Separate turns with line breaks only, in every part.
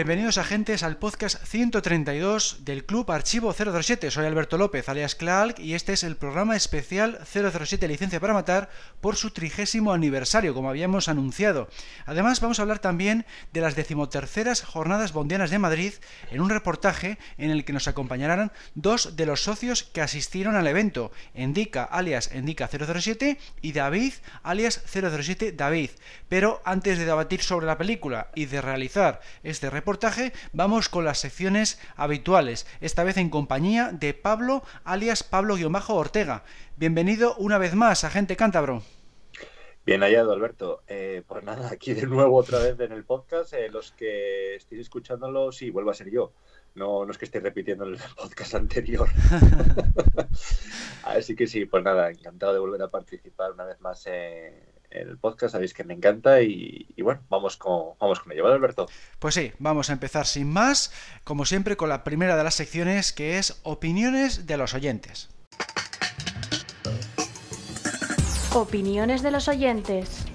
Bienvenidos agentes al podcast 132 del Club Archivo 007. Soy Alberto López, alias Clark, y este es el programa especial 007 Licencia para Matar por su trigésimo aniversario, como habíamos anunciado. Además, vamos a hablar también de las decimoterceras Jornadas Bondianas de Madrid en un reportaje en el que nos acompañarán dos de los socios que asistieron al evento, Endica, alias Endica 007, y David, alias 007 David. Pero antes de debatir sobre la película y de realizar este reportaje, reportaje, vamos con las secciones habituales, esta vez en compañía de Pablo, alias Pablo-Ortega. Bienvenido una vez más, agente cántabro.
Bien hallado, Alberto. Eh, pues nada, aquí de nuevo otra vez en el podcast. Eh, los que estéis escuchándolo, sí, vuelvo a ser yo. No, no es que esté repitiendo el podcast anterior. Así que sí, pues nada, encantado de volver a participar una vez más en el podcast, sabéis que me encanta y, bueno, vamos con, vamos con ello, ¿vale, Alberto?
Pues sí, vamos a empezar sin más, como siempre, con la primera de las secciones que es opiniones de los oyentes.
Opiniones de los oyentes.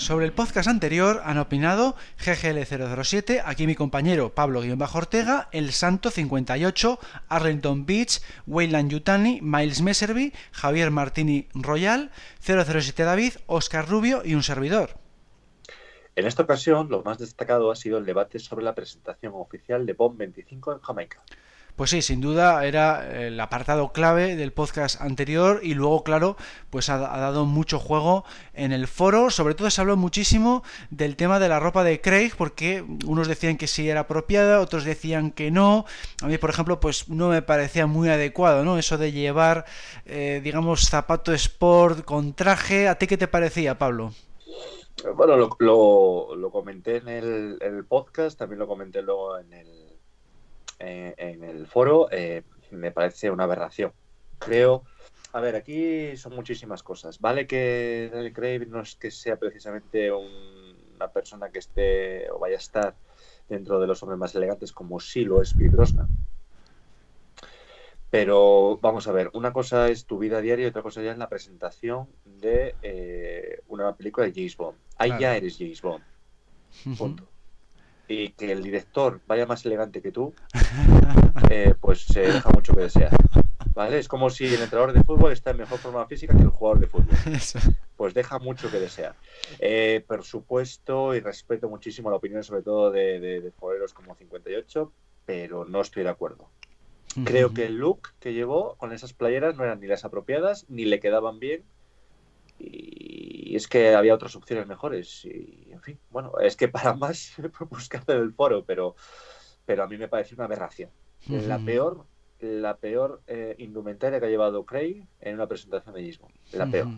Sobre el podcast anterior han opinado GGL007, aquí mi compañero Pablo-Ortega, El Santo 58, Arlington Beach, Wayland Yutani, Miles Messerby, Javier Martini Royal, 007 David, Oscar Rubio y un servidor.
En esta ocasión, lo más destacado ha sido el debate sobre la presentación oficial de Bomb 25 en Jamaica.
Pues sí, sin duda era el apartado clave del podcast anterior y luego, claro, pues ha, dado mucho juego en el foro. Sobre todo se habló muchísimo del tema de la ropa de Craig porque unos decían que sí era apropiada, otros decían que no. A mí, por ejemplo, pues no me parecía muy adecuado, ¿no? Eso de llevar, eh, digamos, zapato sport con traje. ¿A ti qué te parecía, Pablo?
Bueno, lo, comenté en el podcast, también lo comenté luego en el en, el foro, eh, me parece una aberración. Creo, a ver, aquí son muchísimas cosas. Vale que Daniel Craig no es que sea precisamente una persona que esté o vaya a estar dentro de los hombres más elegantes como sí lo es Bill Pero vamos a ver, una cosa es tu vida diaria y otra cosa ya es la presentación de eh, una película de James Bond. Ahí ya eres James Bond. Punto y que el director vaya más elegante que tú, eh, pues se deja mucho que desear. ¿Vale? Es como si el entrenador de fútbol está en mejor forma física que el jugador de fútbol. Pues deja mucho que desear. Eh, por supuesto, y respeto muchísimo la opinión, sobre todo de, de, como 58, pero no estoy de acuerdo. Creo que el look que llevó con esas playeras no eran ni las apropiadas, ni le quedaban bien, y es que había otras opciones mejores. Y, en fin, bueno, es que para más buscar en el foro, pero, pero a mí me parece una aberración. La peor, la peor eh, indumentaria que ha llevado Craig en una presentación de Gismo. La peor.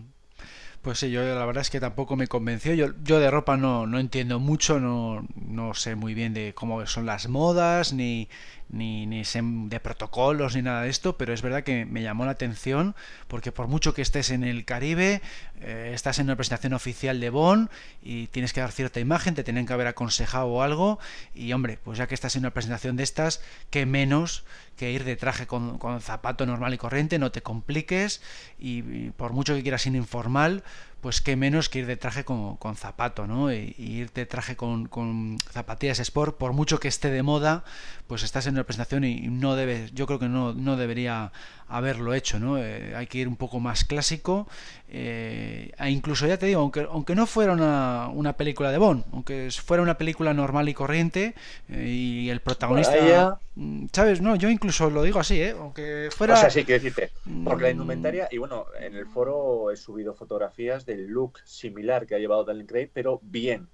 Pues sí, yo la verdad es que tampoco me convenció. Yo, yo de ropa no, no entiendo mucho, no, no sé muy bien de cómo son las modas, ni, ni, ni de protocolos, ni nada de esto, pero es verdad que me llamó la atención, porque por mucho que estés en el Caribe, eh, estás en una presentación oficial de Bonn y tienes que dar cierta imagen, te tienen que haber aconsejado algo, y hombre, pues ya que estás en una presentación de estas, qué menos que ir de traje con, con zapato normal y corriente, no te compliques, y, por mucho que quieras ir informal, pues qué menos que ir de traje con, con zapato, ¿no? Y, ir de traje con, con, zapatillas sport, por mucho que esté de moda, pues estás en una presentación y no debes, yo creo que no, no debería haberlo hecho, ¿no? Eh, hay que ir un poco más clásico, eh, e incluso ya te digo, aunque, aunque no fuera una, una película de Bond, aunque fuera una película normal y corriente, eh, y el protagonista, mm, ¿sabes? No, yo incluso lo digo así, ¿eh? Aunque fuera...
O sea, sí, quiero decirte, porque la mm. indumentaria, y bueno, en el foro he subido fotografías del look similar que ha llevado Daniel Craig, pero bien,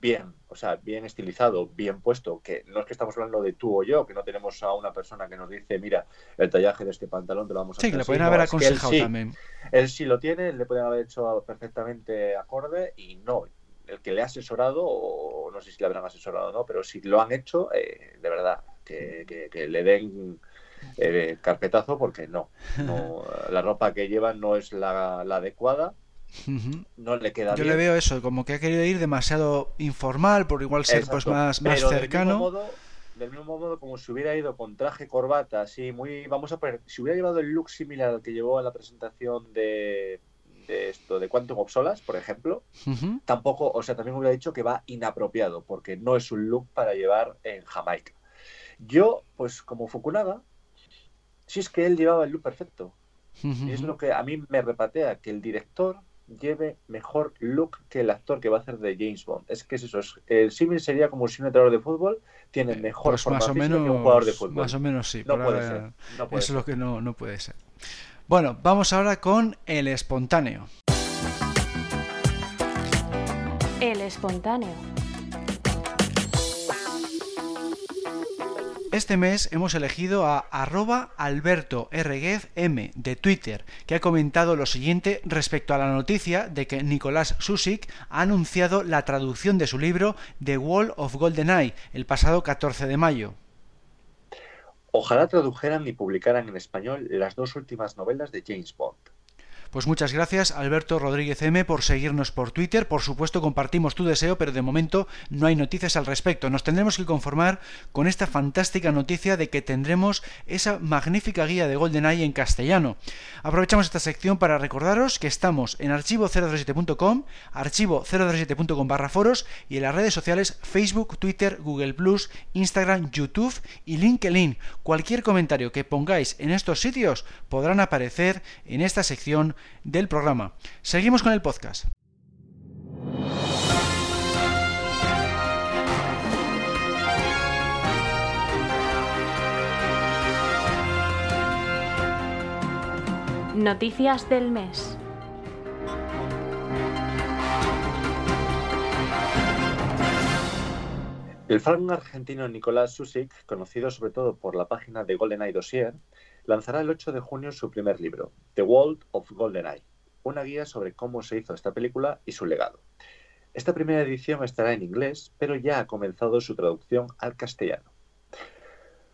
bien, o sea, bien estilizado, bien puesto, que no es que estamos hablando de tú o yo, que no tenemos a una persona que nos dice, mira, el tallaje de este pantalón te lo vamos a
hacer. Sí, que le pueden haber aconsejado también.
Él sí lo tiene, le pueden haber hecho perfectamente acorde y no. El que le ha asesorado, o no sé si le habrán asesorado o no, pero si lo han hecho, eh, de verdad, que, le den eh, carpetazo porque no, la ropa que llevan no es la, la adecuada no le queda
Yo
bien.
le veo eso, como que ha querido ir demasiado informal, por igual ser pues más, más cercano.
Del mismo, modo, como si hubiera ido con traje, corbata, así, muy. Vamos a poner. Si hubiera llevado el look similar al que llevó en la presentación de, de esto, de Quantum of Solas, por ejemplo, tampoco, o sea, también hubiera dicho que va inapropiado, porque no es un look para llevar en Jamaica. Yo, pues como Fukunaga, si es que él llevaba el look perfecto. Y es lo que a mí me repatea, que el director lleve mejor look que el actor que va a hacer de James Bond. Es que es eso, el símil sería como si un entrenador de fútbol tiene mejor
pues
forma
más o menos,
que un jugador de fútbol.
Más o menos sí.
No puede ser. No puede
eso
ser.
es lo que no, no puede ser. Bueno, vamos ahora con el espontáneo.
El espontáneo.
Este mes hemos elegido a arroba Alberto M de Twitter, que ha comentado lo siguiente respecto a la noticia de que Nicolás Susik ha anunciado la traducción de su libro The Wall of GoldenEye el pasado 14 de mayo.
Ojalá tradujeran y publicaran en español las dos últimas novelas de James Bond.
Pues muchas gracias Alberto Rodríguez M por seguirnos por Twitter. Por supuesto compartimos tu deseo, pero de momento no hay noticias al respecto. Nos tendremos que conformar con esta fantástica noticia de que tendremos esa magnífica guía de GoldenEye en castellano. Aprovechamos esta sección para recordaros que estamos en archivo037.com, archivo037.com barra foros y en las redes sociales Facebook, Twitter, Google Plus, Instagram, YouTube y LinkedIn. Cualquier comentario que pongáis en estos sitios podrán aparecer en esta sección del programa. Seguimos con el podcast.
Noticias del mes.
El fan argentino Nicolás Susik, conocido sobre todo por la página de GoldenEye Dossier, lanzará el 8 de junio su primer libro, The World of GoldenEye, una guía sobre cómo se hizo esta película y su legado. Esta primera edición estará en inglés, pero ya ha comenzado su traducción al castellano.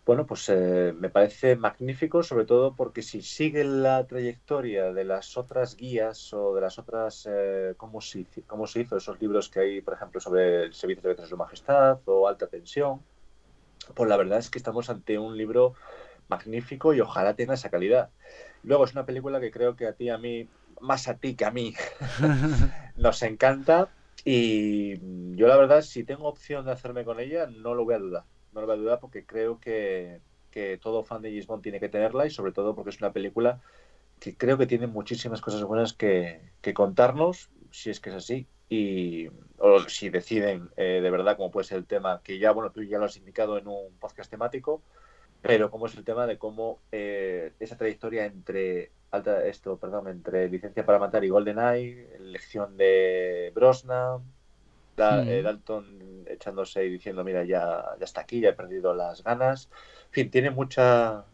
Bueno, pues eh, me parece magnífico, sobre todo porque si sigue la trayectoria de las otras guías o de las otras, eh, cómo, se, cómo se hizo esos libros que hay, por ejemplo, sobre el servicio de su majestad o alta tensión, pues la verdad es que estamos ante un libro magnífico y ojalá tenga esa calidad. Luego es una película que creo que a ti y a mí, más a ti que a mí, nos encanta y yo la verdad si tengo opción de hacerme con ella no lo voy a dudar. No lo voy a dudar porque creo que, que todo fan de Bond tiene que tenerla y sobre todo porque es una película que creo que tiene muchísimas cosas buenas que, que contarnos, si es que es así, y o si deciden eh, de verdad, como puede ser el tema que ya, bueno, tú ya lo has indicado en un podcast temático, pero como es el tema de cómo eh, esa trayectoria entre alta esto, perdón, entre licencia para matar y GoldenEye, elección de Brosnan, da,
Hmm.
eh, Dalton echándose y diciendo mira ya, ya está aquí, ya he perdido las ganas. En fin, tiene mucha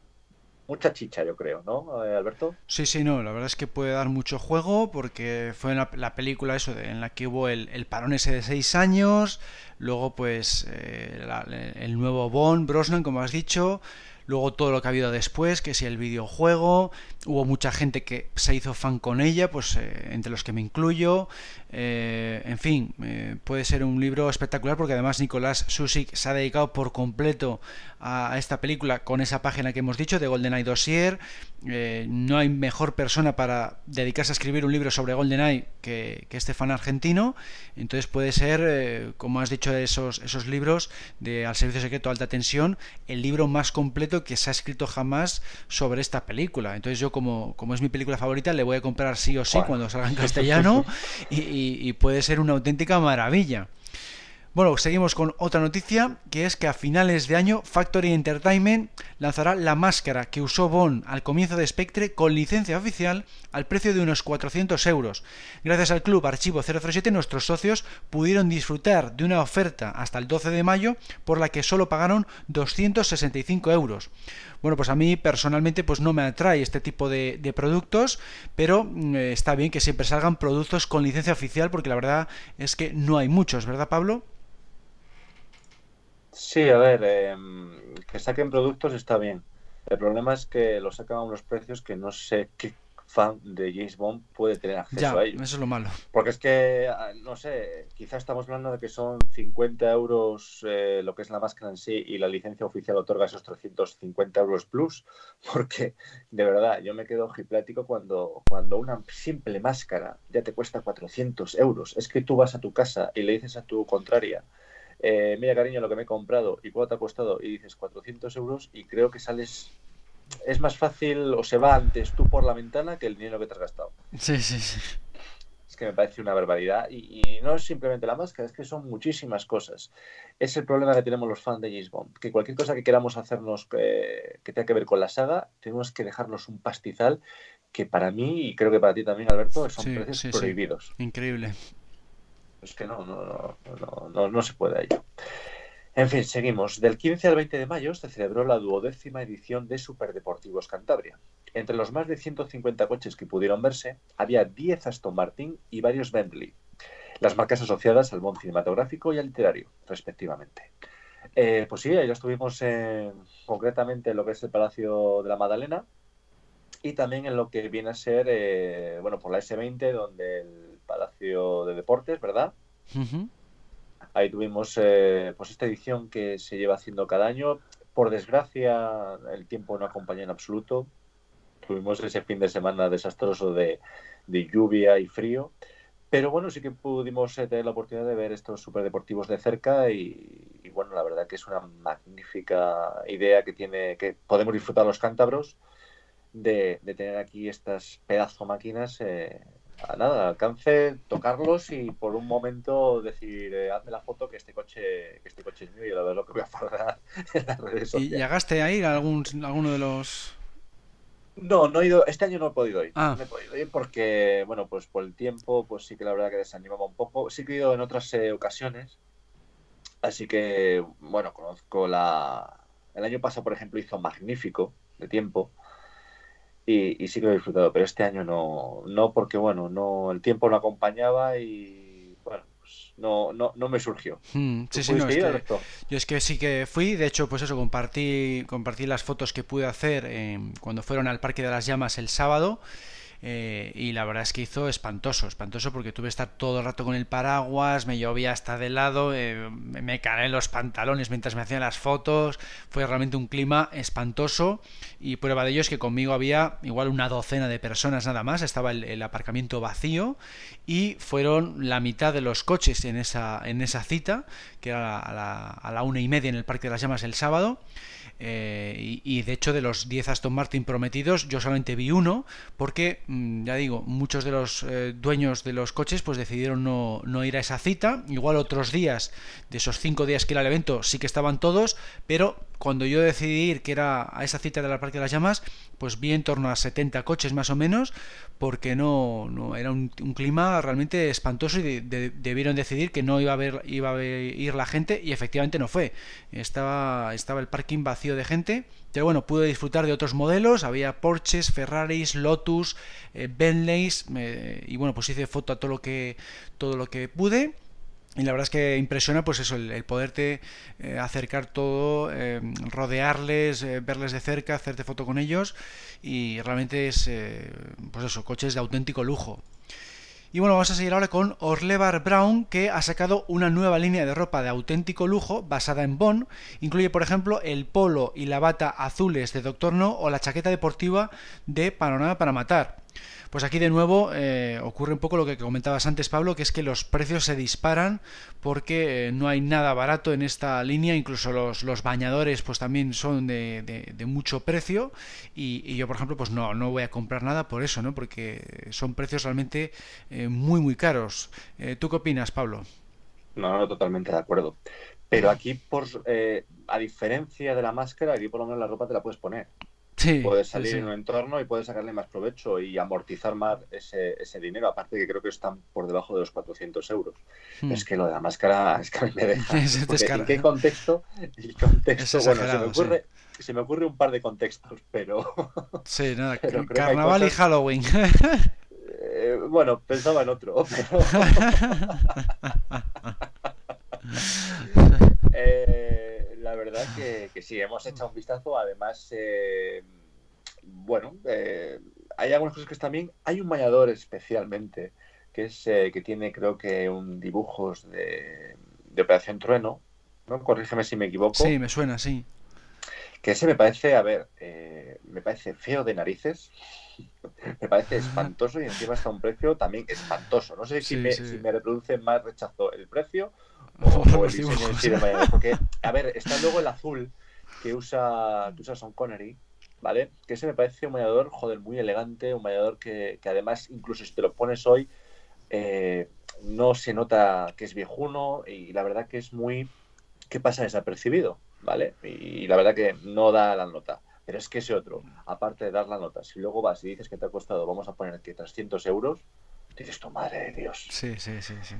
mucha chicha, yo creo, ¿no, eh, Alberto?
Sí, sí, no, la verdad es que puede dar mucho juego porque fue la, la película eso de- en la que hubo el, el parón ese de seis años, luego pues eh, la- el nuevo Bond, Brosnan, como has dicho, luego todo lo que ha habido después, que si el videojuego, hubo mucha gente que se hizo fan con ella, pues eh, entre los que me incluyo, eh, en fin, eh, puede ser un libro espectacular porque además Nicolás Susik se ha dedicado por completo a, esta película con esa página que hemos dicho de GoldenEye Dossier. Eh, no hay mejor persona para dedicarse a escribir un libro sobre GoldenEye que, que este fan argentino. Entonces puede ser, eh, como has dicho, esos, esos libros de Al Servicio Secreto Alta Tensión, el libro más completo que se ha escrito jamás sobre esta película. Entonces yo, como, como es mi película favorita, le voy a comprar sí o sí
Bueno.
cuando salga en castellano y, y- y puede ser una auténtica maravilla. Bueno, seguimos con otra noticia, que es que a finales de año Factory Entertainment lanzará la máscara que usó Bond al comienzo de Spectre con licencia oficial al precio de unos 400 euros. Gracias al club Archivo 007 nuestros socios pudieron disfrutar de una oferta hasta el 12 de mayo por la que solo pagaron 265 euros. Bueno, pues a mí personalmente pues no me atrae este tipo de, productos, pero mm, está bien que siempre salgan productos con licencia oficial porque la verdad es que no hay muchos, ¿verdad Pablo?
Sí, a ver, eh, que saquen productos está bien. El problema es que lo sacan a unos precios que no sé qué fan de James Bond puede tener acceso a ello.
Eso es lo malo.
Porque es que, ah, no sé, quizás estamos hablando de que son 50 euros eh, lo que es la máscara en sí y la licencia oficial otorga esos 350 euros plus. Porque, de verdad, yo me quedo hiplático cuando, cuando una simple máscara ya te cuesta 400 euros. Es que tú vas a tu casa y le dices a tu contraria. Eh, mira cariño lo que me he comprado y cuánto te ha costado y dices 400 euros y creo que sales es más fácil o se va antes tú por la ventana que el dinero que te has gastado.
Sí, sí, sí.
Es que me parece una barbaridad. Y, no es simplemente la máscara, es que son muchísimas cosas. Es el problema que tenemos los fans de James Bond. Que cualquier cosa que queramos hacernos que, tenga que ver con la saga, tenemos que dejarnos un pastizal que para mí, y creo que para ti también, Alberto, son precios prohibidos.
Increíble.
Es que no, no, no, no, no, se puede ello. En fin, seguimos. Del 15 al 20 de mayo se celebró la duodécima edición de Superdeportivos Cantabria. Entre los más de 150 coches que pudieron verse, había 10 Aston Martin y varios Bentley, las marcas asociadas al mundo cinematográfico y al literario, respectivamente. Eh, pues sí, ya estuvimos concretamente en lo que es el Palacio de la Madalena y también en lo que viene a ser, eh, bueno, por la S20, donde el Palacio de Deportes, ¿verdad? Ahí tuvimos eh, pues esta edición que se lleva haciendo cada año. Por desgracia, el tiempo no acompaña en absoluto. Tuvimos ese fin de semana desastroso de, lluvia y frío. Pero bueno, sí que pudimos eh, tener la oportunidad de ver estos superdeportivos de cerca y, bueno, la verdad que es una magnífica idea que tiene, que podemos disfrutar los cántabros de, tener aquí estas pedazo máquinas eh, a nada, alcance, tocarlos y por un momento decir, eh, hazme la foto que este coche, que este coche es mío y a ver lo que voy a pagar en las redes sociales.
¿Y llegaste a ir a algún, alguno de los...?
No, no he ido, este año no he podido ir. Ah. No he podido ir porque, bueno, pues por el tiempo, pues sí que la verdad que desanimaba un poco. Sí que he ido en otras eh, ocasiones. Así que, bueno, conozco la... El año pasado, por ejemplo, hizo magnífico de tiempo y, sí que lo he disfrutado, pero este año no, no porque bueno, no el tiempo no acompañaba y bueno, pues no, no, no me surgió.
Hmm, sí, sí, no, es que, yo es que sí que fui, de hecho, pues eso, compartí, compartí las fotos que pude hacer eh, cuando fueron al Parque de las Llamas el sábado. Eh, y la verdad es que hizo espantoso, espantoso porque tuve que estar todo el rato con el paraguas, me llovía hasta de lado, eh, me caí en los pantalones mientras me hacían las fotos, fue realmente un clima espantoso y prueba de ello es que conmigo había igual una docena de personas nada más, estaba el, aparcamiento vacío y fueron la mitad de los coches en esa, en esa cita, que era a la, a la una y media en el Parque de las Llamas el sábado. Eh, y, de hecho de los 10 Aston Martin prometidos yo solamente vi uno porque mm, ya digo muchos de los eh, dueños de los coches pues decidieron no, no, ir a esa cita. Igual otros días de esos 5 días que era el evento sí que estaban todos pero cuando yo decidí ir, que era a esa cita del Parque de las Llamas, pues vi en torno a 70 coches más o menos, porque no, no era un, clima realmente espantoso y debieron decidir que no iba a, iba a ir la gente y efectivamente no fue. Estaba, estaba el parking vacío de gente, pero bueno, pude disfrutar de otros modelos, había Porsches, Ferraris, Lotus, eh, Bentleys y bueno, pues hice foto a todo lo que, todo lo que pude y la verdad es que impresiona pues eso, el, poderte eh, acercar todo, eh, rodearles, eh, verles de cerca, hacerte foto con ellos y realmente es pues eso, coches de auténtico lujo. Y bueno, vamos a seguir ahora con Orlebar Brown, que ha sacado una nueva línea de ropa de auténtico lujo basada en Bond. Incluye, por ejemplo, el polo y la bata azules de Doctor No o la chaqueta deportiva de Panorama para Matar. Pues aquí de nuevo eh, ocurre un poco lo que comentabas antes, Pablo, que es que los precios se disparan porque eh, no hay nada barato en esta línea, incluso los, los bañadores pues también son de, mucho precio y, yo, por ejemplo, pues no, no voy a comprar nada por eso, ¿no? Porque son precios realmente eh, muy, muy caros. ¿Tú qué opinas, Pablo?
No, no, totalmente de acuerdo. Pero aquí, por, a diferencia de la máscara, aquí por lo menos la ropa te la puedes poner puedes salir en un entorno y puedes sacarle más provecho y amortizar más ese, ese dinero. Aparte que creo que están por debajo de los 400 euros. Hmm. Es que lo de la máscara es que me deja. ¿En qué contexto? contexto bueno, se me, ocurre, se me ocurre un par de contextos, pero...
Sí, nada, carnaval y Halloween.
Eh, bueno, pensaba en otro. eh, la verdad que, sí, hemos echado un vistazo. Además, eh, bueno, eh, hay algunas cosas que están bien. Hay un mañador especialmente que es eh, que tiene creo que un dibujos de, de Operación Trueno, ¿no? Corrígeme si me equivoco.
Sí, me suena, sí.
Que ese me parece, a ver, me parece feo de narices, me parece espantoso y encima está un precio también espantoso. No sé si, me, si me reproduce más rechazo el precio o, el diseño en sí de Porque, a ver, está luego el azul que usa, que usa Son Connery, ¿vale? Que ese me parece un mañador, joder, muy elegante, un mañador que, que además, incluso si te lo pones hoy, eh, no se nota que es viejuno y la verdad que es muy... ¿Qué pasa desapercibido? ¿Vale? Y, la verdad que no da la nota. Pero es que ese otro, aparte de dar la nota, si luego vas y dices que te ha costado, vamos a poner aquí 300 euros, dices tu madre de Dios.
Sí, sí, sí, sí.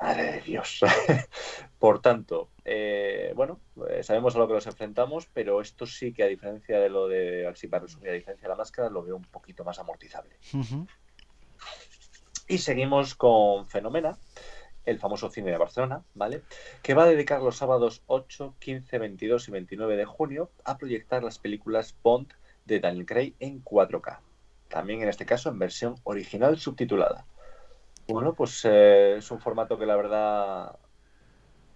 Madre de Dios. Por tanto, eh, bueno, eh, sabemos a lo que nos enfrentamos, pero esto sí que a diferencia de lo de, así para resumir, a diferencia de la máscara, lo veo un poquito más amortizable. Y seguimos con Fenomena, el famoso cine de Barcelona, ¿vale? Que va a dedicar los sábados 8, 15, 22 y 29 de junio a proyectar las películas Bond de Daniel Craig en 4K. También en este caso en versión original subtitulada. Bueno, pues eh, es un formato que la verdad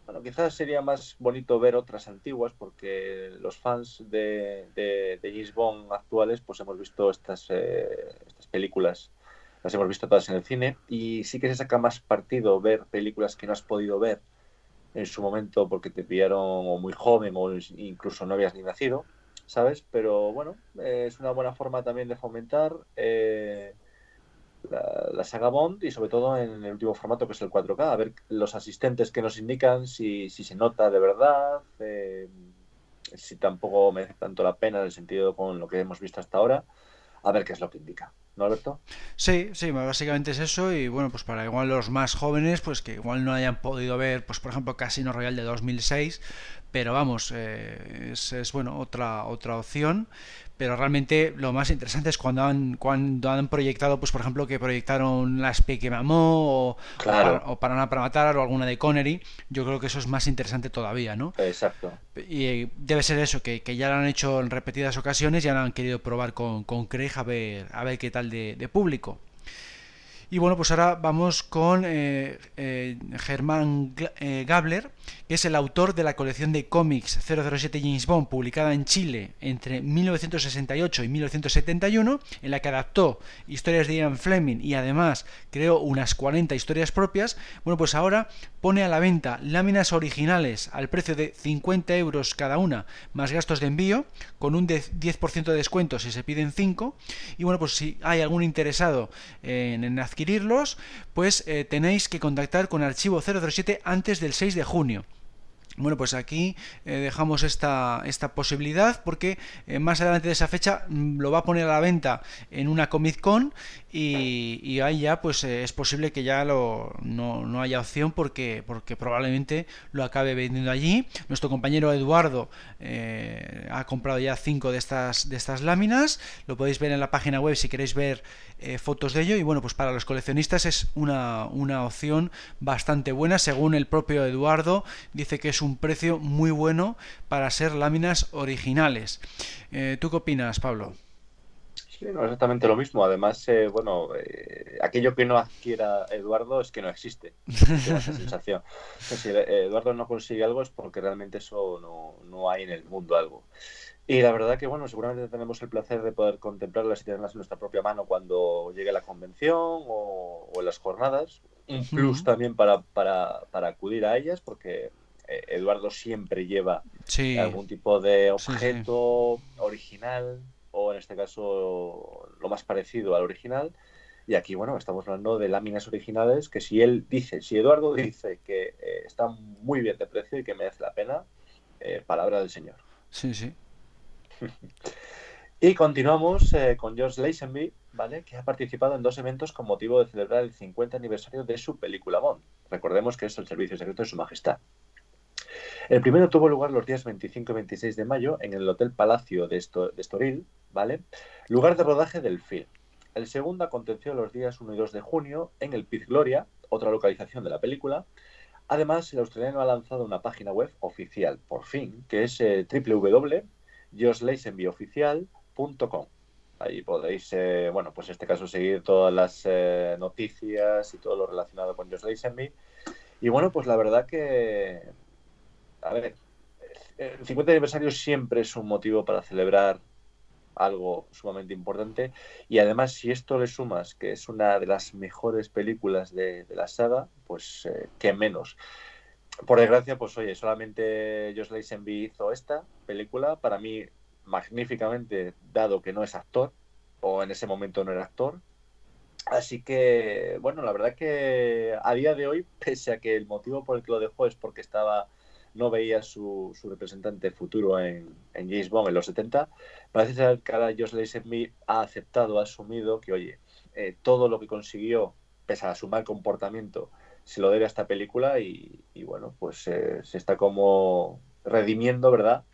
bueno, quizás sería más bonito ver otras antiguas porque los fans de, de, James Bond actuales pues hemos visto estas, eh, estas películas las hemos visto todas en el cine y sí que se saca más partido ver películas que no has podido ver en su momento porque te pillaron muy joven o incluso no habías ni nacido, ¿sabes? Pero bueno, es una buena forma también de fomentar eh, la, saga Bond y sobre todo en el último formato que es el 4K, a ver los asistentes que nos indican si, si se nota de verdad, eh, si tampoco merece tanto la pena en el sentido con lo que hemos visto hasta ahora, a ver qué es lo que indica. ¿no, Alberto?
Sí, sí, básicamente es eso y bueno, pues para igual los más jóvenes, pues que igual no hayan podido ver, pues por ejemplo, Casino Royal de 2006, pero vamos, eh, es, es, bueno, otra, otra opción pero realmente lo más interesante es cuando han, cuando han proyectado, pues por ejemplo, que proyectaron La Espie que mamó o, para, o para matar o alguna de Connery, yo creo que eso es más interesante todavía, ¿no?
Exacto.
Y eh, debe ser eso, que, que, ya lo han hecho en repetidas ocasiones y ya lo han querido probar con, con Craig a ver, a ver qué tal de, de público. Y bueno, pues ahora vamos con eh, eh, Germán eh, Gabler, que es el autor de la colección de cómics 007 James Bond, publicada en Chile entre 1968 y 1971, en la que adaptó historias de Ian Fleming y además creó unas 40 historias propias. Bueno, pues ahora pone a la venta láminas originales al precio de 50 euros cada una, más gastos de envío, con un 10% de descuento si se piden 5. Y bueno, pues si hay algún interesado en, adquirirlos, pues eh, tenéis que contactar con Archivo 007 antes del 6 de junio. Bueno, pues aquí eh, dejamos esta, esta posibilidad porque eh, más adelante de esa fecha mm, lo va a poner a la venta en una Comic Con y, ahí ya pues eh, es posible que ya lo, no, haya opción porque, porque probablemente lo acabe vendiendo allí. Nuestro compañero Eduardo ha comprado ya cinco de estas, de estas láminas, lo podéis ver en la página web si queréis ver fotos de ello. Y bueno, pues para los coleccionistas es una, una opción bastante buena. Según el propio Eduardo, dice que es un precio muy bueno para ser láminas originales. Eh, ¿Tú qué opinas, Pablo?
Sí, no, exactamente lo mismo. Además, eh, bueno, eh, aquello que no adquiera Eduardo es que no existe. esa sensación. si Eduardo no consigue algo es porque realmente eso no, no, hay en el mundo algo. Y la verdad que, bueno, seguramente tenemos el placer de poder contemplarlas y tenerlas en nuestra propia mano cuando llegue la convención o, en las jornadas. Un plus también para, para, para acudir a ellas porque Eduardo siempre lleva algún tipo de objeto original o en este caso lo más parecido al original. Y aquí, bueno, estamos hablando de láminas originales que si él dice, si Eduardo dice que eh, están muy bien de precio y que merece la pena, eh, palabra del señor.
Sí, sí.
y continuamos con George Lazenby, ¿vale? Que ha participado en dos eventos con motivo de celebrar el 50 aniversario de su película Bond. Recordemos que es el servicio secreto de su majestad. El primero tuvo lugar los días 25 y 26 de mayo en el Hotel Palacio de, Estoril, ¿vale? Lugar de rodaje del film. El segundo aconteció los días 1 y 2 de junio en el Piz Gloria, otra localización de la película. Además, el australiano ha lanzado una página web oficial, por fin, que es eh, Ahí podéis, eh, bueno, pues en este caso seguir todas las eh, noticias y todo lo relacionado con Just Lazenby. Y bueno, pues la verdad que, a ver, el 50 aniversario siempre es un motivo para celebrar algo sumamente importante. Y además, si esto le sumas que es una de las mejores películas de, la saga, pues eh, qué menos. Por desgracia, pues oye, solamente Josh Lazenby hizo esta película. Para mí, magníficamente, dado que no es actor, o en ese momento no era actor. Así que, bueno, la verdad que a día de hoy, pese a que el motivo por el que lo dejó es porque estaba no veía su, su representante futuro en, en, James Bond en los 70, parece ser que ahora Josh Lazenby ha aceptado, ha asumido que, oye, eh, todo lo que consiguió, pese a su mal comportamiento, se lo debe a esta película y, bueno, pues eh, se está como redimiendo, ¿verdad?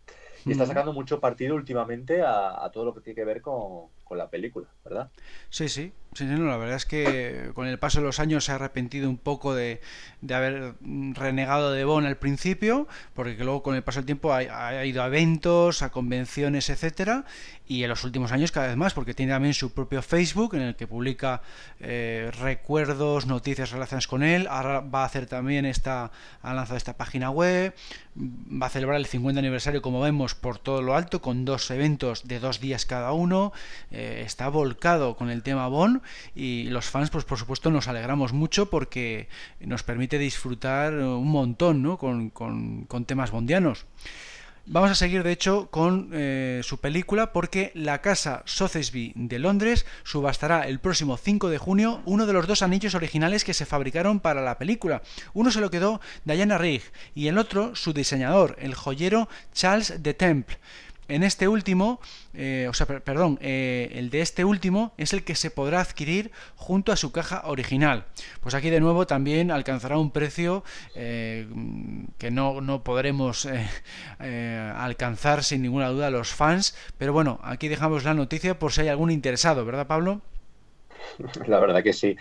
Y está sacando mucho partido últimamente a, a todo lo que tiene que ver con, con la película, ¿verdad?
Sí, sí, Sí, no, la verdad es que con el paso de los años se ha arrepentido un poco de, de haber renegado de Bond al principio, porque luego con el paso del tiempo ha, ha, ido a eventos, a convenciones, etcétera, y en los últimos años cada vez más, porque tiene también su propio Facebook en el que publica eh, recuerdos, noticias relacionadas con él. Ahora va a hacer también esta, ha lanzado esta página web, va a celebrar el 50 aniversario, como vemos, por todo lo alto, con dos eventos de dos días cada uno. Eh, está volcado con el tema Y los fans pues por supuesto nos alegramos mucho porque nos permite disfrutar un montón ¿no? con, con, con temas bondianos. Vamos a seguir, de hecho, con eh, su película porque la casa Sotheby de Londres subastará el próximo 5 de junio uno de los dos anillos originales que se fabricaron para la película. Uno se lo quedó Diana Rigg y el otro su diseñador, el joyero Charles de Temple. En este último, eh, o sea, perdón, eh, el de este último es el que se podrá adquirir junto a su caja original. Pues aquí de nuevo también alcanzará un precio eh, que no, no podremos alcanzar sin ninguna duda los fans. Pero bueno, aquí dejamos la noticia por si hay algún interesado, ¿verdad Pablo?
La verdad que sí.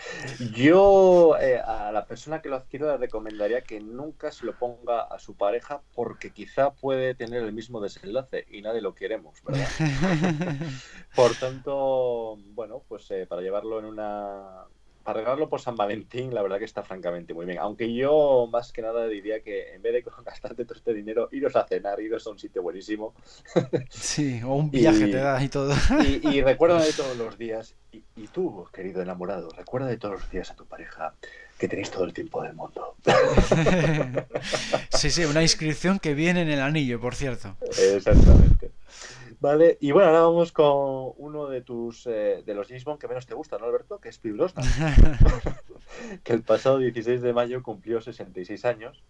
Yo eh, a la persona que lo adquiere le recomendaría que nunca se lo ponga a su pareja porque quizá puede tener el mismo desenlace y nadie lo queremos, ¿verdad? Por tanto, bueno, pues eh, para llevarlo en una arreglarlo por San Valentín, la verdad que está francamente muy bien. Aunque yo más que nada diría que en vez de gastarte todo este dinero, iros a cenar, iros a un sitio buenísimo.
Sí, o un viaje te da y todo.
Y, recuerda de todos los días, y, y, tú, querido enamorado, recuerda de todos los días a tu pareja que tenéis todo el tiempo del mundo.
Sí, sí, una inscripción que viene en el anillo, por cierto.
Exactamente. Vale, y bueno, ahora vamos con uno de tus eh, de los James Bond que menos te gusta, ¿no, Alberto? Que es Pierce que el pasado 16 de mayo cumplió 66 años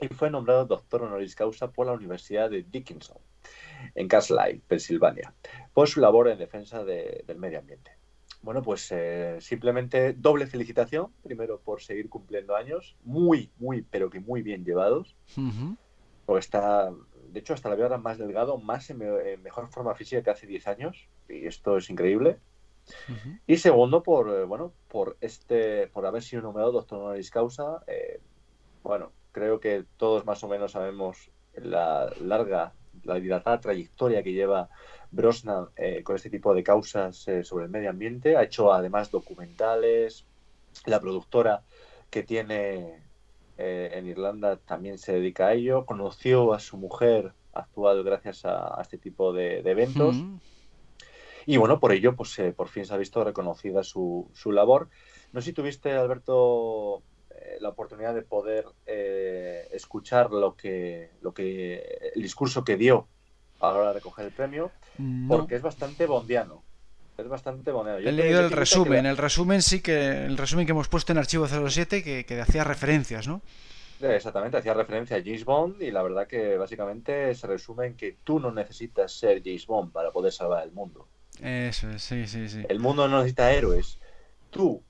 y fue nombrado doctor honoris causa por la Universidad de Dickinson, en Castle Pensilvania, por su labor en defensa de, del medio ambiente. Bueno, pues eh, simplemente doble felicitación, primero por seguir cumpliendo años, muy, muy, pero que muy bien llevados, uh -huh. porque está de hecho, hasta la veo ahora más delgado, más en, en, mejor forma física que hace 10 años, y esto es increíble. Uh -huh. Y segundo, por eh, bueno, por este, por haber sido nombrado doctor honoris causa. Eh, bueno, creo que todos más o menos sabemos la larga, la dilatada trayectoria que lleva Brosnan eh, con este tipo de causas eh, sobre el medio ambiente. Ha hecho además documentales. La productora que tiene eh, en Irlanda también se dedica a ello. Conoció a su mujer actual gracias a, a este tipo de, de eventos. Mm. Y bueno, por ello, pues eh, por fin se ha visto reconocida su, su labor. No sé si tuviste, Alberto, eh, la oportunidad de poder escuchar lo que, lo que el discurso que dio a la hora de recoger el premio, no. porque es bastante bondiano. Es bastante bonito.
Yo He leído el resumen. Que... El resumen sí que el resumen que hemos puesto en Archivo 07 que, que hacía referencias, ¿no?
Exactamente, hacía referencia a James Bond y la verdad que básicamente se resume en que tú no necesitas ser James Bond para poder salvar el mundo.
Eso es, sí, sí, sí.
El mundo no necesita héroes. Tú,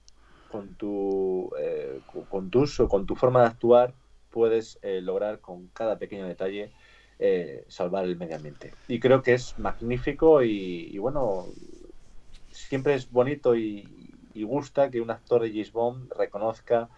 con tu, eh, con, tus, con tu forma de actuar, puedes eh, lograr con cada pequeño detalle eh, salvar el medio ambiente. Y creo que es magnífico y, y bueno, siempre es bonito y, y, gusta que un actor de James reconozca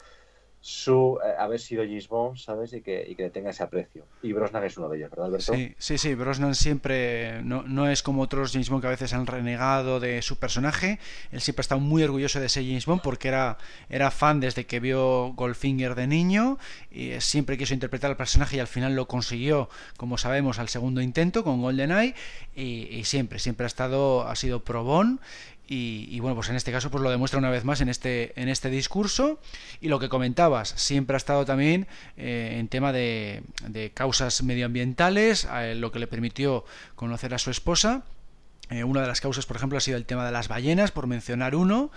su eh, haber sido James Bond, ¿sabes? Y que, y que le tenga ese aprecio. Y Brosnan es uno de ellos, ¿verdad, Alberto?
Sí, sí, sí. Brosnan siempre no, no, es como otros James Bond que a veces han renegado de su personaje. Él siempre estado muy orgulloso de ser James Bond porque era, era fan desde que vio Goldfinger de niño y siempre quiso interpretar al personaje y al final lo consiguió, como sabemos, al segundo intento con GoldenEye y, y siempre, siempre ha estado, ha sido pro Bond y, bueno, pues en este caso pues lo demuestra una vez más en este, en este discurso. Y lo que comentabas, siempre ha estado también eh, en tema de, de causas medioambientales, lo que le permitió conocer a su esposa eh, una de las causas, por ejemplo, ha sido el tema de las ballenas, por mencionar uno.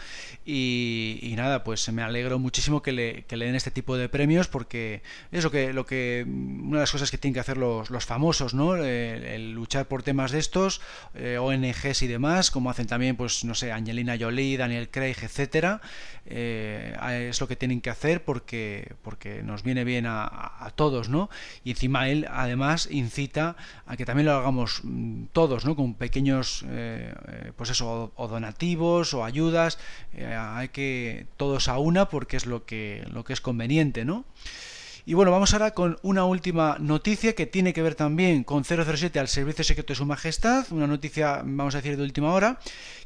Y, nada, pues me alegro muchísimo que le, que le, den este tipo de premios porque es lo que, lo que una de las cosas que tienen que hacer los, los famosos, ¿no? El, luchar por temas de estos, eh, ONGs y demás, como hacen también, pues no sé, Angelina Jolie, Daniel Craig, etcétera. Eh, es lo que tienen que hacer porque, porque nos viene bien a, a, todos, ¿no? Y encima él, además, incita a que también lo hagamos mm, todos, ¿no? Con pequeños eh, eh, pues eso, o, donativos o ayudas, eh, hay que todos a una porque es lo que, lo que es conveniente, ¿no? Y bueno, vamos ahora con una última noticia que tiene que ver también con 007 al Servicio Secreto de Su Majestad, una noticia, vamos a decir, de última hora,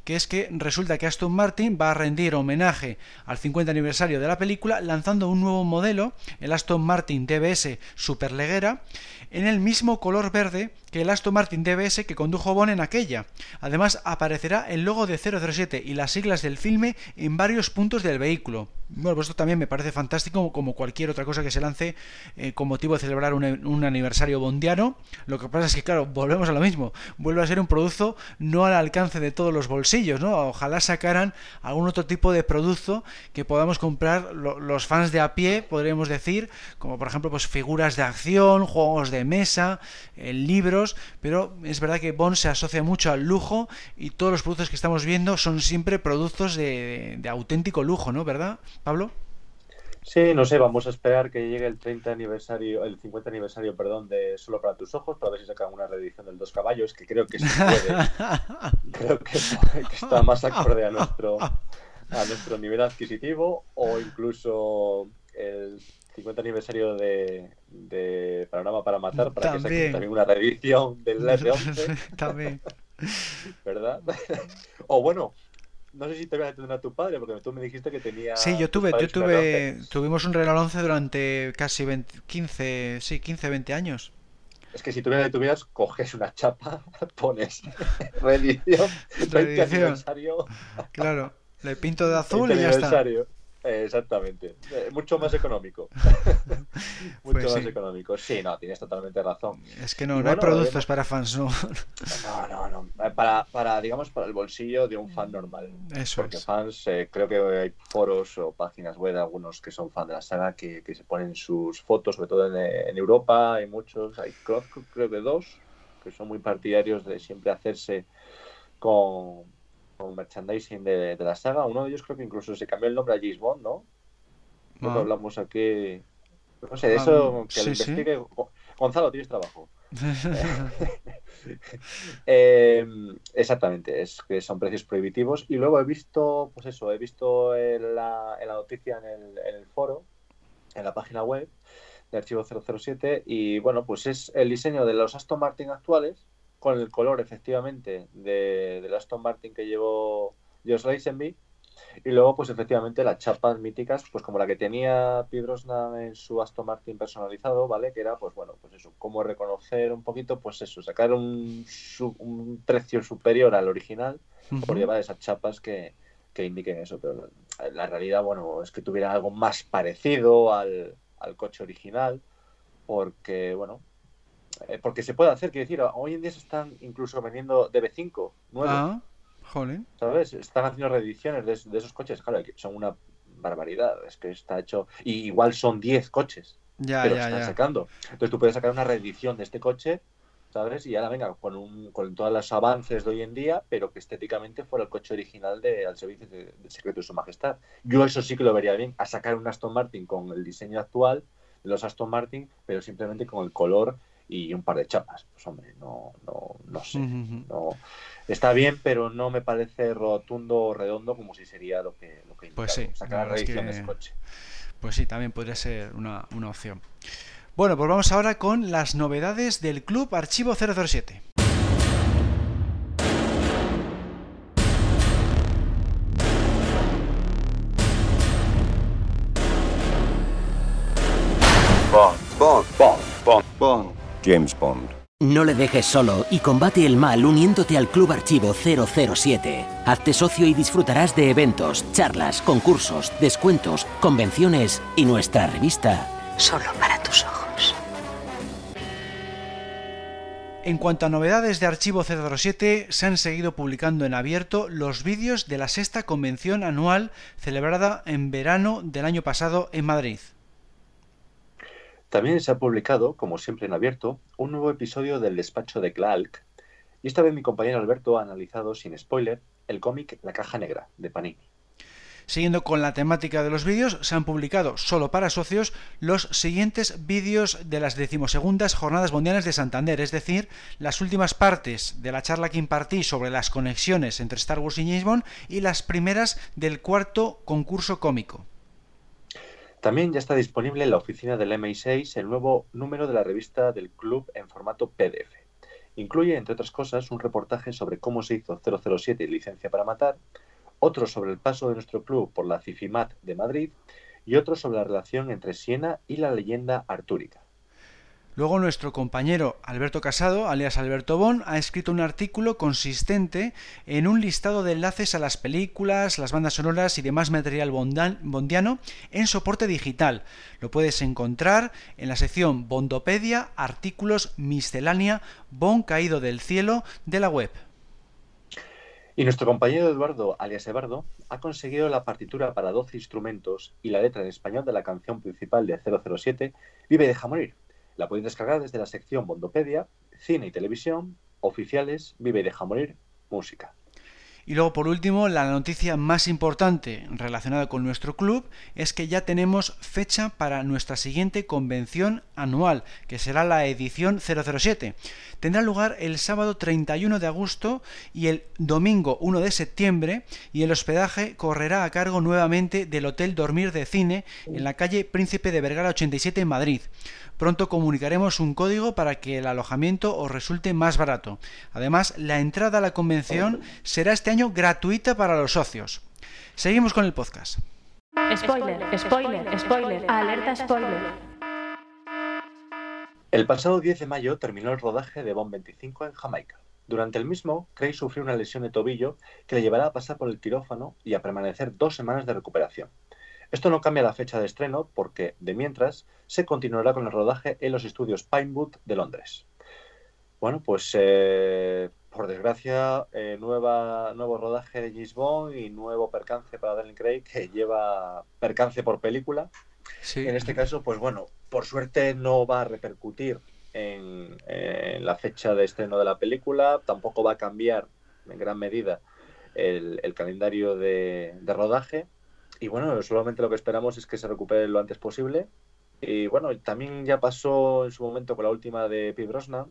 que es que resulta que Aston Martin va a rendir homenaje al 50 aniversario de la película lanzando un nuevo modelo, el Aston Martin DBS Superleguera, en el mismo color verde que el Aston Martin DBS que condujo Bond en aquella. Además aparecerá el logo de 007 y las siglas del filme en varios puntos del vehículo. Bueno, pues esto también me parece fantástico como cualquier otra cosa que se lance eh, con motivo de celebrar un, aniversario bondiano. Lo que pasa es que, claro, volvemos a lo mismo. Vuelve a ser un producto no al alcance de todos los bolsillos, ¿no? Ojalá sacaran algún otro tipo de producto que podamos comprar lo, los fans de a pie, podríamos decir, como por ejemplo pues figuras de acción, juegos de mesa, eh, libros, pero es verdad que Bond se asocia mucho al lujo y todos los productos que estamos viendo son siempre productos de, de, de auténtico lujo, ¿no? ¿Verdad, Pablo?
Sí, no sé, vamos a esperar que llegue el 30 aniversario, el 50 aniversario, perdón, de Solo para tus ojos, para ver si sacan una reedición del Dos Caballos, que creo que sí puede. creo que, que, está más acorde a nuestro, a nuestro nivel adquisitivo, o incluso el 50 aniversario de, de Panorama para Matar, para también. que saquen también una reedición del F11.
también.
¿Verdad? o bueno, no sé si te voy a atender a tu padre, porque tú me dijiste que tenía.
Sí, yo tuve, yo tuve, tuvimos un Renault 11 durante casi 20, 15, sí, 15, 20 años.
Es que si tú le tuvieras, coges una chapa, pones reedición, 20 aniversario.
Claro, le pinto de azul y ya está.
Exactamente. Eh, mucho más económico. mucho pues más sí. económico. Sí, no, tienes totalmente razón.
Es que no, no hay productos para fans, no.
No, no, no. Eh, para, para, digamos, para el bolsillo de un fan normal.
Eso
Porque
es.
fans, eh, creo que hay foros o páginas web, algunos que son fan de la saga, que, que se ponen sus fotos, sobre todo en, en Europa, hay muchos, hay creo, creo que dos, que son muy partidarios de siempre hacerse con merchandising de, de, la saga. Uno de ellos creo que incluso se cambió el nombre a James Bond, ¿no? No ah. hablamos aquí. No sé, de eso
ah,
que sí, lo investigue. Sí. Gonzalo, tienes trabajo. eh, exactamente, es que son precios prohibitivos. Y luego he visto, pues eso, he visto en la, en la noticia en el, en el foro, en la página web de Archivo 007, y bueno, pues es el diseño de los Aston Martin actuales, con el color efectivamente de, del Aston Martin que llevó Josh Lazenby. Y luego pues efectivamente las chapas míticas pues como la que tenía Brosnan en su Aston Martin personalizado vale que era pues bueno pues eso como reconocer un poquito pues eso sacar un, un precio superior al original uh -huh. por llevar esas chapas que, que indiquen eso. Pero la, la, realidad bueno es que tuviera algo más parecido al, al coche original porque bueno eh, porque se puede hacer, quiero decir, hoy en día se están incluso vendiendo DB5 nuevos.
Ah, joder.
¿Sabes? Están haciendo reediciones de, de, esos coches, claro, son una barbaridad, es que está hecho, y igual son 10 coches,
ya,
pero
ya,
están
ya.
sacando. Entonces tú puedes sacar una reedición de este coche, ¿sabes? Y ahora venga, con, un, con todos los avances de hoy en día, pero que estéticamente fuera el coche original de, al servicio de, de secreto de su majestad. Yo eso sí que lo vería bien, a sacar un Aston Martin con el diseño actual de los Aston Martin, pero simplemente con el color y un par de chapas. Pues hombre, no, no, no sé. Uh -huh. no, está bien, pero no me parece rotundo o redondo como si sería lo que, lo que
pues sí,
sacar la es que... de ese coche.
Pues sí, también podría ser una, una opción. Bueno, pues vamos ahora con las novedades del Club Archivo 007.
Bond. Bond. Bond. Bond. Bond. James Bond.
No le dejes solo y combate el mal uniéndote al Club Archivo 007. Hazte socio y disfrutarás de eventos, charlas, concursos, descuentos, convenciones y nuestra revista.
Solo para tus ojos.
En cuanto a novedades de Archivo 007, se han seguido publicando en abierto los vídeos de la sexta convención anual celebrada en verano del año pasado en Madrid.
También se ha publicado, como siempre en abierto, un nuevo episodio del despacho de Clark, y esta vez mi compañero Alberto ha analizado, sin spoiler, el cómic La Caja Negra, de Panini.
Siguiendo con la temática de los vídeos, se han publicado solo para socios los siguientes vídeos de las decimosegundas Jornadas Mundiales de Santander, es decir, las últimas partes de la charla que impartí sobre las conexiones entre Star Wars y James Bond y las primeras del cuarto concurso cómico.
También ya está disponible en la oficina del MI6 el nuevo número de la revista del club en formato PDF. Incluye, entre otras cosas, un reportaje sobre cómo se hizo 007 y licencia para matar, otro sobre el paso de nuestro club por la Cifimat de Madrid y otro sobre la relación entre Siena y la leyenda artúrica.
Luego nuestro compañero Alberto Casado, alias Alberto Bon, ha escrito un artículo consistente en un listado de enlaces a las películas, las bandas sonoras y demás material bondiano en soporte digital. Lo puedes encontrar en la sección Bondopedia, artículos miscelánea, Bon caído del cielo de la web.
Y nuestro compañero Eduardo, alias Ebardo, ha conseguido la partitura para 12 instrumentos y la letra en español de la canción principal de 007, Vive y deja morir la podéis descargar desde la sección Bondopedia, Cine y Televisión, Oficiales, Vive y Deja Morir, Música.
Y luego, por último, la noticia más importante relacionada con nuestro club es que ya tenemos fecha para nuestra siguiente convención anual, que será la edición 007. Tendrá lugar el sábado 31 de agosto y el domingo 1 de septiembre, y el hospedaje correrá a cargo nuevamente del Hotel Dormir de Cine en la calle Príncipe de Vergara 87 en Madrid. Pronto comunicaremos un código para que el alojamiento os resulte más barato. Además, la entrada a la convención será este año gratuita para los socios. Seguimos con el podcast.
Spoiler, spoiler, spoiler, alerta spoiler.
El pasado 10 de mayo terminó el rodaje de Bond 25 en Jamaica. Durante el mismo, Craig sufrió una lesión de tobillo que le llevará a pasar por el quirófano y a permanecer dos semanas de recuperación. Esto no cambia la fecha de estreno porque, de mientras, se continuará con el rodaje en los estudios Pinewood de Londres. Bueno, pues eh, por desgracia, eh, nueva, nuevo rodaje de James Bond y nuevo percance para Daniel Craig que lleva percance por película. En este caso, pues bueno, por suerte no va a repercutir en, la fecha de estreno de la película, tampoco va a cambiar en gran medida el, calendario de rodaje y bueno, solamente lo que esperamos es que se recupere lo antes posible. Y bueno, también ya pasó en su momento con la última de Pete Brosnan,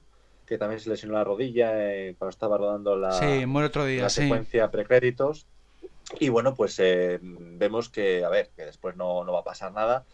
que también se lesionó la rodilla eh, cuando estaba rodando la,
otro día,
secuencia precréditos. Y bueno, pues eh, vemos que, a ver, que después no, no, va a pasar nada.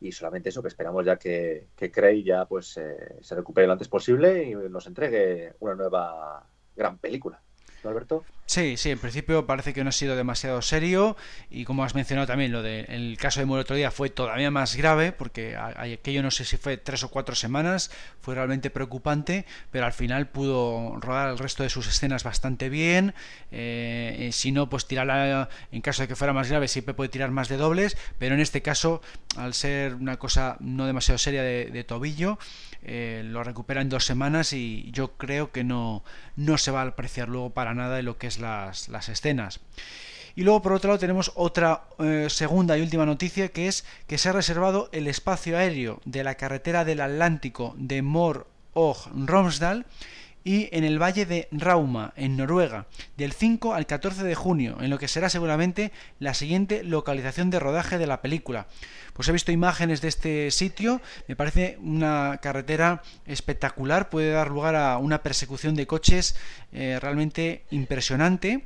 Y solamente eso, que esperamos ya que, que Cray ya pues eh, se recupere lo antes posible y nos entregue una nueva gran película. Alberto?
Sí, sí, en principio parece que no ha sido demasiado serio y como has mencionado también, lo del el caso de Muro otro día fue todavía más grave porque aquello no sé si fue tres o cuatro semanas, fue realmente preocupante, pero al final pudo rodar el resto de sus escenas bastante bien, eh, si no, pues tirarla, en caso de que fuera más grave, siempre puede tirar más de dobles, pero en este caso, al ser una cosa no demasiado seria de, tobillo, eh, lo recupera en dos semanas y yo creo que no, no se va a apreciar luego para nada de lo que es las, escenas. Y luego por otro lado tenemos otra eh, segunda y última noticia que es que se ha reservado el espacio aéreo de la carretera del Atlántico de Mor og Romsdal y en el valle de Rauma, en Noruega, del 5 al 14 de junio, en lo que será seguramente la siguiente localización de rodaje de la película. Pues he visto imágenes de este sitio, me parece una carretera espectacular, puede dar lugar a una persecución de coches eh, realmente impresionante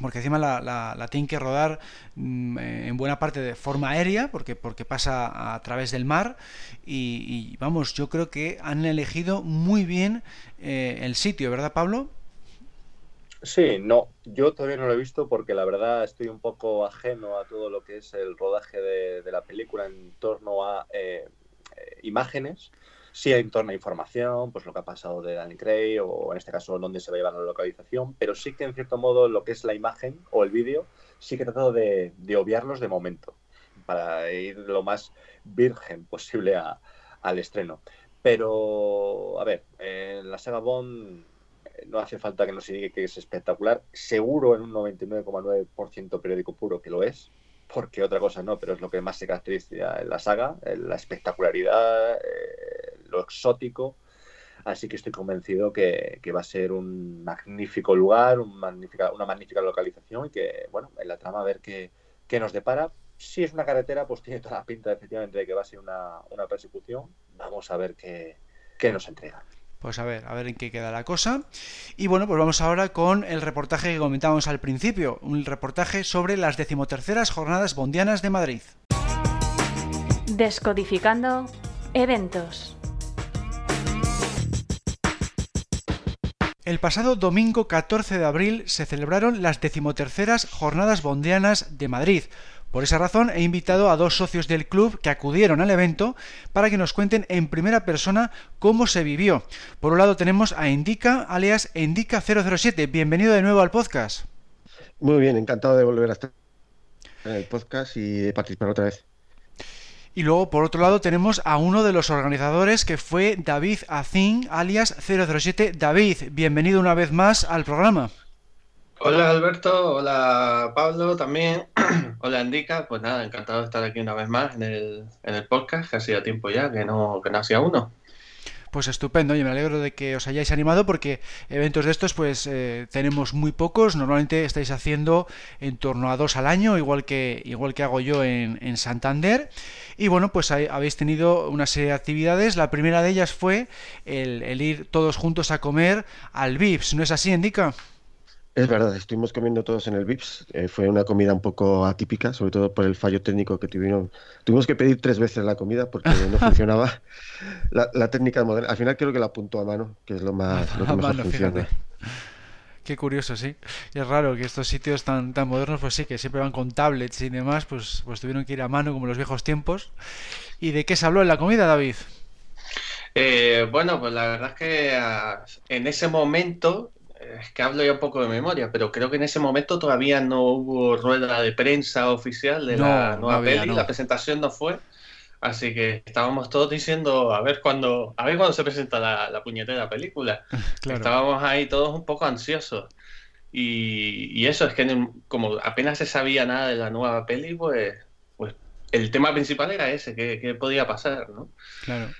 porque encima la, tienen que rodar mm, en buena parte de forma aérea, porque, porque pasa a través del mar, y, vamos, yo creo que han elegido muy bien eh, el sitio, ¿verdad Pablo?
Sí, no, yo todavía no lo he visto porque la verdad estoy un poco ajeno a todo lo que es el rodaje de, la película en torno a eh, eh, imágenes sí en torno a información, pues lo que ha pasado de Danny Cray o en este caso dónde se va a llevar la localización, pero sí que en cierto modo lo que es la imagen o el vídeo sí que he tratado de, obviarlos de momento para ir lo más virgen posible al estreno. Pero, a ver, en la saga Bond eh, no hace falta que nos diga que es espectacular. Seguro en un 99,9% periódico puro que lo es, porque otra cosa no, pero es lo que más se caracteriza en la saga, la espectacularidad, eh, lo exótico. Así que estoy convencido que, va a ser un magnífico lugar, un magnífica, una magnífica localización y que, bueno, en la trama a ver qué, nos depara. Si es una carretera, pues tiene toda la pinta efectivamente de que va a ser una, persecución. Vamos a ver qué, qué nos entrega.
Pues a ver, a ver en qué queda la cosa. Y bueno, pues vamos ahora con el reportaje que comentábamos al principio, un reportaje sobre las decimoterceras jornadas bondianas de Madrid.
Descodificando eventos.
El pasado domingo 14 de abril se celebraron las decimoterceras Jornadas Bondianas de Madrid. Por esa razón he invitado a dos socios del club que acudieron al evento para que nos cuenten en primera persona cómo se vivió. Por un lado tenemos a Indica, alias Indica007. Bienvenido de nuevo al podcast.
Muy bien, encantado de volver a estar en el podcast y de participar otra vez.
Y luego, por otro lado, tenemos a uno de los organizadores que fue David Azin, alias 007. David, bienvenido una vez más al programa.
Hola Alberto, hola Pablo también, hola Indica, pues nada, encantado de estar aquí una vez más en el, en el podcast, que hacía tiempo ya que no, que no hacía uno.
Pues estupendo, y me alegro de que os hayáis animado porque eventos de estos pues eh, tenemos muy pocos, normalmente estáis haciendo en torno a dos al año, igual que, igual que hago yo en, en Santander, y bueno pues habéis tenido una serie de actividades, la primera de ellas fue el, el ir todos juntos a comer al VIPS, ¿no es así, Indica?
Es verdad, estuvimos comiendo todos en el VIPS. Eh, fue una comida un poco atípica, sobre todo por el fallo técnico que tuvieron. Tuvimos que pedir tres veces la comida porque no funcionaba la, técnica moderna. Al final creo que la apuntó a mano, que es lo más lo que mejor funciona.
Qué curioso, sí. Y es raro que estos sitios tan, tan modernos, pues sí, que siempre van con tablets y demás, pues, pues tuvieron que ir a mano como en los viejos tiempos. ¿Y de qué se habló en la comida, David?
Eh, bueno, pues la verdad es que ah, en ese momento es que hablo ya un poco de memoria, pero creo que en ese momento todavía no hubo rueda de prensa oficial de la nueva peli, la presentación no fue. Así que estábamos todos diciendo a ver cuándo, a ver cuándo se presenta la, la puñetera película. Estábamos ahí todos un poco ansiosos. Y, eso es que como apenas se sabía nada de la nueva peli, pues, pues el tema principal era ese, que, podía pasar, ¿no?
Claro.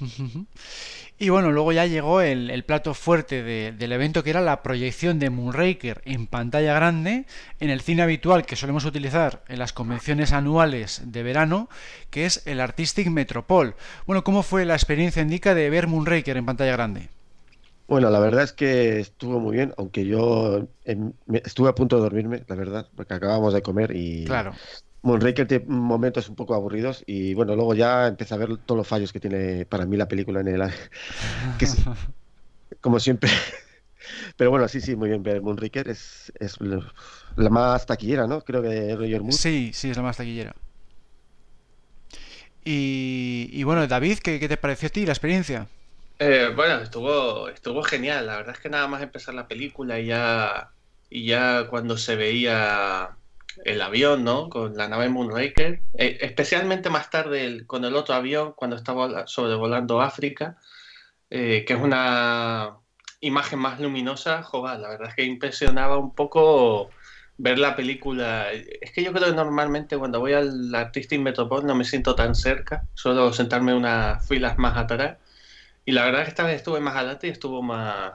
Y bueno, luego ya llegó el, plato fuerte del evento que era la proyección de Moonraker en pantalla grande en el cine habitual que solemos utilizar en las convenciones anuales de verano, que es el Artistic Metropol. Bueno, ¿cómo fue la experiencia indica de ver Moonraker en pantalla grande?
Bueno, la verdad es que estuvo muy bien, aunque yo estuve a punto de dormirme, la verdad, porque acabamos de comer y
claro.
Moonraker tiene momentos un poco aburridos y bueno, luego ya empieza a ver todos los fallos que tiene para mí la película en el... Que como siempre. Pero bueno, sí, sí, muy bien. Ver Moonraker es, es la más taquillera, ¿no? Creo que de Roger Moore.
Sí, sí, es la más taquillera. Y, bueno, David, ¿qué, te pareció a ti la experiencia?
Eh, bueno, estuvo, estuvo genial. La verdad es que nada más empezar la película y ya, y ya cuando se veía el avión, ¿no? Con la nave Moonraker, eh, especialmente más tarde con el otro avión cuando estaba sobrevolando África, eh, que es una imagen más luminosa, joder, la verdad es que impresionaba un poco ver la película. Es que yo creo que normalmente cuando voy al Artistic Metropol no me siento tan cerca, suelo sentarme unas filas más atrás. Y la verdad es que esta vez estuve más adelante y estuvo más,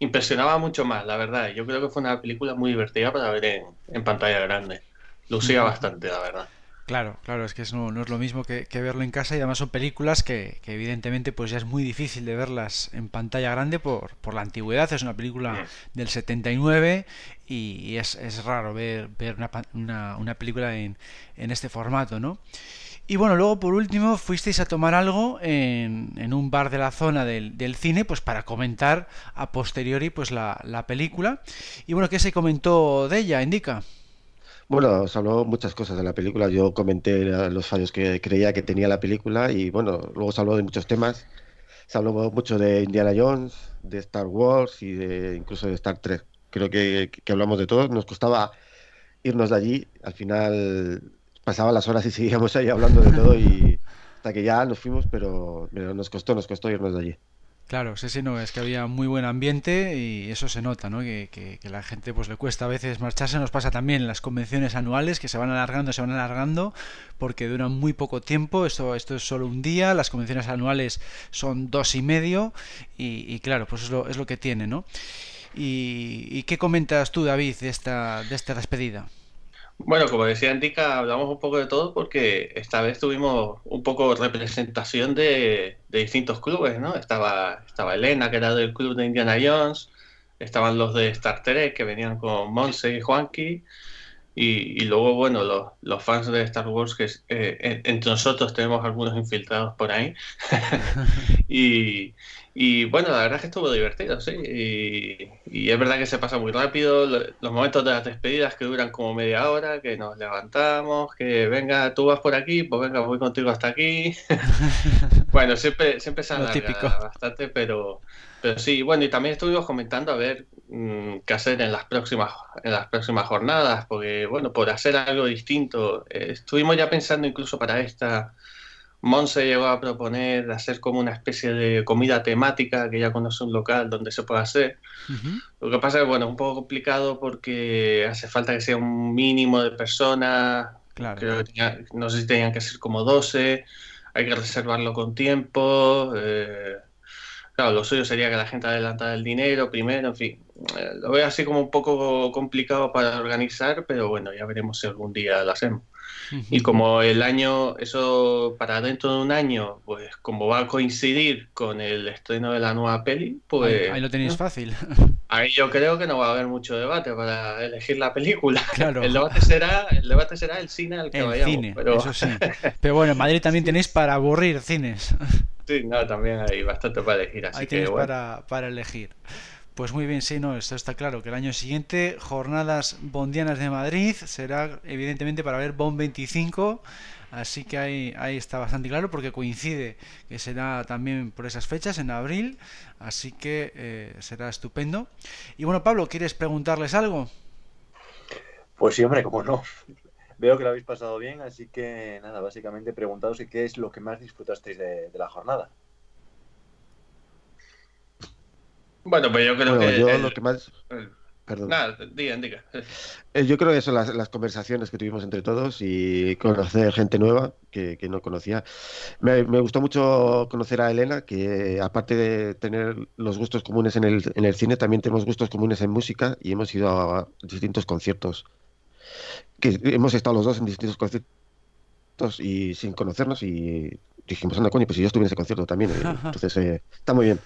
impresionaba mucho más, la verdad. Yo creo que fue una película muy divertida para ver en, pantalla grande. Lucía bastante, la verdad.
Claro, claro, es que no, no es lo mismo que, verlo en casa y además son películas que, evidentemente pues ya es muy difícil de verlas en pantalla grande por, por la antigüedad. Es una película del 79 y, es, es, raro ver, ver una, una, película en, en, este formato, ¿no? Y bueno, luego por último fuisteis a tomar algo en, un bar de la zona del, del, cine, pues para comentar a posteriori pues la, la película. Y bueno, ¿qué se comentó de ella, Indica?
Bueno, se habló muchas cosas de la película. Yo comenté los fallos que creía que tenía la película y bueno, luego se habló de muchos temas. Se habló mucho de Indiana Jones, de Star Wars y de incluso de Star Trek. Creo que, hablamos de todo. Nos costaba irnos de allí. Al final pasaban las horas y seguíamos ahí hablando de todo y hasta que ya nos fuimos, pero, nos costó, nos costó irnos de allí.
Claro, sí, sí, no, es que había muy buen ambiente y eso se nota, ¿no? Que, que, la gente pues le cuesta a veces marcharse. Nos pasa también las convenciones anuales que se van alargando, se van alargando porque duran muy poco tiempo. Esto, esto es solo un día, las convenciones anuales son dos y medio y, claro, pues es lo, es lo que tiene, ¿no? Y, ¿Y qué comentas tú, David, de esta, de esta despedida?
Bueno, como decía Antica, hablamos un poco de todo porque esta vez tuvimos un poco representación de, distintos clubes, ¿no? Estaba, estaba Elena, que era del club de Indiana Jones, estaban los de Star Trek, que venían con Monse y Juanqui, y, luego, bueno, los, los, fans de Star Wars, que eh, entre nosotros tenemos algunos infiltrados por ahí. y, y, bueno, la verdad es que estuvo divertido, sí. Y, es verdad que se pasa muy rápido. Los momentos de las despedidas que duran como media hora, que nos levantamos, que venga, tú vas por aquí, pues venga, voy contigo hasta aquí. bueno, siempre, siempre se alarga bastante, pero, pero sí. Bueno, y también estuvimos comentando a ver Mm, que hacer en las próximas en las próximas jornadas porque bueno por hacer algo distinto eh, estuvimos ya pensando incluso para esta Monse llegó a proponer hacer como una especie de comida temática que ya conoce un local donde se puede hacer. Lo que pasa es bueno un poco complicado porque hace falta que sea un mínimo de personas. Creo que no sé si tenían que ser como 12 hay que reservarlo con tiempo. Eh, Claro, lo suyo sería que la gente adelantara el dinero primero, en fin. Eh, lo veo así como un poco complicado para organizar, pero bueno, ya veremos si algún día lo hacemos. Y como el año, eso para dentro de un año, pues como va a coincidir con el estreno de la nueva peli, pues...
Ahí, lo tenéis fácil.
Ahí yo creo que no va a haber mucho debate para elegir la película. Claro. El debate será el, debate será el cine al que el vayamos. Cine, pero...
eso sí. Pero bueno, en Madrid también tenéis para aburrir cines.
Sí, no, también hay bastante para elegir, así que
para, para elegir. Pues muy bien, sí, no, esto está claro, que el año siguiente, jornadas bondianas de Madrid, será evidentemente para ver Bond 25, así que ahí, ahí está bastante claro, porque coincide que será también por esas fechas, en abril, así que eh, será estupendo. Y bueno, Pablo, ¿quieres preguntarles algo?
Pues sí, hombre, cómo no. Veo que lo habéis pasado bien, así que nada, básicamente preguntaos qué es lo que más disfrutasteis de, la jornada.
Bueno, pues yo creo que.
Yo lo que más.
Perdón. Nada, diga, diga.
Eh, yo creo que son las, conversaciones que tuvimos entre todos y conocer gente nueva que, no conocía. Me, gustó mucho conocer a Elena, que aparte de tener los gustos comunes en el, en el cine, también tenemos gustos comunes en música y hemos ido a distintos conciertos que hemos estado los dos en distintos conciertos y sin conocernos y dijimos, anda coño, pues si yo estuve en ese concierto también. Eh, entonces, eh, está muy bien.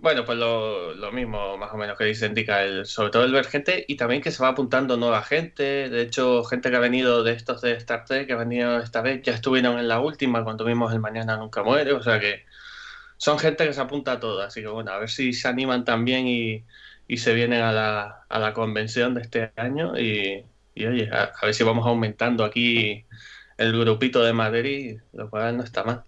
Bueno, pues lo, mismo más o menos que dice Indica, el, sobre todo el ver gente y también que se va apuntando nueva gente. De hecho, gente que ha venido de estos de Star Trek, que ha venido esta vez, ya estuvieron en la última cuando vimos el Mañana Nunca Muere. O sea que son gente que se apunta a todo. Así que bueno, a ver si se animan también y, y se vienen a la, a la convención de este año y, oye, a, ver si vamos aumentando aquí el grupito de Madrid, lo cual no está mal.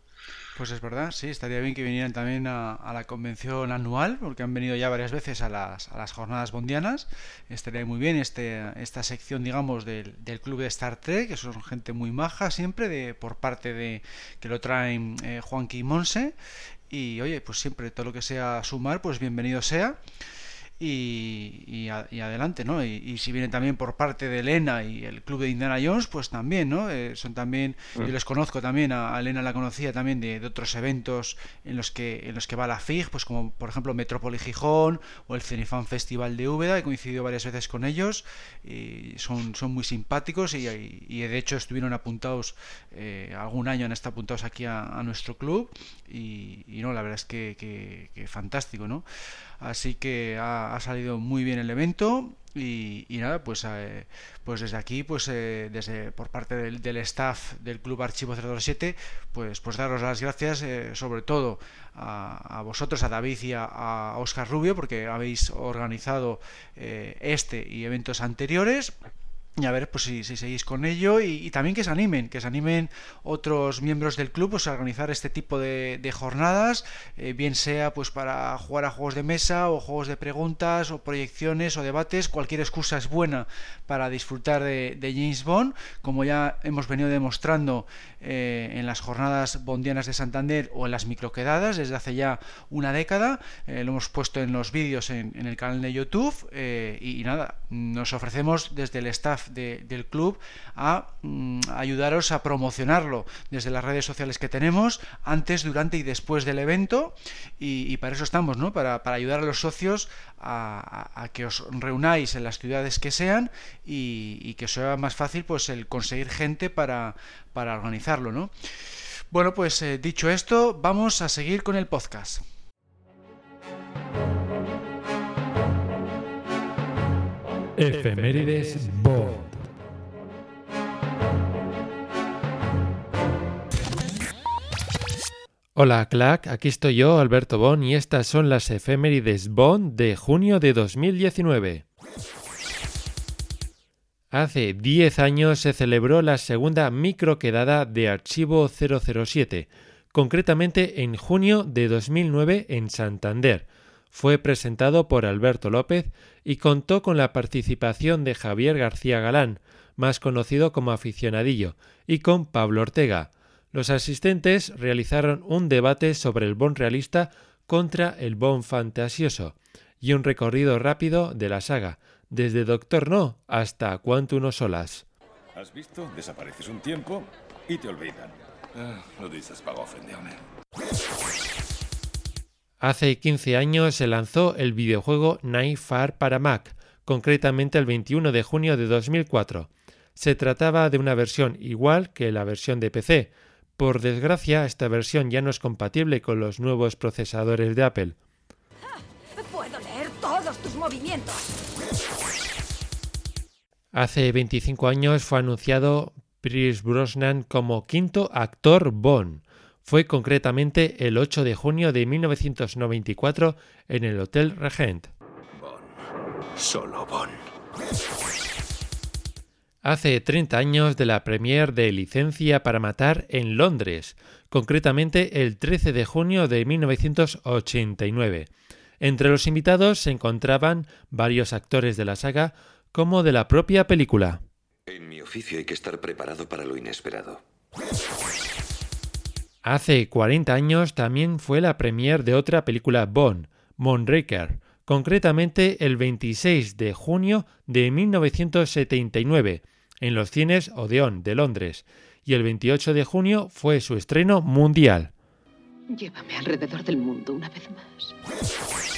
Pues es verdad, sí, estaría bien que vinieran también a, la convención anual, porque han venido ya varias veces a las, a las jornadas bondianas. Estaría muy bien este, esta sección, digamos, del, del club de Star Trek, que son gente muy maja siempre, de, por parte de que lo traen eh, Juanqui y Monse. Y oye, pues siempre todo lo que sea sumar, pues bienvenido sea. Y, adelante, ¿no? Y, si vienen también por parte de Elena y el club de Indiana Jones, pues también, ¿no? Eh, son también, yo mm. les conozco también, a, Elena la conocía también de, otros eventos en los que en los que va la FIG, pues como por ejemplo Metrópoli Gijón o el Cenefan Festival de Úbeda, he coincidido varias veces con ellos y son, son muy simpáticos y, de hecho estuvieron apuntados, eh, algún año han estado apuntados aquí a, nuestro club y, no, la verdad es que, que fantástico, ¿no? Así que ha, salido muy bien el evento y, nada, pues, eh, pues desde aquí, pues eh, desde por parte del, staff del Club Archivo 027, pues, pues daros las gracias eh, sobre todo a, vosotros, a David y a, Oscar Rubio, porque habéis organizado este y eventos anteriores y a ver pues si, seguís con ello y, también que se animen, que se animen otros miembros del club pues, a organizar este tipo de, jornadas, eh, bien sea pues para jugar a juegos de mesa o juegos de preguntas o proyecciones o debates, cualquier excusa es buena para disfrutar de, James Bond, como ya hemos venido demostrando eh, en las jornadas bondianas de Santander o en las microquedadas desde hace ya una década, eh, lo hemos puesto en los vídeos en, el canal de YouTube y nada, nos ofrecemos desde el staff del club a mm, ayudaros a promocionarlo desde las redes sociales que tenemos antes, durante y después del evento y, para eso estamos, ¿no? Para, ayudar a los socios a, que os reunáis en las ciudades que sean y, que os sea más fácil pues el conseguir gente para, para organizarlo, ¿no? Bueno, pues eh, dicho esto, vamos a seguir con el podcast.
Efemérides Bond. Hola, Clack, aquí estoy yo, Alberto Bond, y estas son las efemérides Bond de junio de 2019. Hace 10 años se celebró la segunda microquedada de Archivo 007, concretamente en junio de 2009 en Santander, fue presentado por Alberto López y contó con la participación de Javier García Galán, más conocido como aficionadillo, y con Pablo Ortega. Los asistentes realizaron un debate sobre el Bon realista contra el Bon fantasioso y un recorrido rápido de la saga, desde Doctor No hasta Quantum Solas.
¿Has visto? Desapareces un tiempo y te olvidan. Ah, lo dices para ofenderme.
Hace 15 años se lanzó el videojuego Night Far para Mac, concretamente el 21 de junio de 2004. Se trataba de una versión igual que la versión de PC. Por desgracia, esta versión ya no es compatible con los nuevos procesadores de Apple.
Puedo leer todos tus movimientos.
Hace 25 años fue anunciado Pierce Brosnan como quinto actor Bond fue concretamente el 8 de junio de 1994 en el Hotel Regent.
Bon. Solo Bon.
Hace 30 años de la premier de Licencia para Matar en Londres, concretamente el 13 de junio de 1989. Entre los invitados se encontraban varios actores de la saga como de la propia película.
En mi oficio hay que estar preparado para lo inesperado.
Hace 40 años también fue la premier de otra película Bond, Moonraker, concretamente el 26 de junio de 1979, en los cines Odeon de Londres, y el 28 de junio fue su estreno mundial.
Llévame alrededor del mundo una vez más.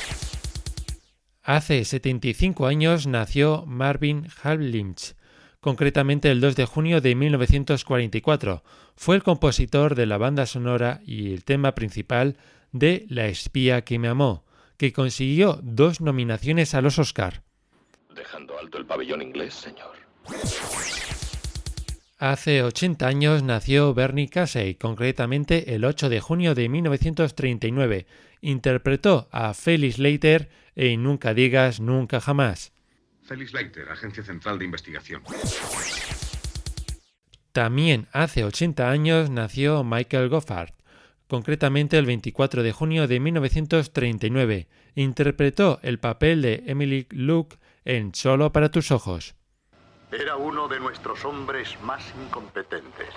Hace 75 años nació Marvin Halblinch, concretamente el 2 de junio de 1944. Fue el compositor de la banda sonora y el tema principal de La espía que me amó, que consiguió dos nominaciones a los Oscar.
Dejando alto el pabellón inglés, señor.
Hace 80 años nació Bernie Casey, concretamente el 8 de junio de 1939. Interpretó a Felix Leiter en Nunca digas nunca jamás.
Felix Leiter, Agencia Central de Investigación.
También hace 80 años nació Michael Goffard, concretamente el 24 de junio de 1939. Interpretó el papel de Emily Luke en Solo para tus ojos.
Era uno de nuestros hombres más incompetentes.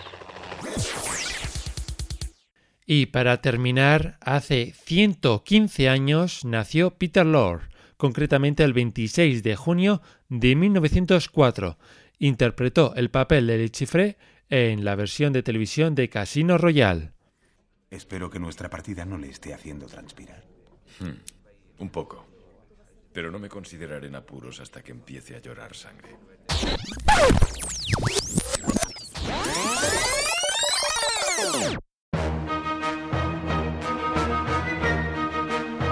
Y para terminar, hace 115 años nació Peter Lorre, concretamente el 26 de junio de 1904. Interpretó el papel de Le Chiffre en la versión de televisión de Casino Royale.
Espero que nuestra partida no le esté haciendo transpirar.
Hmm, un poco. Pero no me consideraré en apuros hasta que empiece a llorar sangre.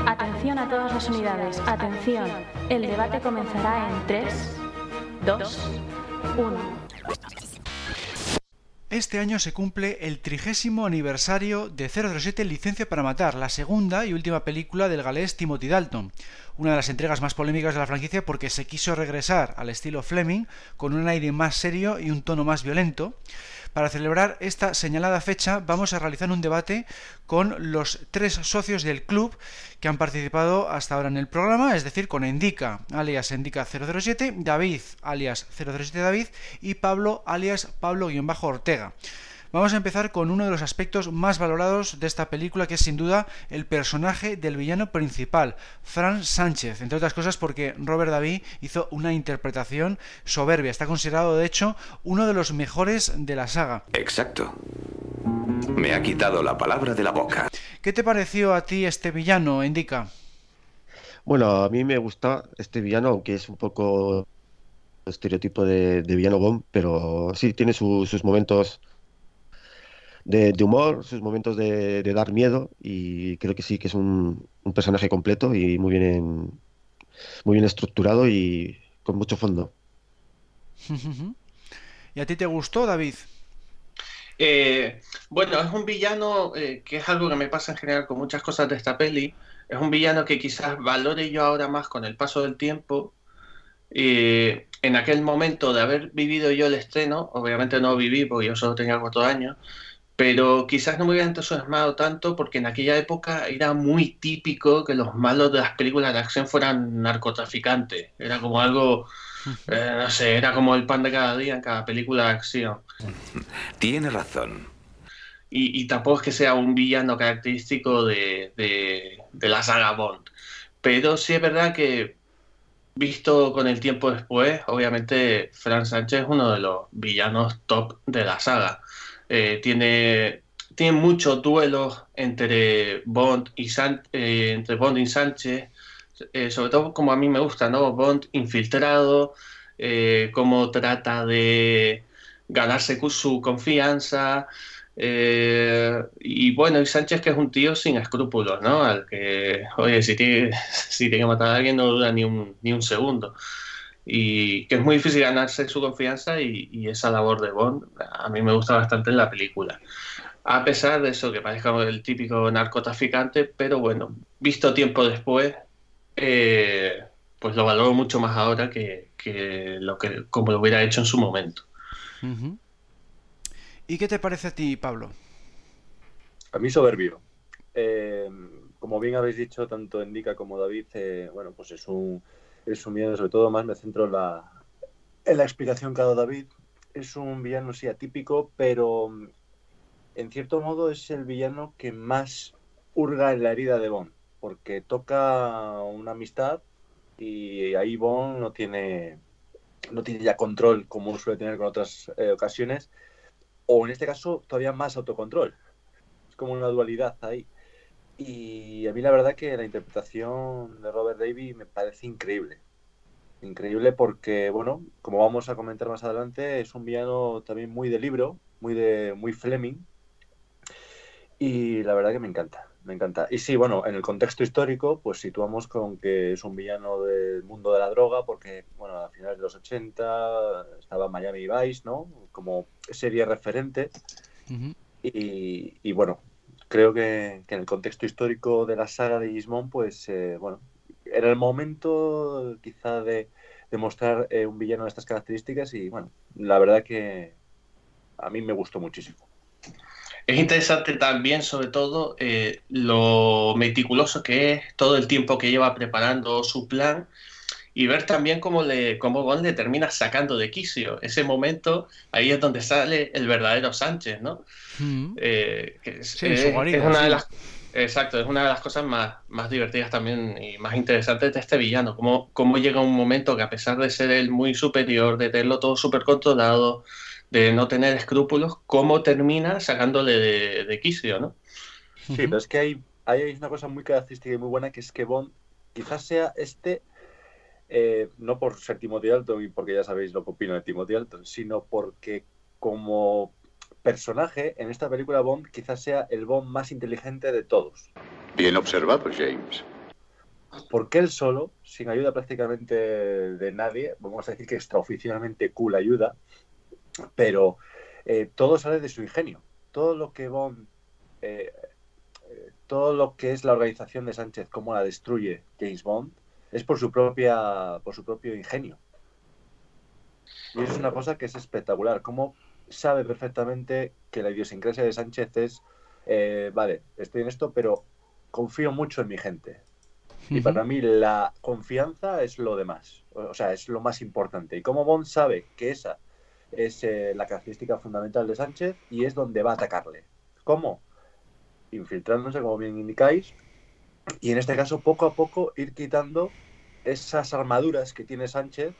Atención a todas las unidades. Atención. El debate comenzará en 3, 2, 1.
Este año se cumple el trigésimo aniversario de 007 Licencia para Matar, la segunda y última película del galés Timothy Dalton, una de las entregas más polémicas de la franquicia porque se quiso regresar al estilo Fleming con un aire más serio y un tono más violento. Para celebrar esta señalada fecha vamos a realizar un debate con los tres socios del club que han participado hasta ahora en el programa, es decir, con Endica, alias Endica 007, David, alias 007 David y Pablo, alias Pablo-Ortega. Vamos a empezar con uno de los aspectos más valorados de esta película, que es sin duda el personaje del villano principal, Franz Sánchez, entre otras cosas porque Robert David hizo una interpretación soberbia. Está considerado, de hecho, uno de los mejores de la saga.
Exacto. Me ha quitado la palabra de la boca.
¿Qué te pareció a ti este villano, Indica?
Bueno, a mí me gusta este villano, aunque es un poco estereotipo de, villano bomb, pero sí tiene sus momentos de, humor, sus momentos de, dar miedo y creo que sí que es un, personaje completo y muy bien, muy bien estructurado y con mucho fondo.
¿Y a ti te gustó, David?
Eh, bueno, es un villano eh, que es algo que me pasa en general con muchas cosas de esta peli. Es un villano que quizás valore yo ahora más con el paso del tiempo. Eh, en aquel momento de haber vivido yo el estreno, obviamente no viví porque yo solo tenía cuatro años, pero quizás no me hubiera entusiasmado tanto porque en aquella época era muy típico que los malos de las películas de acción fueran narcotraficantes. Era como algo, eh, no sé, era como el pan de cada día en cada película de acción.
Tiene razón.
Y, tampoco es que sea un villano característico de, de la saga Bond. Pero sí es verdad que visto con el tiempo después, obviamente Frank Sánchez es uno de los villanos top de la saga. Eh, tiene, tiene muchos duelos entre Bond y, eh, entre Bond y Sánchez, eh, sobre todo como a mí me gusta, ¿no? Bond infiltrado, cómo trata de ganarse su confianza. y bueno, y Sánchez que es un tío sin escrúpulos, ¿no? Al que, oye, si tiene, si tiene que matar a alguien no duda ni un, ni un segundo y que es muy difícil ganarse su confianza y, esa labor de Bond a mí me gusta bastante en la película. A pesar de eso, que parezca el típico narcotraficante, pero bueno, visto tiempo después, eh, pues lo valoro mucho más ahora que, lo que como lo hubiera hecho en su momento.
¿Y qué te parece a ti, Pablo?
A mí soberbio. Eh, como bien habéis dicho, tanto Indica como David, eh, bueno, pues es un es un villano, sobre todo más me centro en la, en la explicación que ha dado David. Es un villano, sí, atípico, pero en cierto modo es el villano que más hurga en la herida de Bond, porque toca una amistad y ahí Bond no tiene, no tiene ya control como suele tener con otras eh, ocasiones, o en este caso todavía más autocontrol. Es como una dualidad ahí. Y a mí la verdad que la interpretación de Robert Davy me parece increíble. Increíble porque, bueno, como vamos a comentar más adelante, es un villano también muy de libro, muy de muy Fleming. Y la verdad que me encanta, me encanta. Y sí, bueno, en el contexto histórico, pues situamos con que es un villano del mundo de la droga, porque, bueno, a finales de los 80 estaba Miami Vice, ¿no? Como serie referente. y, y, bueno, creo que, en el contexto histórico de la saga de Gismond, pues eh, bueno, era el momento quizá de, mostrar eh, un villano de estas características y bueno, la verdad que a mí me gustó muchísimo.
Es interesante también, sobre todo, eh, lo meticuloso que es todo el tiempo que lleva preparando su plan y ver también cómo, le, cómo Bond le termina sacando de quicio. Ese momento, ahí es donde sale el verdadero Sánchez, ¿no?
Mm.
Eh, es, una de las, Exacto, es una de las cosas más, más divertidas también y más interesantes de este villano. Cómo, cómo llega un momento que a pesar de ser él muy superior, de tenerlo todo súper controlado, de no tener escrúpulos, cómo termina sacándole de, de quicio, ¿no?
Sí, pero es que hay, hay una cosa muy característica y muy buena que es que Bond quizás sea este, eh, no por ser Timothy Dalton y porque ya sabéis lo que opino de Timothy Dalton, sino porque como personaje en esta película Bond quizás sea el Bond más inteligente de todos.
Bien observado, James.
Porque él solo, sin ayuda prácticamente de nadie, vamos a decir que extraoficialmente cool ayuda, pero eh, todo sale de su ingenio. Todo lo que Bond, eh, todo lo que es la organización de Sánchez, cómo la destruye James Bond, es por su propia, por su propio ingenio. Y es una cosa que es espectacular. Cómo sabe perfectamente que la idiosincrasia de Sánchez es, vale, estoy en esto, pero confío mucho en mi gente. Y para mí la confianza es lo demás, o sea, es lo más importante. Y cómo Bond sabe que esa es eh, la característica fundamental de Sánchez y es donde va a atacarle. ¿Cómo? Infiltrándose, como bien indicáis, y en este caso poco a poco ir quitando esas armaduras que tiene Sánchez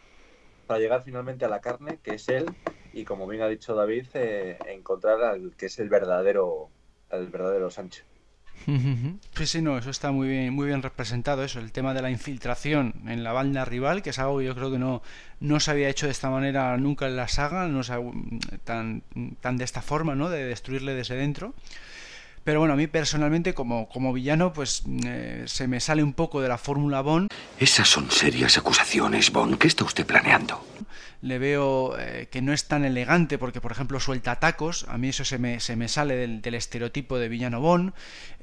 para llegar finalmente a la carne, que es él, y como bien ha dicho David, eh, encontrar al que es el verdadero, el verdadero Sánchez.
Sí, sí, no, eso está muy bien, muy bien representado, eso, el tema de la infiltración en la banda rival, que es algo que yo creo que no, no se había hecho de esta manera nunca en la saga, no tan, tan de esta forma, ¿no? De destruirle desde dentro. Pero bueno, a mí personalmente como, como villano, pues eh, se me sale un poco de la fórmula Bond.
Esas son serias acusaciones, Bond. ¿Qué está usted planeando?
Le veo eh, que no es tan elegante porque, por ejemplo, suelta tacos. A mí eso se me, se me sale del, estereotipo de villano Bond.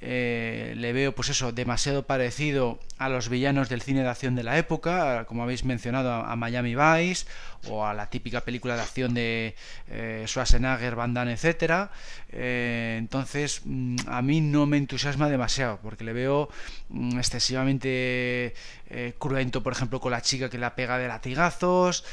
Eh, le veo, pues eso, demasiado parecido a los villanos del cine de acción de la época, como habéis mencionado, a, Miami Vice o a la típica película de acción de eh, Schwarzenegger, Van Damme, etc. entonces, mm, a mí no me entusiasma demasiado porque le veo mm, excesivamente cruento, por ejemplo, con la chica que la pega de latigazos.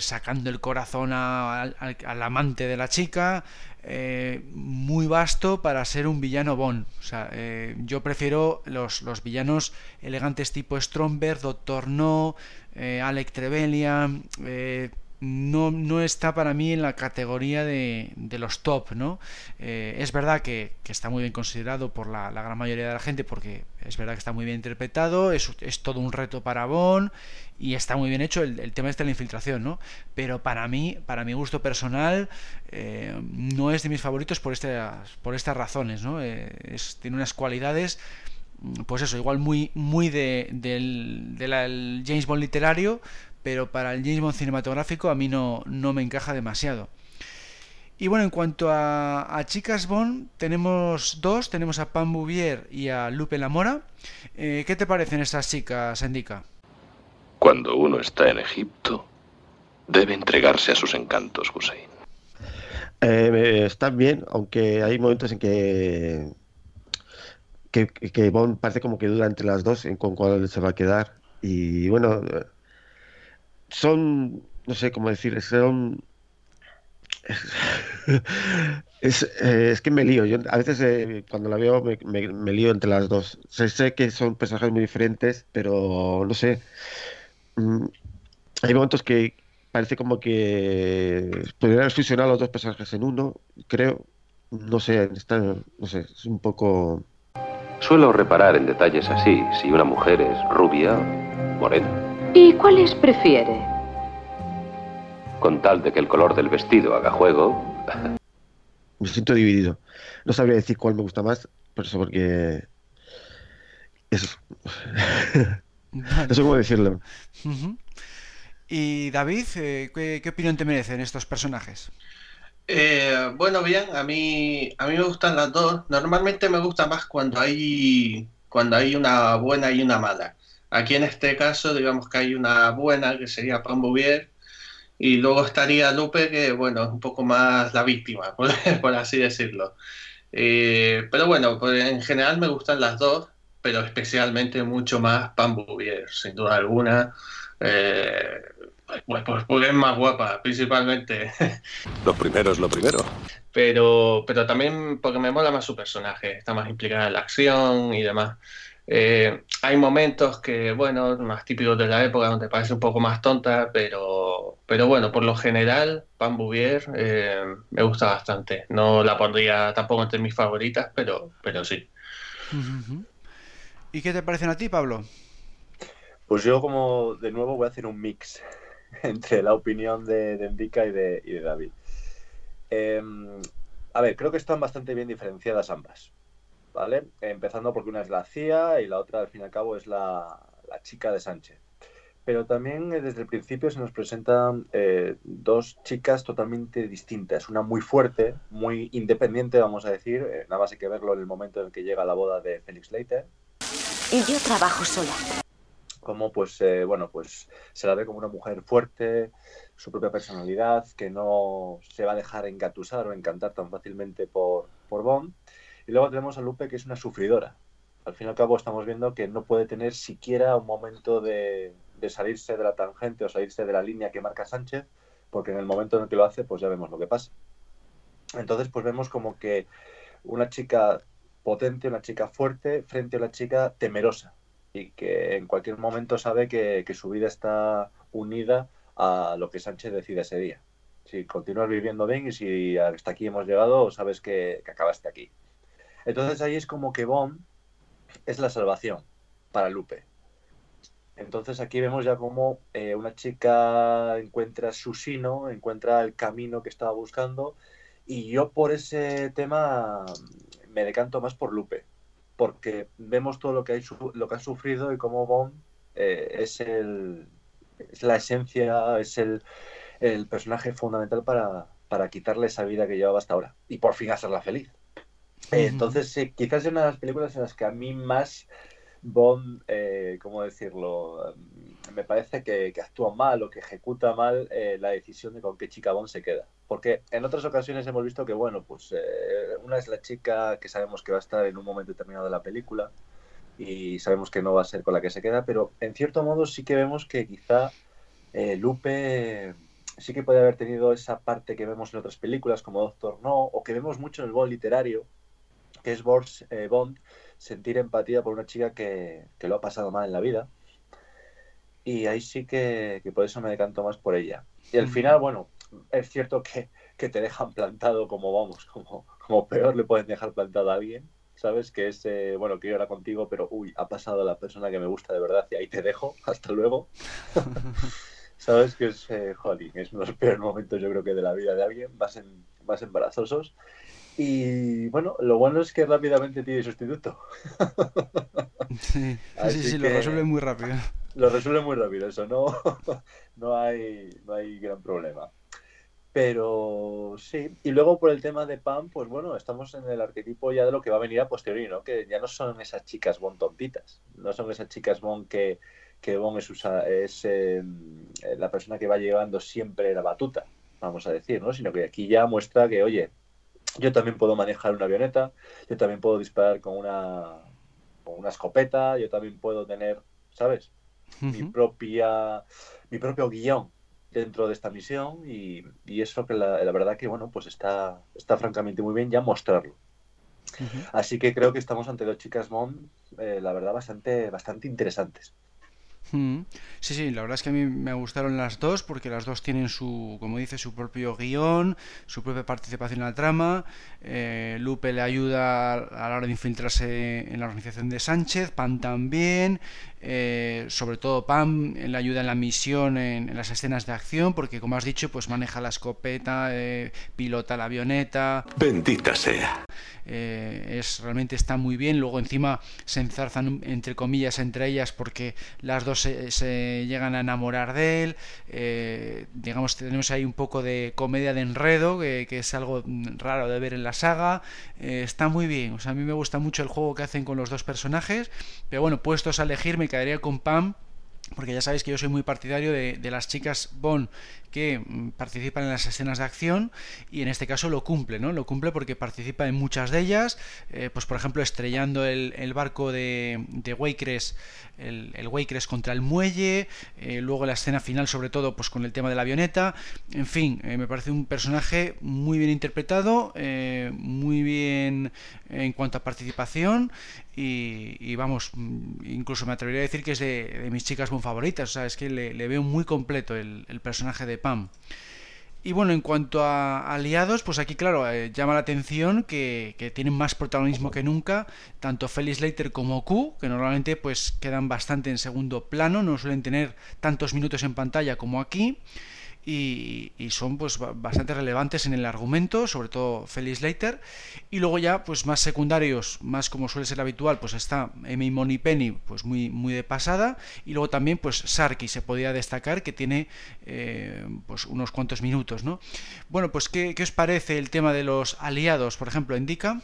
Sacando el corazón al, amante de la chica, eh, muy vasto para ser un villano Bond. O sea, eh, yo prefiero los, los, villanos elegantes tipo Stromberg, Doctor No, Alec Trevelyan no, no está para mí en la categoría de, de los top, ¿no? Eh, es verdad que, está muy bien considerado por la, gran mayoría de la gente porque es verdad que está muy bien interpretado, es, es todo un reto para Bond y está muy bien hecho el, tema este de la infiltración, ¿no? Pero para mí, para mi gusto personal, eh, no es de mis favoritos por estas, por estas razones, ¿no? Eh, tiene unas cualidades pues eso, igual muy, muy de, del, del James Bond literario, pero para el James Bond cinematográfico a mí no, no me encaja demasiado. Y bueno, en cuanto a, chicas Bond, tenemos dos, tenemos a Pam Bouvier y a Lupe Lamora. Eh, ¿Qué te parecen estas chicas, Indica?
Cuando uno está en Egipto, debe entregarse a sus encantos, Hussein.
Eh, están bien, aunque hay momentos en que, que, Bond parece como que duda entre las dos en con cuál se va a quedar. Y bueno, son, no sé cómo decir, son... es, eh, es, que me lío. Yo a veces eh, cuando la veo me, me, lío entre las dos. Sé, sé, que son personajes muy diferentes, pero no sé. Mm, hay momentos que parece como que podrían fusionar los dos personajes en uno, creo. No sé, está, no sé, es un poco...
Suelo reparar en detalles así, si una mujer es rubia, morena
¿Y cuáles prefiere?
Con tal de que el color del vestido haga juego.
Me siento dividido. No sabría decir cuál me gusta más, por eso porque. Eso. no sé cómo decirlo.
Y David, eh, ¿qué, opinión te merecen estos personajes?
Eh, bueno, bien, a mí, a mí me gustan las dos. Normalmente me gusta más cuando hay, cuando hay una buena y una mala. Aquí en este caso, digamos que hay una buena, que sería Pam Bouvier, y luego estaría Lupe, que bueno, es un poco más la víctima, por, así decirlo. Eh, pero bueno, pues en general me gustan las dos, pero especialmente mucho más Pam Bouvier, sin duda alguna. Eh, Pues, pues porque es más guapa, principalmente.
Lo primero es lo primero.
Pero, pero también porque me mola más su personaje, está más implicada en la acción y demás. Eh, hay momentos que, bueno, más típicos de la época, donde parece un poco más tonta, pero, pero bueno, por lo general, Pam Bouvier eh, me gusta bastante. No la pondría tampoco entre mis favoritas, pero, pero sí.
¿Y qué te parecen a ti, Pablo?
Pues yo, como de nuevo, voy a hacer un mix entre la opinión de, de y de, y de David. Em, a ver, creo que están bastante bien diferenciadas ambas. ¿Vale? Empezando porque una es la CIA y la otra, al fin y al cabo, es la, la chica de Sánchez. Pero también eh, desde el principio se nos presentan eh, dos chicas totalmente distintas. Una muy fuerte, muy independiente, vamos a decir. Eh, nada más hay que verlo en el momento en el que llega la boda de Félix Leiter.
Y yo trabajo sola.
Como pues, bueno, pues se la ve como una mujer fuerte, su propia personalidad, que no se va a dejar engatusar o encantar tan fácilmente por, por Bond. Y luego tenemos a Lupe, que es una sufridora. Al fin y al cabo estamos viendo que no puede tener siquiera un momento de, salirse de la tangente o salirse de la línea que marca Sánchez, porque en el momento en el que lo hace, pues ya vemos lo que pasa. Entonces, pues vemos como que una chica potente, una chica fuerte, frente a una chica temerosa y que en cualquier momento sabe que, que su vida está unida a lo que Sánchez decide ese día. Si continúas viviendo bien y si hasta aquí hemos llegado, sabes que, que acabaste aquí. Entonces ahí es como que Bond es la salvación para Lupe. Entonces aquí vemos ya como eh, una chica encuentra su sino, encuentra el camino que estaba buscando y yo por ese tema me decanto más por Lupe, porque vemos todo lo que, hay, lo que ha sufrido y cómo Bond eh, es, el, es la esencia, es el, personaje fundamental para quitarle esa vida que llevaba hasta ahora y por fin hacerla feliz. Eh, entonces, sí, quizás es una de las películas en las que a mí más Bond, eh, ¿cómo decirlo? Mm, me parece que, actúa mal o que ejecuta mal eh, la decisión de con qué chica Bond se queda. Porque en otras ocasiones hemos visto que, bueno, pues eh, una es la chica que sabemos que va a estar en un momento determinado de la película y sabemos que no va a ser con la que se queda, pero en cierto modo sí que vemos que quizá eh, Lupe sí que puede haber tenido esa parte que vemos en otras películas como Doctor No o que vemos mucho en el Bond literario, que es eh, Bond, sentir empatía por una chica que, que, lo ha pasado mal en la vida. Y ahí sí que, que por eso me decanto más por ella. Y al final, bueno, es cierto que, que te dejan plantado como vamos, como, como peor le pueden dejar plantado a alguien, ¿sabes? Que es, eh, bueno, quiero ir contigo, pero uy, ha pasado la persona que me gusta de verdad y ahí te dejo, hasta luego. ¿Sabes? Que es, eh, jolín, es uno de los peores momentos yo creo que de la vida de alguien, más, en, más embarazosos. Y bueno, lo bueno es que rápidamente tiene sustituto.
Sí, sí, sí, lo resuelve muy rápido.
Lo resuelve muy rápido, eso no, no, hay, no hay gran problema. Pero sí, y luego por el tema de Pam, pues bueno, estamos en el arquetipo ya de lo que va a venir a posteriori, ¿no? Que ya no son esas chicas Bon tontitas, no son esas chicas Bon que, que Bon es, es eh, la persona que va llevando siempre la batuta, vamos a decir, ¿no? Sino que aquí ya muestra que, oye, yo también puedo manejar una avioneta, yo también puedo disparar con una, con una escopeta, yo también puedo tener, ¿sabes? Uh -huh. Mi propia mi propio guion dentro de esta misión y, y eso que la, la, verdad que bueno pues está está francamente muy bien ya mostrarlo uh -huh. así que creo que estamos ante dos chicas Bond eh, la verdad bastante bastante interesantes.
Sí, sí, la verdad es que a mí me gustaron las dos porque las dos tienen su, como dice, su propio guion, su propia participación en la trama. Eh, Lupe le ayuda a la hora de infiltrarse en la organización de Sánchez, Pam también, eh, sobre todo Pam le ayuda en la misión, en, en, las escenas de acción, porque como has dicho, pues maneja la escopeta, eh, pilota la avioneta.
Bendita sea.
Eh, es realmente está muy bien. Luego encima se enzarzan entre comillas entre ellas porque las dos se, se llegan a enamorar de él. Digamos tenemos ahí un poco de comedia de enredo que, que es algo raro de ver en la saga. Está muy bien. O sea, a mí me gusta mucho el juego que hacen con los dos personajes. Pero bueno, puestos a elegir me quedaría con Pam porque ya sabéis que yo soy muy partidario de, las chicas Bond que mm, participan en las escenas de acción y en este caso lo cumple, ¿no? Lo cumple porque participa en muchas de ellas, eh, pues por ejemplo estrellando el, barco de, de el, el contra el muelle, eh, luego la escena final sobre todo pues con el tema de la avioneta, en fin, eh, me parece un personaje muy bien interpretado, muy bien en cuanto a participación y, vamos, mm, incluso me atrevería a decir que es de, mis chicas muy favoritas, o sea, es que le, veo muy completo el, personaje de Pam. Y bueno, en cuanto a aliados, pues aquí claro, eh, llama la atención que, tienen más protagonismo que nunca, tanto Felix Leiter como Q, que normalmente pues quedan bastante en segundo plano, no suelen tener tantos minutos en pantalla como aquí y, son pues bastante relevantes en el argumento, sobre todo Felix Leiter. Y luego ya pues más secundarios, más como suele ser habitual, pues está Amy Penny pues muy, muy de pasada. Y luego también pues Sarky se podía destacar que tiene eh, pues unos cuantos minutos, ¿no? Bueno, pues ¿qué, ¿qué os parece el tema de los aliados, por ejemplo, indica?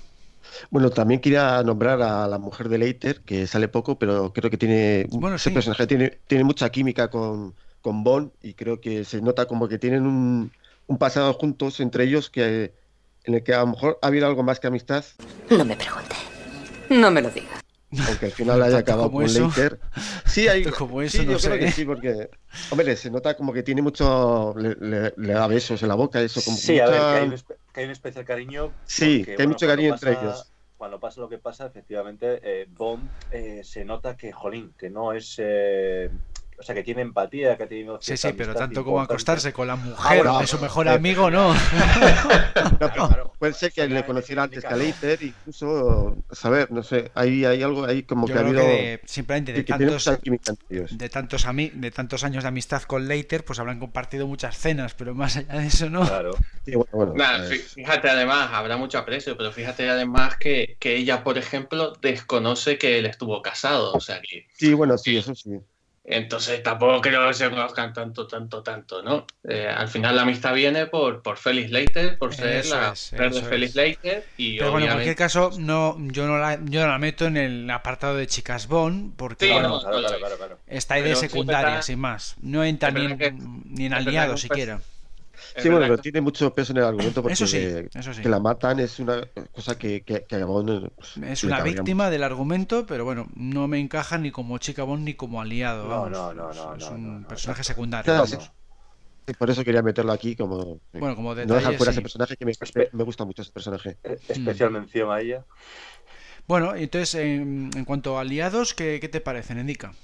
Bueno, también quería nombrar a la mujer de Leiter, que sale poco, pero creo que tiene
bueno, ese
personaje tiene, tiene mucha química con, con Bond y creo que se nota como que tienen un, un pasado juntos entre ellos que en el que a lo mejor ha habido algo más que amistad.
No me pregunte. No me lo diga.
Aunque al final haya acabado con Leiter. Sí, hay,
como eso, sí, yo creo
que sí, porque, hombre, se nota como que tiene mucho, le, da besos en la boca, eso como
Sí, a ver, que hay, un, que hay un especial cariño.
Sí, que hay mucho cariño entre ellos.
Cuando pasa lo que pasa, efectivamente, eh, Bond eh, se nota que, jolín, que no es... Eh, sea, que tiene empatía, que tiene...
Sí, sí, pero tanto como acostarse con la mujer de su mejor amigo, no.
puede ser que le conociera antes que a Leiter, incluso, saber, no sé, hay, hay algo ahí como que ha habido...
simplemente de tantos, de, tantos de tantos años de amistad con Leiter, pues habrán compartido muchas cenas, pero más allá de eso, ¿no?
Claro.
Pues fíjate además, habrá mucho aprecio, pero fíjate además que, que ella, por ejemplo, desconoce que él estuvo casado, o sea que...
Sí, bueno, sí, eso sí.
Entonces tampoco creo que se conozcan tanto, tanto, tanto, ¿no? Eh, al final la amistad viene por, por Felix Leiter, por ser la mujer de Felix Leiter. Y
Pero bueno, en cualquier caso, no, yo, no la, yo no la meto en el apartado de Chicas Bond, porque está ahí de secundaria, sin más. No entra ni, ni en aliado siquiera.
Sí, bueno, pero tiene mucho peso en el argumento porque que la matan es una cosa que, que,
pues, Es una víctima del argumento, pero bueno, no me encaja ni como chica Bond ni como aliado.
No, no, no, no.
Es un personaje secundario.
por eso quería meterlo aquí como...
Bueno, como
No dejar fuera ese personaje que me, me, gusta mucho ese personaje.
E-, especial mención a ella.
Bueno, entonces, en, en cuanto a aliados, ¿qué, qué te parecen, Indica?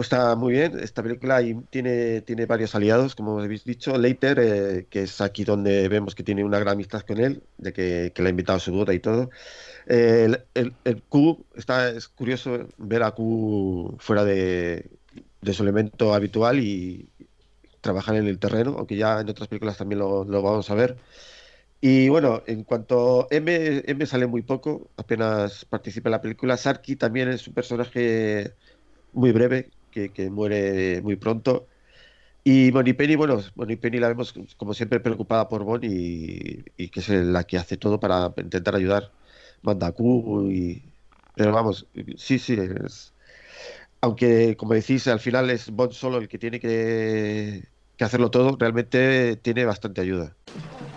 Pues está muy bien, esta película tiene, tiene varios aliados, como habéis dicho. Leiter, eh, que es aquí donde vemos que tiene una gran amistad con él, de que, que le ha invitado a su boda y todo. el, el, Q, está, es curioso ver a Q fuera de, su elemento habitual y trabajar en el terreno, aunque ya en otras películas también lo, lo vamos a ver. Y bueno, en cuanto M, M sale muy poco, apenas participa en la película. Sarki también es un personaje muy breve, que, muere muy pronto. Y Bonnie Penny, bueno, Bonnie Penny la vemos como siempre preocupada por Bonnie y, que es la que hace todo para intentar ayudar. Manda Q y... Pero vamos, sí, sí, es... Aunque, como decís, al final es Bond solo el que tiene que, que hacerlo todo, realmente tiene bastante ayuda.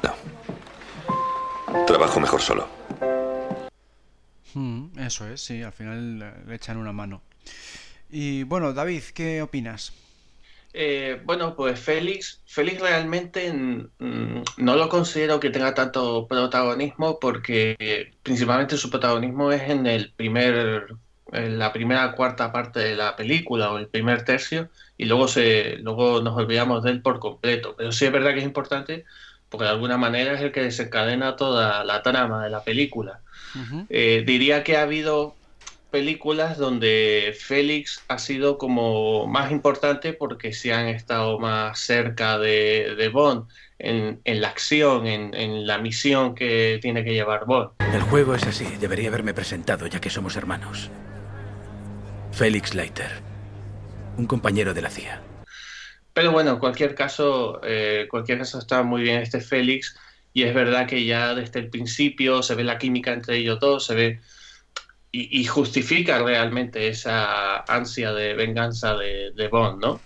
No. Trabajo mejor solo.
Hmm, eso es, sí, al final le echan una mano. Y bueno, David, ¿qué opinas?
Eh, bueno, pues Félix, Félix realmente no lo considero que tenga tanto protagonismo porque principalmente su protagonismo es en el primer, en la primera cuarta parte de la película o el primer tercio y luego se, luego nos olvidamos de él por completo. Pero sí es verdad que es importante porque de alguna manera es el que desencadena toda la trama de la película. Eh, diría que ha habido películas donde Félix ha sido como más importante porque se han estado más cerca de, Bond en, la acción, en, la misión que tiene que llevar Bond.
El juego es así, debería haberme presentado ya que somos hermanos. Félix Leiter, un compañero de la CIA.
Pero bueno, en cualquier caso, eh, cualquier caso está muy bien este Félix y es verdad que ya desde el principio se ve la química entre ellos dos, se ve y, justifica realmente esa ansia de venganza de, Bond, ¿no?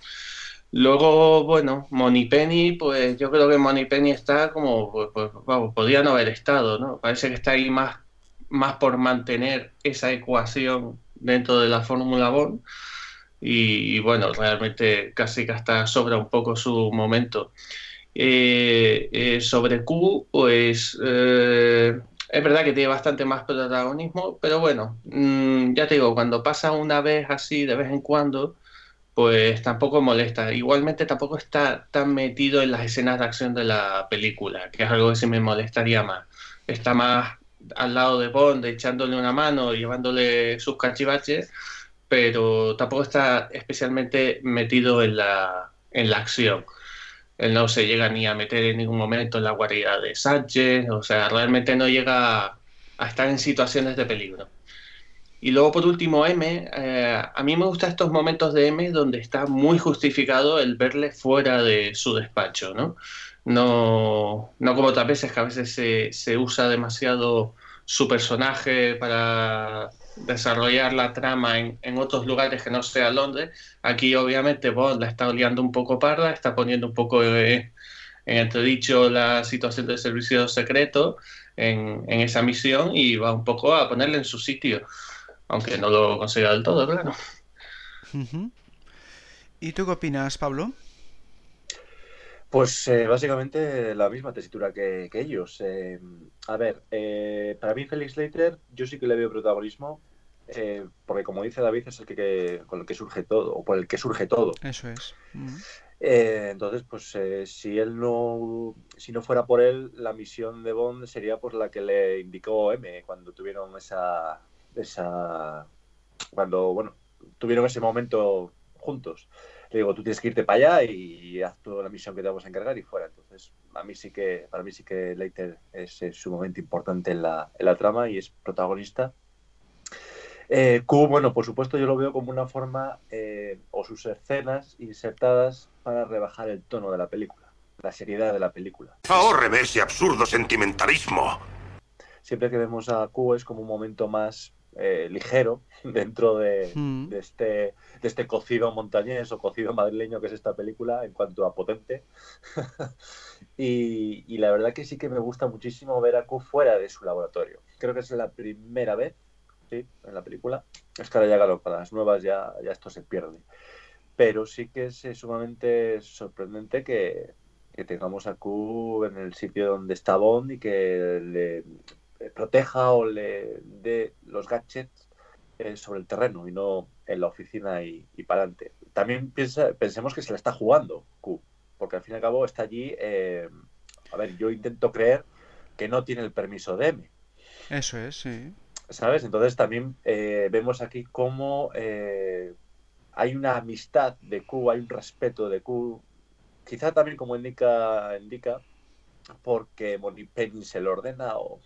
Luego, bueno, Penny, pues yo creo que Penny está como, pues, pues vamos, podría no haber estado, ¿no? Parece que está ahí más, más por mantener esa ecuación dentro de la Fórmula Bond. Y, bueno, realmente casi que hasta sobra un poco su momento. Eh, eh, sobre Q, pues eh, es verdad que tiene bastante más protagonismo, pero bueno, mm, ya te digo, cuando pasa una vez así, de vez en cuando, pues tampoco molesta. Igualmente tampoco está tan metido en las escenas de acción de la película, que es algo que sí me molestaría más. Está más al lado de Bond, echándole una mano, llevándole sus cachivaches, pero tampoco está especialmente metido en la, en la acción. Él no se llega ni a meter en ningún momento en la guarida de Sánchez, o sea, realmente no llega a estar en situaciones de peligro. Y luego, por último, M. Eh, a mí me gustan estos momentos de M donde está muy justificado el verle fuera de su despacho, ¿no? No, no como otras veces que a veces se, se usa demasiado su personaje para desarrollar la trama en, en, otros lugares que no sea Londres. Aquí obviamente Bond la está liando un poco parda, está poniendo un poco en entredicho la situación del servicio secreto en, en, esa misión y va un poco a ponerle en su sitio, aunque no lo consiga del todo, claro.
¿Y tú qué opinas, Pablo?
Pues eh, básicamente la misma tesitura que, ellos. Eh, a ver, eh, para mí Felix Leiter yo sí que le veo protagonismo, porque como dice David es el que, con el que surge todo, o por el que surge todo.
Eso es.
entonces, pues si él no, si no fuera por él, la misión de Bond sería pues la que le indicó M cuando tuvieron esa, esa, cuando bueno, tuvieron ese momento juntos le digo, tú tienes que irte para allá y haz toda la misión que te vamos a encargar y fuera. Entonces, a mí sí que, para mí sí que Leiter es, sumamente importante en la, en la, trama y es protagonista. Eh, Q, bueno, por supuesto yo lo veo como una forma, eh, o sus escenas insertadas para rebajar el tono de la película, la seriedad de la película.
Ahórreme ese absurdo sentimentalismo.
Siempre que vemos a Q es como un momento más eh, ligero dentro mm. de, este, de este cocido montañés o cocido madrileño que es esta película en cuanto a potente. y, la verdad que sí que me gusta muchísimo ver a Q fuera de su laboratorio. Creo que es la primera vez en la película. Es que ahora ya, claro, para las nuevas ya, ya esto se pierde. Pero sí que es sumamente sorprendente que, tengamos a Q en el sitio donde está Bond y que le, proteja o le dé los gadgets eh, sobre el terreno y no en la oficina y, para adelante. También piensa, pensemos que se le está jugando Q, porque al fin y al cabo está allí. Eh, a ver, yo intento creer que no tiene el permiso de M.
Eso es, sí.
¿Sabes? Entonces también vemos aquí cómo hay una amistad de Q, hay un respeto de Q. Quizá también como indica, indica porque Penny se lo ordena o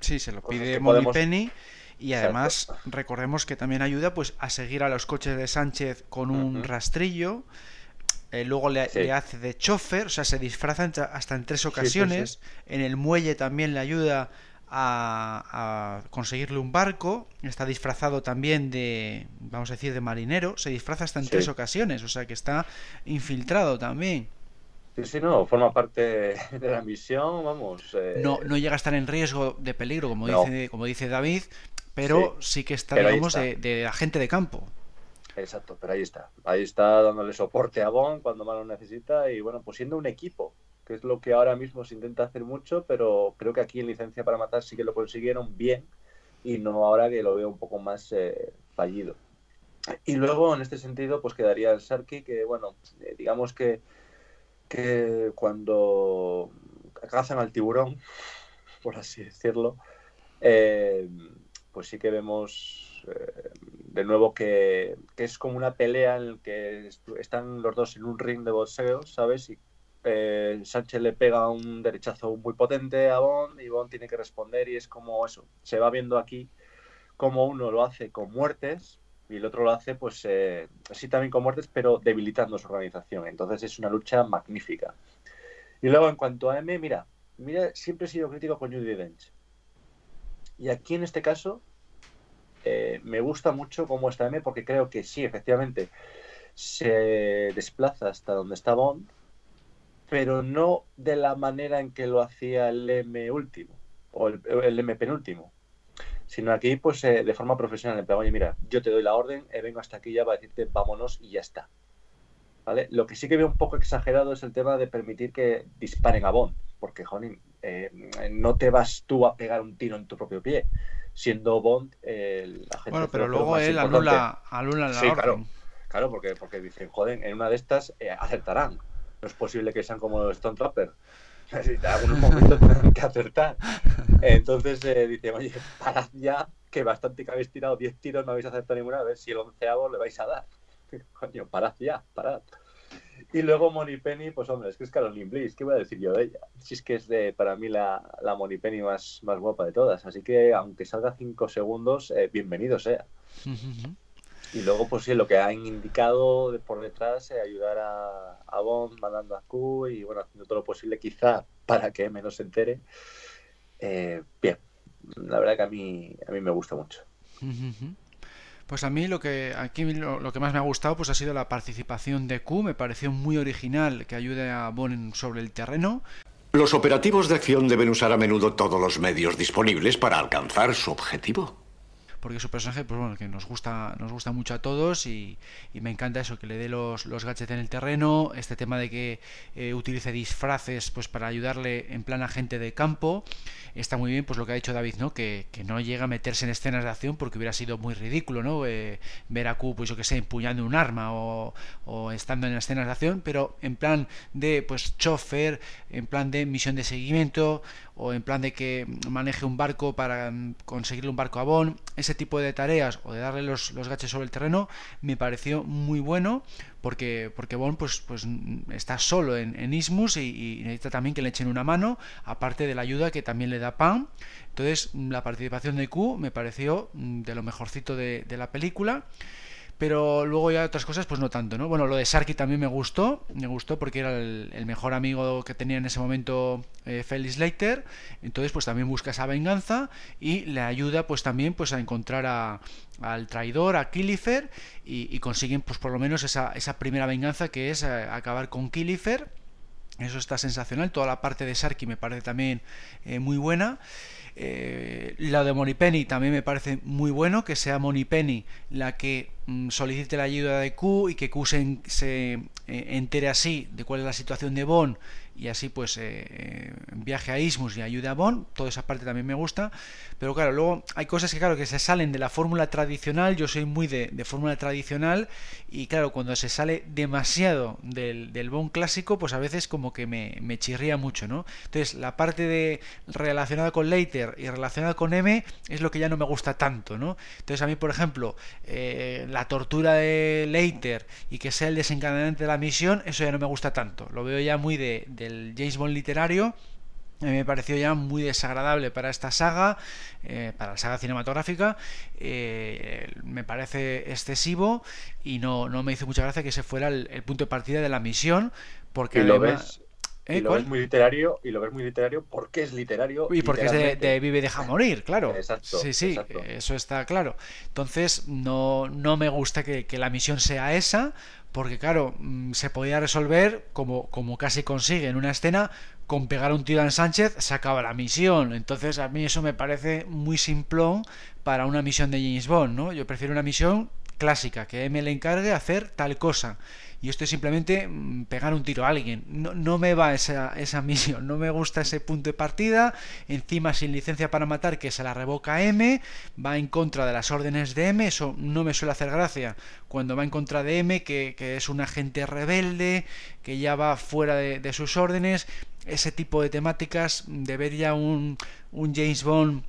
Sí, se lo pide Molly Penny y además recordemos que también ayuda pues a seguir a los coches de Sánchez con un rastrillo. Eh, luego le, hace de chofer, o sea, se disfraza hasta en tres ocasiones. en el muelle también le ayuda a, conseguirle un barco. Está disfrazado también de, vamos a decir, de marinero. Se disfraza hasta en tres ocasiones, o sea que está infiltrado también.
Sí, sí, no, forma parte de la misión, vamos.
Eh, no, no llega a estar en riesgo de peligro, como, dice, como dice David, pero sí, que está, digamos, De, agente de campo.
Exacto, pero ahí está. Ahí está dándole soporte a Bond cuando más lo necesita y, bueno, pues siendo un equipo, que es lo que ahora mismo se intenta hacer mucho, pero creo que aquí en Licencia para Matar sí que lo consiguieron bien y no ahora que lo veo un poco más eh, fallido. Y luego, en este sentido, pues quedaría el Sarki, que, bueno, eh, digamos que que cuando cazan al tiburón, por así decirlo, eh, pues sí que vemos de nuevo que, es como una pelea en la que están los dos en un ring de boxeo, ¿sabes? Y eh, Sánchez le pega un derechazo muy potente a Bond y Bond tiene que responder y es como eso. Se va viendo aquí como uno lo hace con muertes y el otro lo hace, pues eh, sí también con muertes, pero debilitando su organización. Entonces es una lucha magnífica. Y luego en cuanto a M, mira, mira, siempre he sido crítico con Judy Dench. Y aquí en este caso eh, me gusta mucho cómo está M porque creo que sí, efectivamente, se desplaza hasta donde está Bond, pero no de la manera en que lo hacía el M último o el, el M penúltimo, sino aquí pues eh, de forma profesional, en plan, oye, mira, yo te doy la orden, eh, vengo hasta aquí ya para decirte vámonos y ya está. ¿Vale? Lo que sí que veo un poco exagerado es el tema de permitir que disparen a Bond, porque, joder, eh, no te vas tú a pegar un tiro en tu propio pie, siendo Bond el agente
Bueno, pero luego él anula, anula la
sí,
orden.
Claro, claro porque, porque dicen, joder, en una de estas eh, acertarán. No es posible que sean como Stone Trapper. En algún momento tendrán que acertar. Entonces eh, dice, oye, parad ya, que bastante que habéis tirado 10 tiros, no habéis acertado ninguna, a ver si el onceavo le vais a dar. Coño, parad ya, parad. Y luego Moni Penny, pues hombre, es que es Caroline Bliss, ¿qué voy a decir yo de ella? Si es que es de, para mí la, la Moni Penny más, más guapa de todas, así que aunque salga 5 segundos, eh, bienvenido sea. Y luego, pues sí, lo que han indicado de por detrás, eh, ayudar a, a Bond mandando a Q y bueno, haciendo todo lo posible quizá para que M no se entere. Eh, bien, la verdad que a mí, a mí me gusta mucho.
Pues a mí lo que aquí lo, lo, que más me ha gustado pues ha sido la participación de Q, me pareció muy original que ayude a Bond sobre el terreno.
Los operativos de acción deben usar a menudo todos los medios disponibles para alcanzar su objetivo
porque su personaje, pues bueno, que nos gusta, nos gusta mucho a todos y, me encanta eso, que le dé los, los, gadgets en el terreno, este tema de que eh, utilice disfraces pues para ayudarle en plan agente de campo, está muy bien pues lo que ha dicho David, ¿no? Que, que no llega a meterse en escenas de acción porque hubiera sido muy ridículo, ¿no? Eh, ver a Q, pues yo que sé, empuñando un arma o, o estando en escenas de acción, pero en plan de pues chofer, en plan de misión de seguimiento, o en plan de que maneje un barco para conseguirle un barco a Bond, ese tipo de tareas o de darle los, los gaches sobre el terreno me pareció muy bueno porque, porque Bond pues, pues está solo en, en Ismus y, y, necesita también que le echen una mano, aparte de la ayuda que también le da Pam. Entonces la participación de Q me pareció de lo mejorcito de, de la película pero luego ya otras cosas pues no tanto, ¿no? Bueno, lo de Sarky también me gustó, me gustó porque era el, mejor amigo que tenía en ese momento eh, Felix Leiter, entonces pues también busca esa venganza y le ayuda pues también pues a encontrar a, al traidor, a Killifer y, consiguen pues por lo menos esa, esa primera venganza que es eh, acabar con Killifer, eso está sensacional, toda la parte de Sarky me parece también eh, muy buena. Eh, la de Monipenny también me parece muy bueno, que sea Monipenny la que mm, solicite la ayuda de Q y que Q se, se eh, entere así de cuál es la situación de Bond y así pues eh, viaje a Ismus y ayude a Bond, toda esa parte también me gusta, pero claro, luego hay cosas que claro que se salen de la fórmula tradicional, yo soy muy de, fórmula tradicional y claro, cuando se sale demasiado del, del clásico, pues a veces como que me, me, chirría mucho, ¿no? Entonces la parte de relacionada con Later y relacionada con M es lo que ya no me gusta tanto, ¿no? Entonces a mí, por ejemplo, eh, la tortura de Later y que sea el desencadenante de la misión, eso ya no me gusta tanto, lo veo ya muy de el James Bond literario me pareció ya muy desagradable para esta saga, eh, para la saga cinematográfica, eh, me parece excesivo y no, no me hizo mucha gracia que ese fuera el, el punto de partida de la misión, porque
¿Y lo ves? ¿Eh? Y lo ves muy literario y lo ves muy literario porque es literario
y porque es de, de, vive deja morir claro
exacto
sí sí
exacto.
eso está claro entonces no no me gusta que, que la misión sea esa porque claro, mm, se podía resolver como, como casi consigue en una escena, con pegar un tiro a Sánchez se acaba la misión. Entonces a mí eso me parece muy simplón para una misión de James Bond, ¿no? Yo prefiero una misión clásica, que M le encargue hacer tal cosa. Y esto es simplemente pegar un tiro a alguien. No, no me va esa, esa misión, no me gusta ese punto de partida. Encima sin licencia para matar, que se la revoca M, va en contra de las órdenes de M, eso no me suele hacer gracia. Cuando va en contra de M, que, que es un agente rebelde, que ya va fuera de, sus órdenes, ese tipo de temáticas, de ver ya un, un James Bond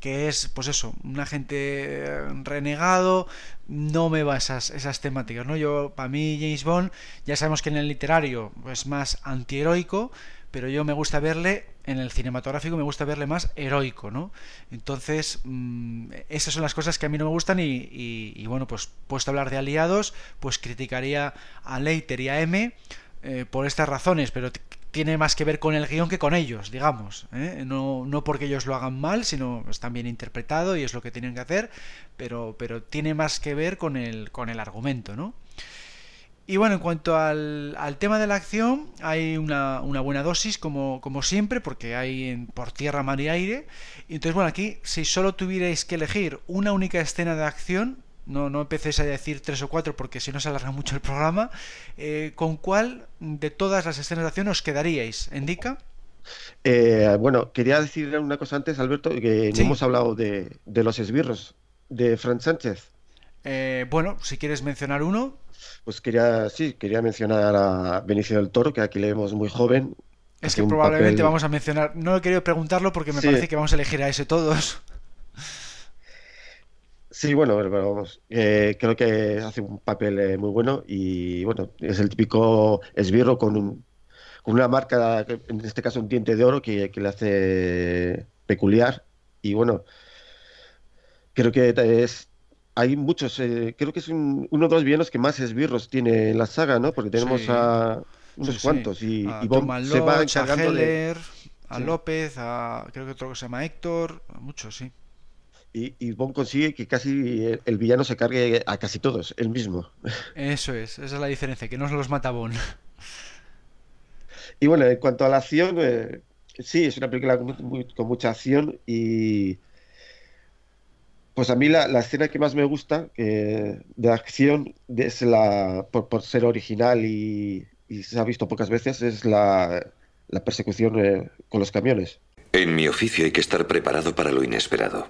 que es, pues eso, un agente renegado, no me va esas, esas temáticas, ¿no? Yo, para mí, James Bond, ya sabemos que en el literario es pues, más antiheroico, pero yo me gusta verle, en el cinematográfico me gusta verle más heroico, ¿no? Entonces, mmm, esas son las cosas que a mí no me gustan y, y, y, bueno, pues puesto a hablar de aliados, pues criticaría a Leiter y a M eh, por estas razones, pero tiene más que ver con el guion que con ellos, digamos. ¿eh? No, no porque ellos lo hagan mal, sino están bien interpretado y es lo que tienen que hacer, pero, pero tiene más que ver con el, con el argumento, ¿no? Y bueno, en cuanto al, tema de la acción, hay una, buena dosis, como, como, siempre, porque hay en, por tierra, mar y aire. Y entonces, bueno, aquí, si solo tuvierais que elegir una única escena de acción, no, no empecéis a decir tres o cuatro porque si no se alarga mucho el programa, eh, ¿con cuál de todas las escenas de acción os quedaríais? ¿Indica?
Eh, bueno, quería decir una cosa antes, Alberto, que no hemos hablado de, los esbirros de Fran Sánchez.
Eh, bueno, si quieres mencionar uno.
Pues quería, sí, quería mencionar a Benicio del Toro, que aquí le vemos muy joven.
Es que probablemente vamos a mencionar, no he querido preguntarlo porque me parece que vamos a elegir a ese todos.
Sí, bueno, vamos, eh, creo que hace un papel eh, muy bueno y bueno, es el típico esbirro con, un, con una marca, en este caso un diente de oro que, que le hace peculiar y bueno, creo que es, hay muchos, eh, creo que es uno de los villanos que más esbirros tiene en la saga, ¿no? Porque tenemos a unos cuantos y,
a se va encargando a Heller, a López, a creo que otro que se llama Héctor, a muchos, sí.
Y, y Bond consigue que casi el, villano se cargue a casi todos, el mismo.
Eso es, esa es la diferencia, que no se los mata Bond.
Y bueno, en cuanto a la acción, eh, sí, es una película con mucha acción y pues a mí la, escena que más me gusta de acción es la por, ser original y, se ha visto pocas veces es la, persecución eh, con los camiones.
En mi oficio hay que estar preparado para lo inesperado.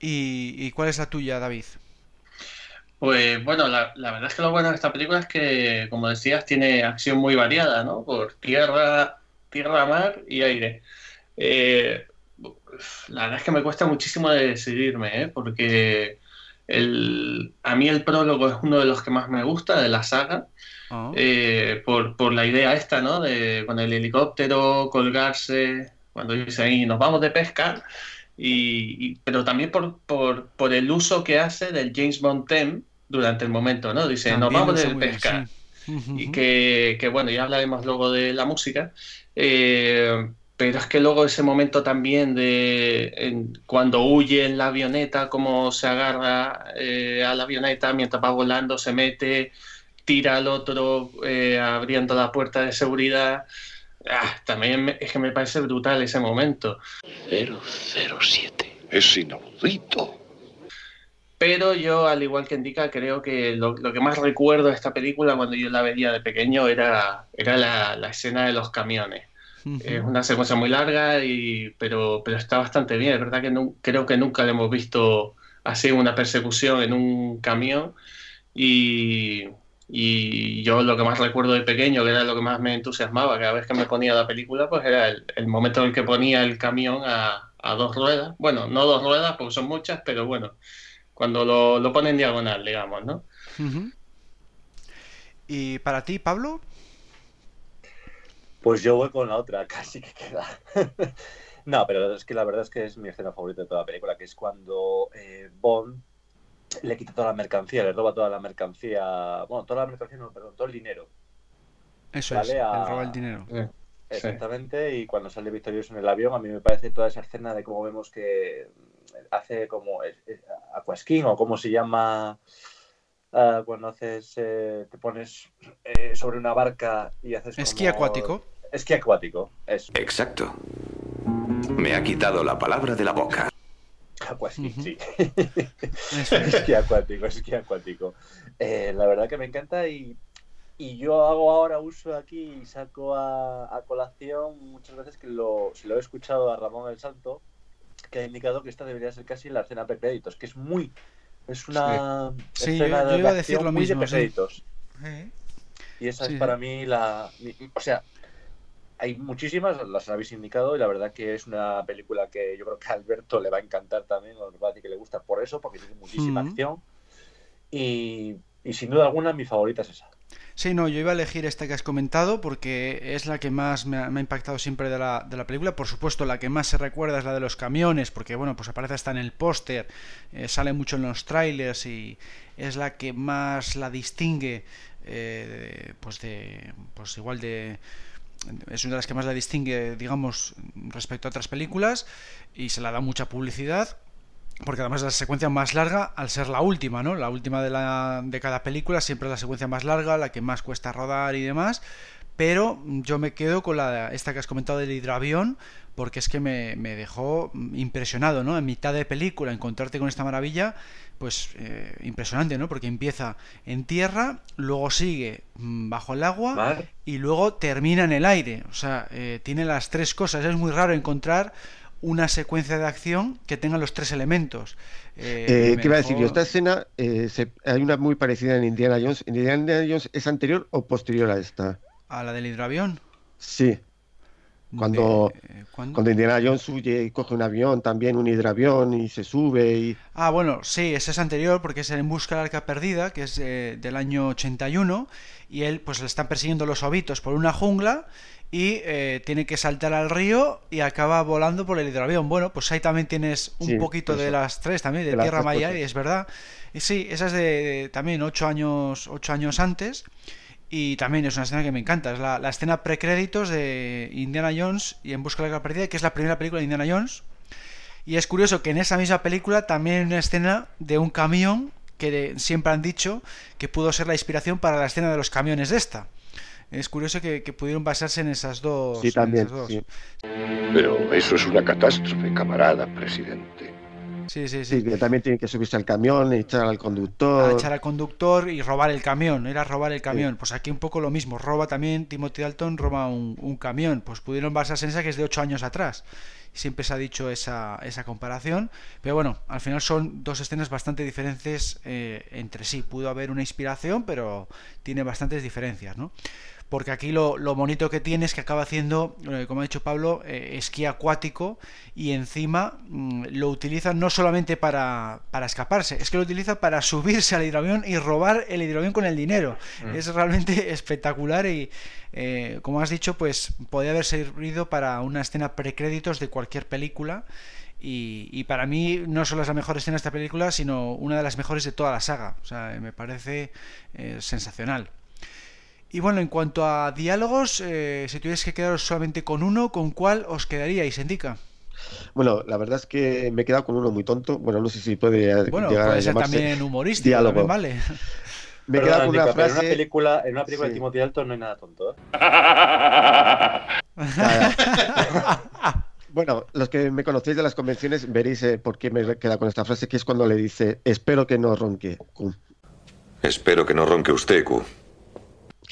¿Y, cuál es la tuya, David?
Pues bueno, la, verdad es que lo bueno de esta película es que, como decías, tiene acción muy variada, ¿no? Por tierra, tierra, mar y aire. Eh, la verdad es que me cuesta muchísimo decidirme, ¿eh? porque el, a mí el prólogo es uno de los que más me gusta de la saga, ah. eh, por, la idea esta, ¿no? De con el helicóptero, colgarse, cuando dicen ahí nos vamos de pesca, y, pero también por, por, el uso que hace del James Bond theme durante el momento, ¿no? Dice, nos vamos de pesca. Y que, que, bueno, ya hablaremos luego de la música. Eh, pero es que luego ese momento también de cuando huye en la avioneta, cómo se agarra eh, a la avioneta mientras va volando, se mete, tira al otro eh, abriendo la puerta de seguridad. Ah, también es que me parece brutal ese momento.
007. Es inaudito.
Pero yo, al igual que indica, creo que lo, que más recuerdo de esta película cuando yo la veía de pequeño era, era la escena de los camiones es una secuencia muy larga, y, pero, pero está bastante bien. Es verdad que no, creo que nunca le hemos visto así una persecución en un camión. Y, y, yo lo que más recuerdo de pequeño, que era lo que más me entusiasmaba cada vez que me ponía la película, pues era el, momento en el que ponía el camión a, a, dos ruedas. Bueno, no dos ruedas, porque son muchas, pero bueno, cuando lo, lo pone en diagonal, digamos, ¿no?
¿Y para ti, Pablo?
Pues yo voy con la otra, casi que queda. no, pero es que la verdad es que es mi escena favorita de toda la película, que es cuando eh, Bond le quita toda la mercancía, le roba toda la mercancía, bueno, toda la mercancía, no, perdón, todo el dinero.
Eso es, le roba el dinero.
Exactamente, y cuando sale victorioso en el avión, a mí me parece toda esa escena de cómo vemos que hace como aquaskin o cómo se llama ah, cuando haces, eh, te pones eh, sobre una barca y haces...
Esquí acuático
esquí acuático, eso.
Exacto. Me ha quitado la palabra de la boca.
Ah, pues sí, sí. esquí acuático, esquí acuático. Eh, la verdad que me encanta y, yo hago ahora uso aquí y saco a, colación muchas veces que lo, lo he escuchado a Ramón el Santo, que ha indicado que esta debería ser casi la escena pre-créditos, que es muy... Es una escena de decir lo muy mismo, de Y esa es para mí la... O sea, hay muchísimas, las habéis indicado, y la verdad que es una película que yo creo que a Alberto le va a encantar también, o a que le gusta por eso, porque tiene muchísima acción. Y, sin duda alguna, mi favorita es esa.
Sí, no, yo iba a elegir esta que has comentado porque es la que más me ha, impactado siempre de la, de la, película. Por supuesto, la que más se recuerda es la de los camiones, porque bueno, pues aparece hasta en el póster, eh, sale mucho en los trailers y es la que más la distingue eh, pues de pues igual de es una de las que más la distingue digamos respecto a otras películas y se la da mucha publicidad porque además es la secuencia más larga al ser la última, ¿no? La última de, la, de cada película siempre es la secuencia más larga, la que más cuesta rodar y demás, pero yo me quedo con la esta que has comentado del hidravión porque es que me, dejó impresionado, ¿no? En mitad de película encontrarte con esta maravilla, pues eh, impresionante, ¿no? Porque empieza en tierra, luego sigue mm, bajo el agua y luego termina en el aire. O sea, eh, tiene las tres cosas. Es muy raro encontrar una secuencia de acción que tenga los tres elementos.
Eh, ¿Qué iba a decir yo? Esta escena hay una muy parecida en Indiana Jones. ¿Indiana Jones es anterior o posterior a esta?
¿A la del hidroavión?
Sí. Cuando, cuando Indiana Jones huye y coge un avión, también un hidroavión y se sube y...
Ah, bueno, sí, ese es anterior porque es En busca del arca perdida, que es eh, del año 81, y él pues le están persiguiendo los ovitos por una jungla y eh, tiene que saltar al río y acaba volando por el hidroavión. Bueno, pues ahí también tienes un poquito de las tres también, de, Tierra Maya, y es verdad. Y sí, esa es de, también ocho años, ocho años antes. Y también es una escena que me encanta. Es la, escena precréditos de Indiana Jones y En Busca de la Perdida, que es la primera película de Indiana Jones. Y es curioso que en esa misma película también hay una escena de un camión que siempre han dicho que pudo ser la inspiración para la escena de los camiones de esta. Es curioso que, pudieron basarse en esas dos.
Sí, también.
Pero eso es una catástrofe, camarada presidente.
Sí, sí, sí.
que también tiene que subirse al camión, echar al conductor.
echar al conductor y robar el camión, era robar el camión. Pues aquí un poco lo mismo, roba también, Timothy Dalton roba un, camión. Pues pudieron basarse en esa que es de ocho años atrás. Siempre se ha dicho esa, esa comparación. Pero bueno, al final son dos escenas bastante diferentes eh, entre sí. Pudo haber una inspiración, pero tiene bastantes diferencias, ¿no? Porque aquí lo, bonito que tiene es que acaba haciendo, eh, como ha dicho Pablo, eh, esquí acuático y encima mm, lo utiliza no solamente para, escaparse, es que lo utiliza para subirse al hidroavión y robar el hidroavión con el dinero. Mm. Es realmente espectacular y, eh, como has dicho, pues podría haber servido para una escena precréditos de cualquier película. Y, y, para mí no solo es la mejor escena de esta película, sino una de las mejores de toda la saga. O sea, me parece sensacional. Y bueno, en cuanto a diálogos, eh, si tuvierais que quedaros solamente con uno, ¿con cuál os quedaríais, Indica?
Bueno, la verdad es que me he quedado con uno muy tonto. Bueno, no sé si puede
bueno, puede ser también humorístico, diálogo. vale.
Me he quedado con una frase... En una película, en una película de Timothy Dalton no hay nada tonto. ¿eh?
bueno, los que me conocéis de las convenciones veréis eh, por qué me he quedado con esta frase, que es cuando le dice, espero que no ronque.
Espero que no ronque usted, Q.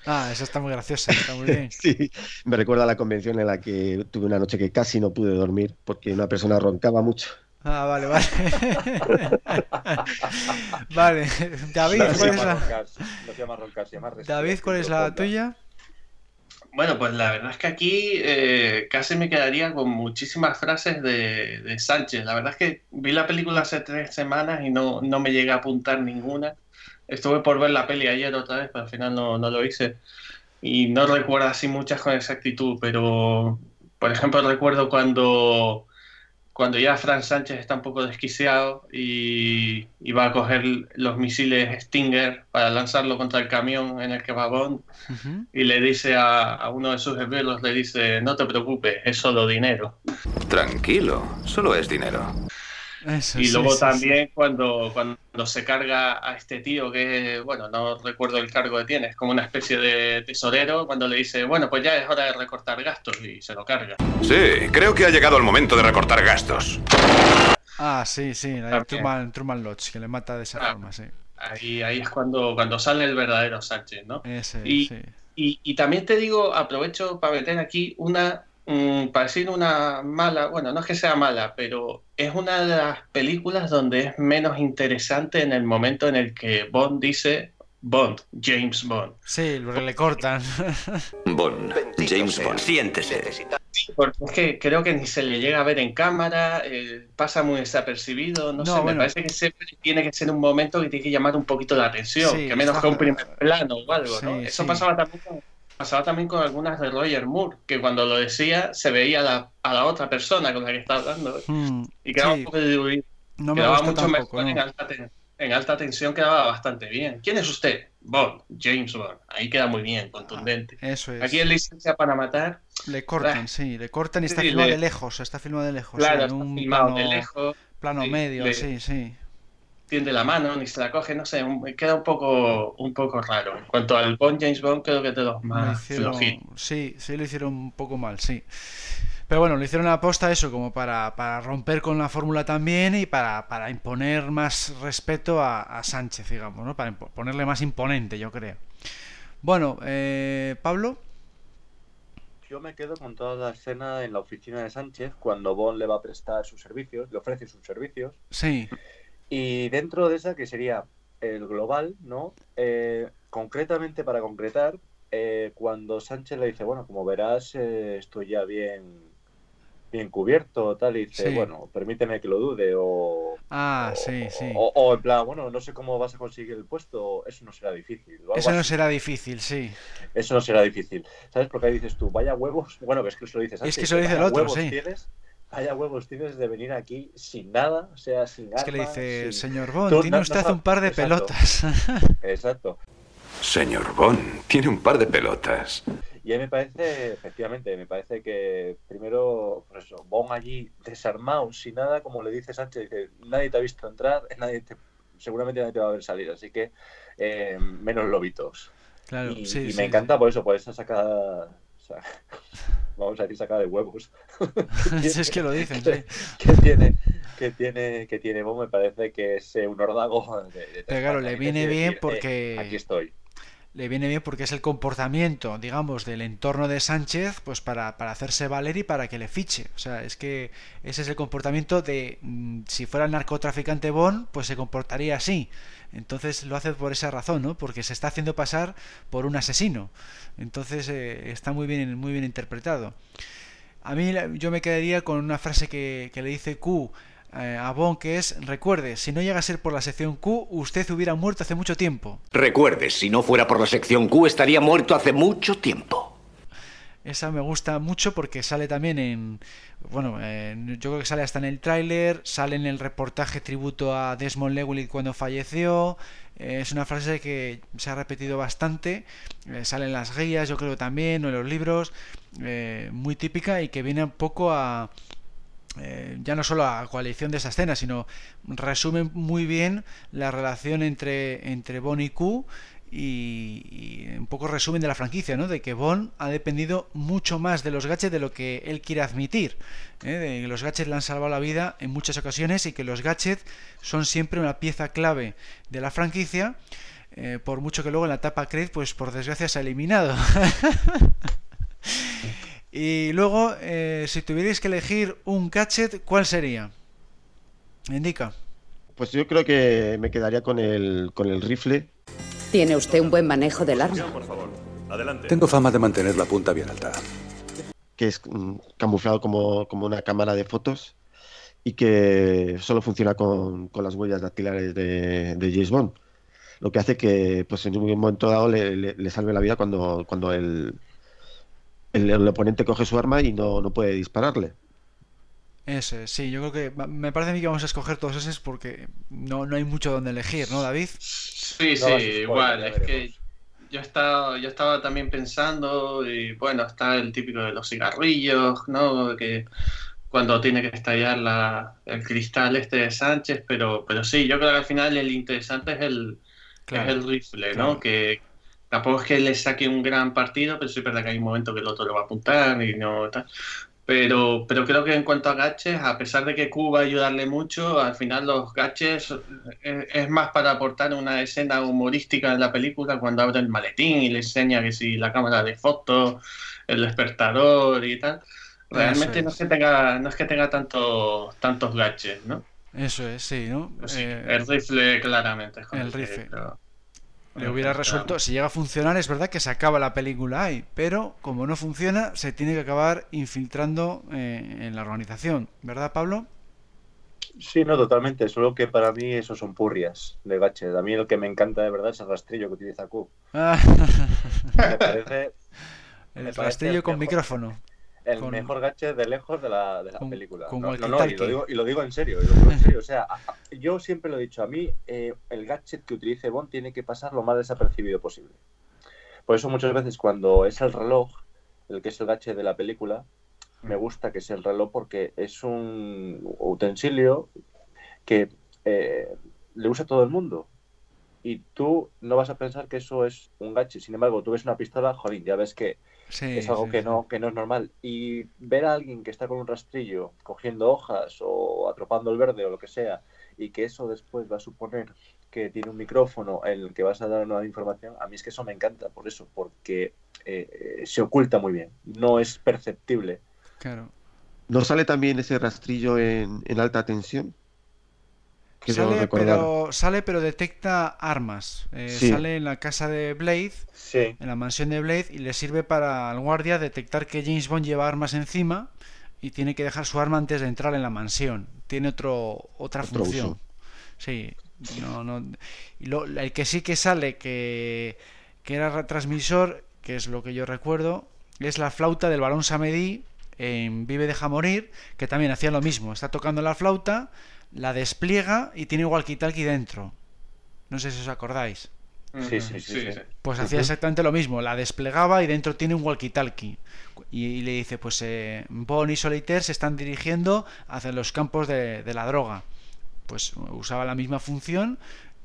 Ah, esa está muy graciosa, está muy bien.
sí, me recuerda a la convención en la que tuve una noche que casi no pude dormir porque una persona roncaba mucho.
Ah, vale, vale. vale, David, ¿cuál es la... David, ¿cuál es la tuya?
Bueno, pues la verdad es que aquí eh, casi me quedaría con muchísimas frases de, de, Sánchez. La verdad es que vi la película hace tres semanas y no, no me llega a apuntar ninguna. Estuve por ver la peli ayer otra vez, pero al final no, no lo hice. Y no recuerdo así muchas con exactitud, pero por ejemplo recuerdo cuando, cuando ya Frank Sánchez está un poco desquiciado y, va a coger los misiles Stinger para lanzarlo contra el camión en el que va Bond y le dice a, a, uno de sus gemelos, le dice, no te preocupes, es solo dinero.
Tranquilo, solo es dinero
y luego también Cuando, cuando se carga a este tío que, bueno, no recuerdo el cargo que tiene, es como una especie de tesorero, cuando le dice, bueno, pues ya es hora de recortar gastos y se lo carga.
Sí, creo que ha llegado el momento de recortar gastos.
Ah, sí, sí, Truman, Truman Lodge, que le mata de esa ah, forma, sí.
Ahí, ahí es cuando, cuando sale el verdadero Sánchez, ¿no? y, y, y también te digo, aprovecho para meter aquí una Mm, para decir una mala, bueno, no es que sea mala, pero es una de las películas donde es menos interesante en el momento en el que Bond dice Bond, James Bond.
Sí, lo le cortan.
Bond, James Bond, siéntese.
Porque es que creo que ni se le llega a ver en cámara, eh, pasa muy desapercibido, no, sé, me parece que siempre tiene que ser un momento que tiene que llamar un poquito la atención, que menos que un primer plano o algo, ¿no? Eso pasaba también pasaba también con algunas de Roger Moore, que cuando lo decía se veía a la otra persona con la que estaba hablando. Hmm, y quedaba un poco de
No me gusta mucho tampoco,
en, en alta tensión quedaba bastante bien. ¿Quién es usted? Bond, James Bond. Ahí queda muy bien, contundente.
Ah, eso es.
Aquí en licencia para matar.
Le cortan, sí, le cortan y está filmado de lejos, está filmado de lejos.
Claro,
en un
filmado
plano,
de lejos.
Plano medio, sí, sí.
Tiende la mano, ni se la coge, no sé, queda un poco, un poco raro. En cuanto al Bond, James Bond, creo que es de los más
hicieron, Sí, sí lo hicieron un poco mal, sí. Pero bueno, lo hicieron a posta eso, como para, para romper con la fórmula también y para, para imponer más respeto a, a, Sánchez, digamos, ¿no? Para ponerle más imponente, yo creo. Bueno, eh, Pablo.
Yo me quedo con toda la escena en la oficina de Sánchez cuando Bond le va a prestar sus servicios, le ofrece sus servicios.
Sí.
Y dentro de esa que sería el global, ¿no? Eh, concretamente para concretar, eh, cuando Sánchez le dice, bueno, como verás, eh, estoy ya bien bien cubierto, tal, y dice, bueno, permíteme que lo dude, o...
Ah, sí, sí.
O, en plan, bueno, no sé cómo vas a conseguir el puesto, eso no será difícil.
Eso no será difícil, sí.
Eso no será difícil. ¿Sabes? Porque ahí dices tú, vaya huevos, bueno, es que eso lo dices
Es que eso lo dice el otro, sí.
Tienes, vaya huevos tienes de venir aquí sin nada, o sea, sin
Es que le dice, señor Bond, tiene usted un par de pelotas.
Exacto.
Señor Bond, tiene un par de pelotas.
Y a mí me parece, efectivamente, me parece que primero, pues eso, Bon allí desarmado, sin nada, como le dice Sánchez, dice, nadie te ha visto entrar, nadie te, seguramente nadie te va a ver salir, así que eh, menos lobitos.
Claro,
y,
sí,
y me encanta por eso, por esa sacada, o sea, vamos a decir sacada de huevos.
si es que lo dicen,
que, sí. Que tiene, que tiene, que tiene Bon, me parece que es un ordago de, de
Pero claro, le viene bien porque...
Eh, aquí estoy
le viene bien porque es el comportamiento, digamos, del entorno de Sánchez, pues para, para, hacerse valer y para que le fiche. O sea, es que ese es el comportamiento de mm, si fuera el narcotraficante Bon, pues se comportaría así. Entonces lo hace por esa razón, ¿no? Porque se está haciendo pasar por un asesino. Entonces eh, está muy bien, muy bien interpretado. A mí yo me quedaría con una frase que, le dice Q eh, a Bond que es, recuerde, si no llega a ser por la sección Q, usted hubiera muerto hace mucho tiempo.
Recuerde, si no fuera por la sección Q, estaría muerto hace mucho tiempo.
Esa me gusta mucho porque sale también en... Bueno, eh, yo creo que sale hasta en el tráiler, sale en el reportaje tributo a Desmond Llewellyn cuando falleció. Eh, es una frase que se ha repetido bastante. Eh, sale en las guías, yo creo también, o en los libros. Eh, muy típica y que viene un poco a, eh, ya no solo a coalición de esa escena, sino resume muy bien la relación entre, entre Bond y Q y, un poco resumen de la franquicia, ¿no? De que Bond ha dependido mucho más de los gadgets de lo que él quiere admitir. ¿eh? Los gadgets le han salvado la vida en muchas ocasiones y que los gadgets son siempre una pieza clave de la franquicia. Eh, por mucho que luego en la etapa Craig, pues por desgracia se ha eliminado. Y luego, eh, si tuvierais que elegir un gadget, ¿cuál sería? Indica.
Pues yo creo que me quedaría con el, con el rifle.
¿Tiene usted un buen manejo del arma?
Por favor, adelante.
Tengo fama de mantener la punta bien alta.
Que es mm, camuflado como, como, una cámara de fotos y que solo funciona con, con las huellas dactilares de, de, James Bond. Lo que hace que pues en un momento dado le, le, le salve la vida cuando, cuando el, el, el, oponente coge su arma y no, no puede dispararle.
Ese, sí, yo creo que me parece a mí que vamos a escoger todos esos porque no, no hay mucho donde elegir, ¿no, David?
Sí, sí, igual, es que yo estaba, yo estaba también pensando, y bueno, está el típico de los cigarrillos, ¿no? Que cuando tiene que estallar la, el cristal este de Sánchez, pero, pero sí, yo creo que al final el interesante es el, claro, es el rifle, ¿no? Claro. Que, Tampoco es que le saque un gran partido, pero sí es verdad que hay un momento que el otro lo va a apuntar y no tal. Pero, pero creo que en cuanto a gaches, a pesar de que Q va a ayudarle mucho, al final los gaches es, es, más para aportar una escena humorística en la película cuando abre el maletín y le enseña que si la cámara de fotos, el despertador y tal. Realmente es. no es que tenga, no es que tenga tanto, tantos gaches, ¿no?
Eso es, sí, ¿no?
Pues sí, eh, el rifle claramente. Es
el rifle. Pero le hubiera resuelto, si llega a funcionar es verdad que se acaba la película ahí, pero como no funciona se tiene que acabar infiltrando eh, en la organización, ¿verdad Pablo?
Sí, no, totalmente, solo que para mí eso son purrias de gaches. A mí lo que me encanta de verdad es el rastrillo que utiliza Q.
Ah.
me parece...
El me rastrillo con micrófono.
El mejor gadget de lejos de la, de la película. no, no, y, lo digo, y lo digo en serio, y lo digo en serio. O sea, yo siempre lo he dicho, a mí eh, el gadget que utilice Bond tiene que pasar lo más desapercibido posible. Por eso muchas veces cuando es el reloj, el que es el gadget de la película, me gusta que sea el reloj porque es un utensilio que eh, le usa todo el mundo. Y tú no vas a pensar que eso es un gadget. Sin embargo, tú ves una pistola, jolín, ya ves que es algo que, no, que no es normal. Y ver a alguien que está con un rastrillo cogiendo hojas o atropando el verde o lo que sea, y que eso después va a suponer que tiene un micrófono en el que vas a dar una información, a mí es que eso me encanta, por eso, porque eh, se oculta muy bien, no es perceptible.
Claro.
¿No sale también ese rastrillo en, alta tensión?
Sale pero, sale pero, detecta armas. Eh, sale en la casa de Blade, en la mansión de Blade, y le sirve para al guardia detectar que James Bond lleva armas encima y tiene que dejar su arma antes de entrar en la mansión. Tiene otro, otra función. Sí, no, no. Y lo, el que sí que sale que, que era retransmisor, que es lo que yo recuerdo, es la flauta del balón Samedi en Vive Deja Morir, que también hacía lo mismo. Está tocando la flauta, la despliega y tiene walkie-talkie dentro. No sé si os acordáis.
Sí, sí, sí.
Pues hacía exactamente lo mismo. La desplegaba y dentro tiene un walkie-talkie. Y, le dice, pues eh, Bon y Solitaire se están dirigiendo hacia los campos de, de la droga. Pues usaba la misma función,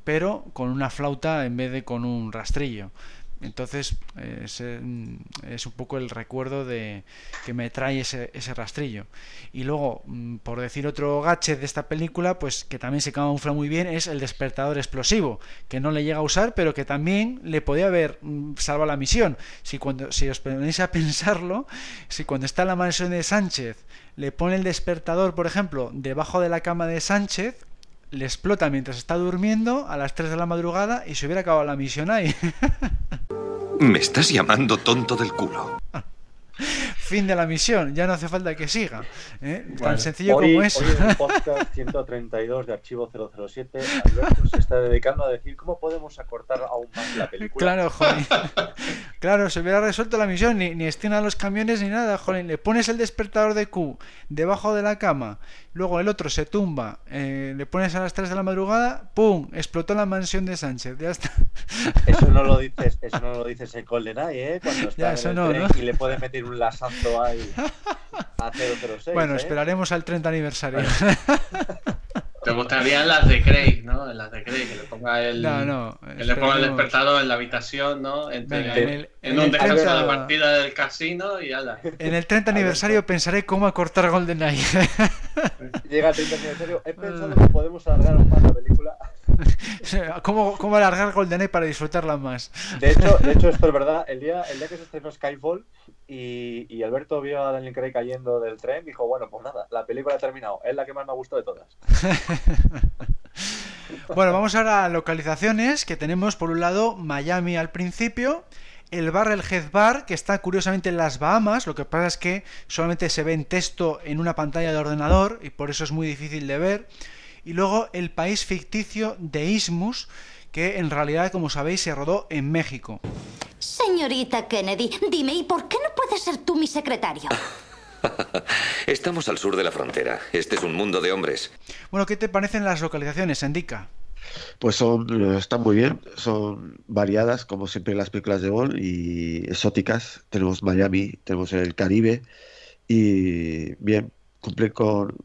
pero con una flauta en vez de con un rastrillo. Entonces es, es, un poco el recuerdo de que me trae ese, ese, rastrillo. Y luego, mm, por decir otro gadget de esta película, pues que también se camufla muy bien, es el despertador explosivo, que no le llega a usar, pero que también le podía haber mm, salvado la misión. Si, cuando, si os ponéis a pensarlo, si cuando está en la mansión de Sánchez le pone el despertador, por ejemplo, debajo de la cama de Sánchez, le explota mientras está durmiendo a las 3 de la madrugada y se hubiera acabado la misión ahí.
Me estás llamando tonto del culo.
Fin de la misión, ya no hace falta que siga. ¿eh? Tan sencillo como eso.
Hoy en el podcast 132 de Archivo 007, Alberto se está dedicando a decir cómo podemos acortar aún más la película.
Claro, joder. Claro, se hubiera resuelto la misión, ni, ni los camiones ni nada, joder. Le pones el despertador de Q debajo de la cama, luego el otro se tumba, eh, le pones a las 3 de la madrugada, ¡pum! Explotó la mansión de Sánchez, ya está.
Eso no lo dices, eso no lo dices en GoldenEye, ¿eh? Cuando está en el tren y le puede meter un ahí a 006.
Bueno,
¿eh?
esperaremos al 30 aniversario.
Te gustarían las de Craig, ¿no? Las de Craig, que le ponga el, no, no, que le ponga el despertador en la habitación, ¿no? en, un descanso de partida del casino y ala.
En el 30 aniversario pensaré cómo acortar GoldenEye.
Llega el 30 aniversario, he pensado que podemos alargar un más la película.
¿Cómo, ¿Cómo alargar GoldenEye para disfrutarla más?
De hecho, de hecho esto es verdad. El día, el día que se estrenó Skyfall, y, Alberto vio a Daniel Craig cayendo del tren dijo, bueno, pues nada, la película ha terminado, es la que más me ha gustado de todas.
bueno, vamos ahora a localizaciones, que tenemos por un lado Miami al principio, el bar El Head Bar, que está curiosamente en las Bahamas, lo que pasa es que solamente se ve en texto en una pantalla de ordenador y por eso es muy difícil de ver, y luego el país ficticio de Ismus, que en realidad, como sabéis, se rodó en México.
Señorita Kennedy, dime, ¿y por qué no puedes ser tú mi secretario?
Estamos al sur de la frontera. Este es un mundo de hombres.
Bueno, ¿qué te parecen las localizaciones, Indica?
Pues son, eh, están muy bien, son variadas, como siempre en las películas de Bond, y exóticas. Tenemos Miami, tenemos el Caribe, y bien, cumplen con,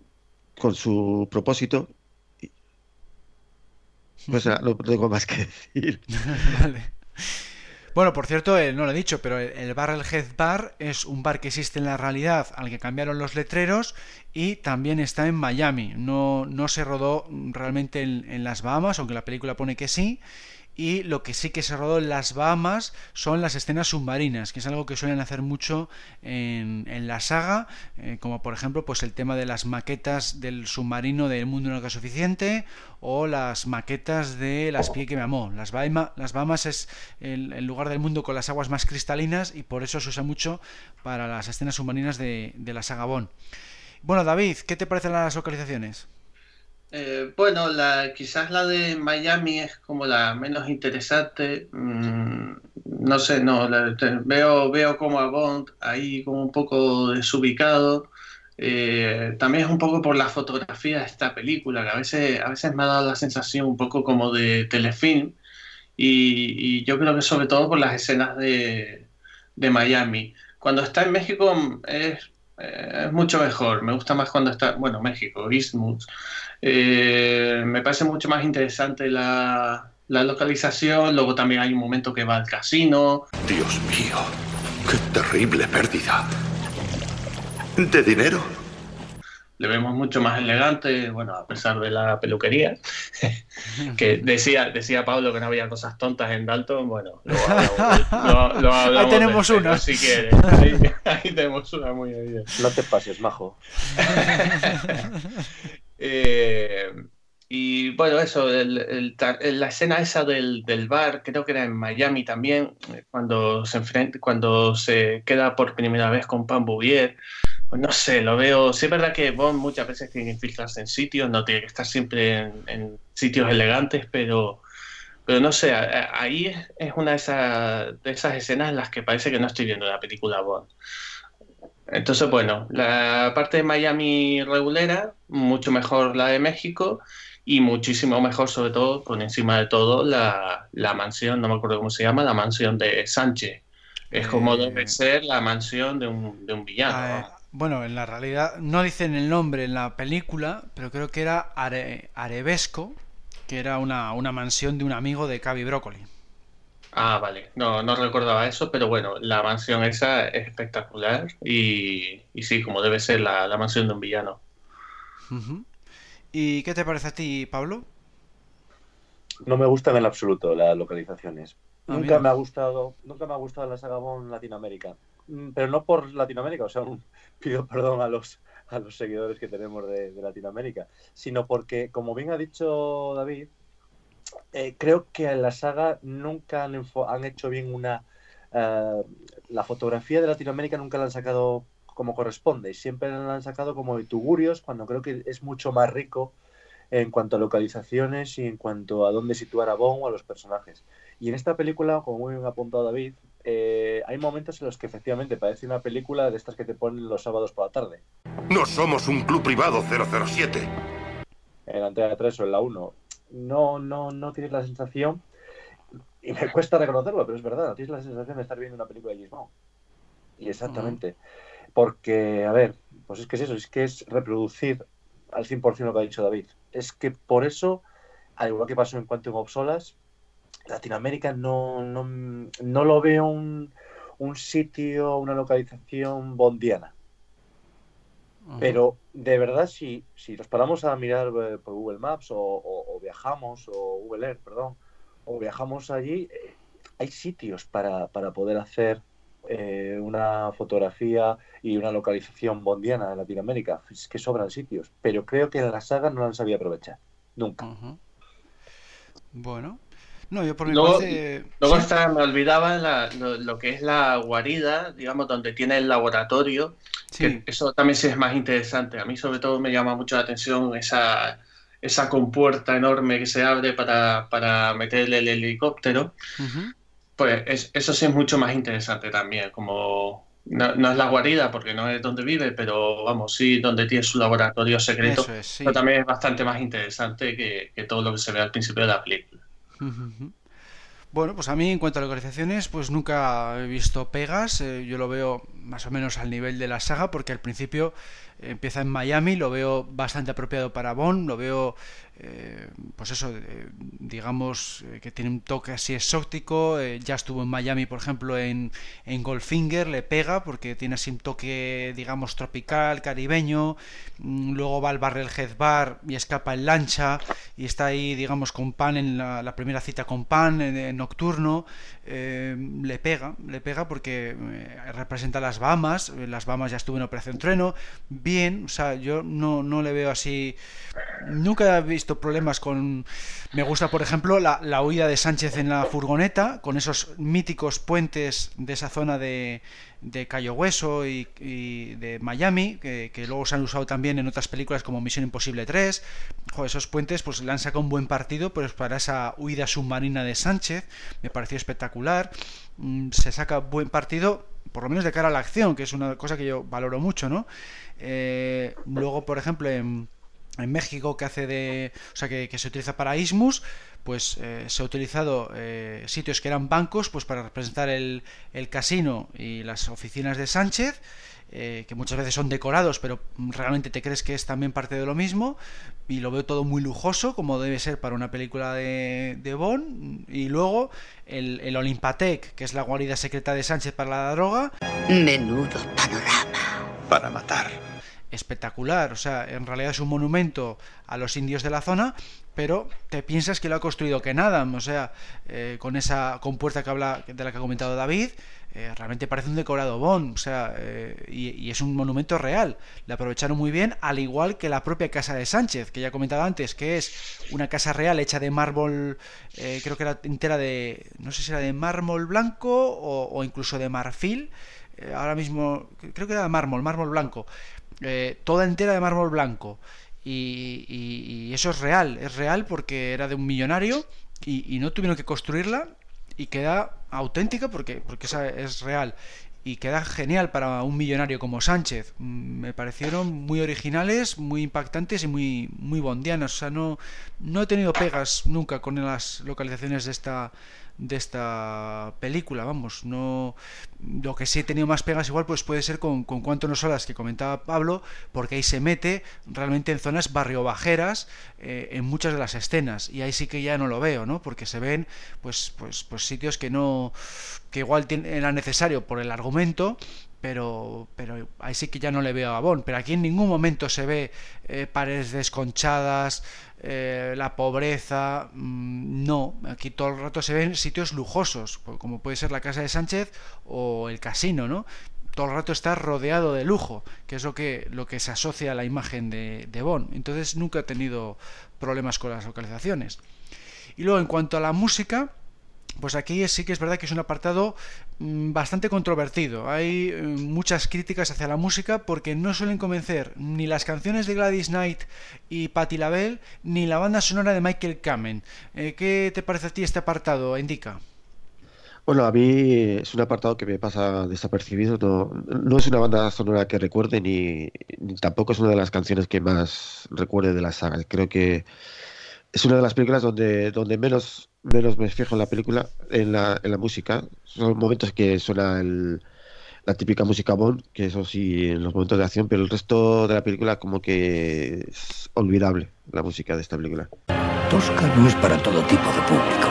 con su propósito. Pues no tengo más que decir.
vale. Bueno, por cierto, eh, no lo he dicho, pero el, Barrel Head Bar es un bar que existe en la realidad, al que cambiaron los letreros y también está en Miami. No, no se rodó realmente en, en las Bahamas, aunque la película pone que sí y lo que sí que se rodó en las Bahamas son las escenas submarinas, que es algo que suelen hacer mucho en, la saga, eh, como por ejemplo pues el tema de las maquetas del submarino del mundo no es suficiente o las maquetas de las pie que me amó. Las, las Bahamas es el, lugar del mundo con las aguas más cristalinas y por eso se usa mucho para las escenas submarinas de, de la saga Bond. Bueno, David, ¿qué te parecen las localizaciones?
Eh, bueno, la, quizás la de Miami es como la menos interesante. Mm, no sé, no, veo, veo como a Bond ahí como un poco desubicado. Eh, también es un poco por la fotografía de esta película, que a veces, a veces me ha dado la sensación un poco como de telefilm. Y, yo creo que sobre todo por las escenas de, de Miami. Cuando está en México es, eh, es mucho mejor. Me gusta más cuando está, bueno, México, Isthmus. Eh, me parece mucho más interesante la, la localización. Luego también hay un momento que va al casino.
Dios mío, qué terrible pérdida. ¿De dinero?
Le vemos mucho más elegante, bueno, a pesar de la peluquería. que decía, decía Pablo que no había cosas tontas en Dalton. Bueno, lo hablamos,
ahí tenemos una.
Si quieres. Ahí, tenemos una muy bien.
No te pases, majo.
Eh, y bueno, eso, la escena esa del, bar, creo que era en Miami también, cuando se enfrenta, cuando se queda por primera vez con Pan Bouvier. No sé, lo veo. Sí, es verdad que Bond muchas veces tiene que infiltrarse en sitios, no tiene que estar siempre en, sitios elegantes, pero, pero no sé, ahí es una de esas, de esas escenas en las que parece que no estoy viendo la película Bond. Entonces, bueno, la parte de Miami regulera, mucho mejor la de México y muchísimo mejor, sobre todo, por encima de todo, la, mansión, no me acuerdo cómo se llama, la mansión de Sánchez. Es como eh, debe ser la mansión de un, de un villano.
Ah, bueno, en la realidad no dicen el nombre en la película, pero creo que era Arevesco, que era una, una mansión de un amigo de Cavi Broccoli.
Ah, vale. No, no recordaba eso, pero bueno, la mansión esa es espectacular y, sí, como debe ser la, mansión de un villano.
¿Y qué te parece a ti, Pablo?
No me gustan en absoluto las localizaciones. Ah, nunca me ha gustado, nunca me ha gustado la saga Bond Latinoamérica. Mm, pero no por Latinoamérica, o sea, pido perdón a los a los seguidores que tenemos de Latinoamérica, sino porque, como bien ha dicho David, eh, creo que en la saga nunca han, hecho bien una... Eh, la fotografía de Latinoamérica nunca la han sacado como corresponde y siempre la han sacado como de tugurios cuando creo que es mucho más rico en cuanto a localizaciones y en cuanto a dónde situar a Bond o a los personajes. Y en esta película, como muy bien ha apuntado David, eh, hay momentos en los que efectivamente parece una película de estas que te ponen los sábados por la tarde.
No somos un club privado 007.
En la entrega 3 o en la 1 no, no, no tienes la sensación, y me cuesta reconocerlo, pero es verdad, no tienes la sensación de estar viendo una película de Bond. Y exactamente. Porque, a ver, pues es que es eso, es que es reproducir al 100% lo que ha dicho David. Es que por eso, al igual que pasó en Quantum of Solas, Latinoamérica no, no, no lo veo un, un sitio, una localización bondiana. Pero de verdad, si, si nos paramos a mirar eh, por Google Maps o, viajamos, o Google Earth, perdón, o viajamos allí, eh, hay sitios para, para poder hacer eh, una fotografía y una localización bondiana en Latinoamérica. Es que sobran sitios, pero creo que la saga no la sabía aprovechar. Nunca.
Bueno, no, yo por mi
luego, luego me olvidaba lo, que es la guarida, digamos, donde tiene el laboratorio. eso también sí es más interesante. A mí sobre todo me llama mucho la atención esa, esa compuerta enorme que se abre para, para meterle el helicóptero. Pues eso sí es mucho más interesante también, como no, es la guarida porque no es donde vive, pero vamos, sí, donde tiene su laboratorio secreto. Pero también es bastante más interesante que, que, todo lo que se ve al principio de la película.
Bueno, pues a mí en cuanto a localizaciones, pues nunca he visto pegas. Eh, yo lo veo más o menos al nivel de la saga, porque al principio empieza en Miami, lo veo bastante apropiado para Bond, lo veo eh, pues eso, eh, digamos eh, que tiene un toque así exótico, ya estuvo en Miami, por ejemplo, en, en Goldfinger, le pega porque tiene así un toque, digamos, tropical, caribeño, mm, luego va al Barrel Head Bar y escapa en lancha y está ahí, digamos, con Pan en la, primera cita con Pan en, nocturno, le pega, le pega porque representa la, las Bahamas, las Bahamas ya estuvo en Operación Trueno, bien, o sea, yo no, no le veo así, nunca he visto problemas con, me gusta por ejemplo la, la huida de Sánchez en la furgoneta, con esos míticos puentes de esa zona de, de Cayo Hueso y, de Miami, que, luego se han usado también en otras películas como Misión Imposible 3. esos puentes pues le han sacado un buen partido pues, para esa huida submarina de Sánchez, me pareció espectacular. Mm, se saca buen partido, por lo menos de cara a la acción, que es una cosa que yo valoro mucho, ¿no? Eh, luego, por ejemplo, en, México, que hace de. O sea, que, que se utiliza para Ismus pues eh, se ha utilizado eh, sitios que eran bancos pues para representar el, el casino y las oficinas de Sánchez eh, que muchas veces son decorados pero realmente te crees que es también parte de lo mismo y lo veo todo muy lujoso como debe ser para una película de, de Bond y luego el, el Olimpatec que es la guarida secreta de Sánchez para la droga
menudo panorama
para matar
espectacular. O sea, en realidad es un monumento a los indios de la zona, pero te piensas que lo ha construido que nada. O sea, eh, con esa compuerta que habla de la que ha comentado David, eh, realmente parece un decorado bon. O sea, eh, y, es un monumento real. Le aprovecharon muy bien, al igual que la propia casa de Sánchez, que ya he comentado antes, que es una casa real hecha de mármol, creo que era entera de, no sé si era de mármol blanco o, o incluso de marfil. ahora mismo, creo que era de mármol, mármol blanco eh, toda entera de mármol blanco. Y, eso es real, es real porque era de un millonario y, no tuvieron que construirla y queda auténtica porque, porque esa es real y queda genial para un millonario como Sánchez. Mm, me parecieron muy originales, muy impactantes y muy, muy bondianas. O sea, no, no he tenido pegas nunca con las localizaciones de esta, de esta película, vamos, no lo que sí he tenido más pegas igual pues puede ser con, con Cuánto no solas que comentaba Pablo, porque ahí se mete realmente en zonas barrio bajeras eh, en muchas de las escenas y ahí sí que ya no lo veo, ¿no? Porque se ven pues pues pues sitios que no que igual era necesario por el argumento, pero, pero ahí sí que ya no le veo a Bond. Pero aquí en ningún momento se ve eh, paredes desconchadas, eh, la pobreza, mm, no, aquí todo el rato se ven sitios lujosos, como puede ser la casa de Sánchez o el casino, ¿no? Todo el rato está rodeado de lujo, que es lo que, lo que se asocia a la imagen de, de Bond. Entonces nunca he tenido problemas con las localizaciones. Y luego en cuanto a la música, pues aquí sí que es verdad que es un apartado mm, bastante controvertido. Hay eh, muchas críticas hacia la música porque no suelen convencer ni las canciones de Gladys Knight y Patti LaBelle ni la banda sonora de Michael Kamen. Eh, ¿Qué te parece a ti este apartado, Indica?
Bueno, a mí es un apartado que me pasa desapercibido. No, es una banda sonora que recuerde ni, ni, tampoco es una de las canciones que más recuerde de la saga. Creo que es una de las películas donde, donde menos menos me fijo en la película, en la, en la música. Son momentos que suena la típica música Bond, que eso sí, en los momentos de acción, pero el resto de la película como que es olvidable, la música de esta película.
Tosca no es para todo tipo de público.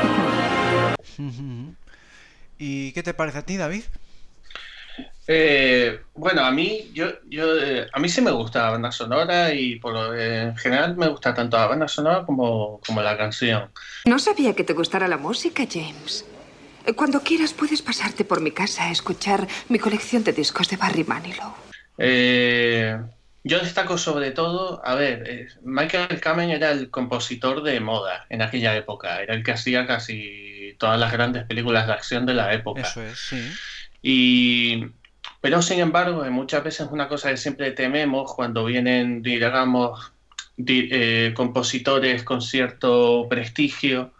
¿Y qué te parece a ti, David?
Eh, bueno, a mí, yo, yo, eh, a mí sí me gusta la banda sonora y por lo, en general me gusta tanto la banda sonora como, como la canción.
No sabía que te gustara la música, James. Eh, cuando quieras puedes pasarte por mi casa a escuchar mi colección de discos de Barry Manilow.
yo destaco sobre todo, a ver, Michael Kamen era el compositor de moda en aquella época, era el que hacía casi todas las grandes películas de acción de la época.
Eso es, sí.
Y pero sin embargo, muchas veces una cosa que siempre tememos cuando vienen, digamos, eh, compositores con cierto prestigio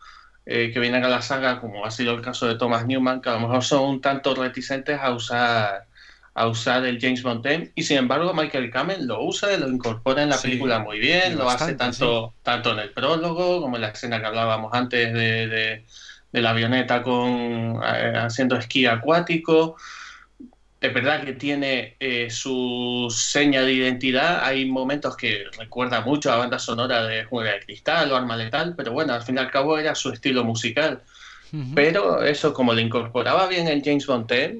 eh, que vienen a la saga, como ha sido el caso de Thomas Newman, que a lo mejor son un tanto reticentes a usar a usar el James Bond theme. Y sin embargo Michael Cameron lo usa lo incorpora en la película muy bien, lo hace tanto, tanto en el prólogo como en la escena que hablábamos antes de, de, la avioneta con eh, haciendo esquí acuático es verdad que tiene eh, su seña de identidad. Hay momentos que recuerda mucho a banda sonora de Juega de Cristal o Arma Letal, pero bueno, al fin y al cabo era su estilo musical. Pero eso, como le incorporaba bien el James Bond eh,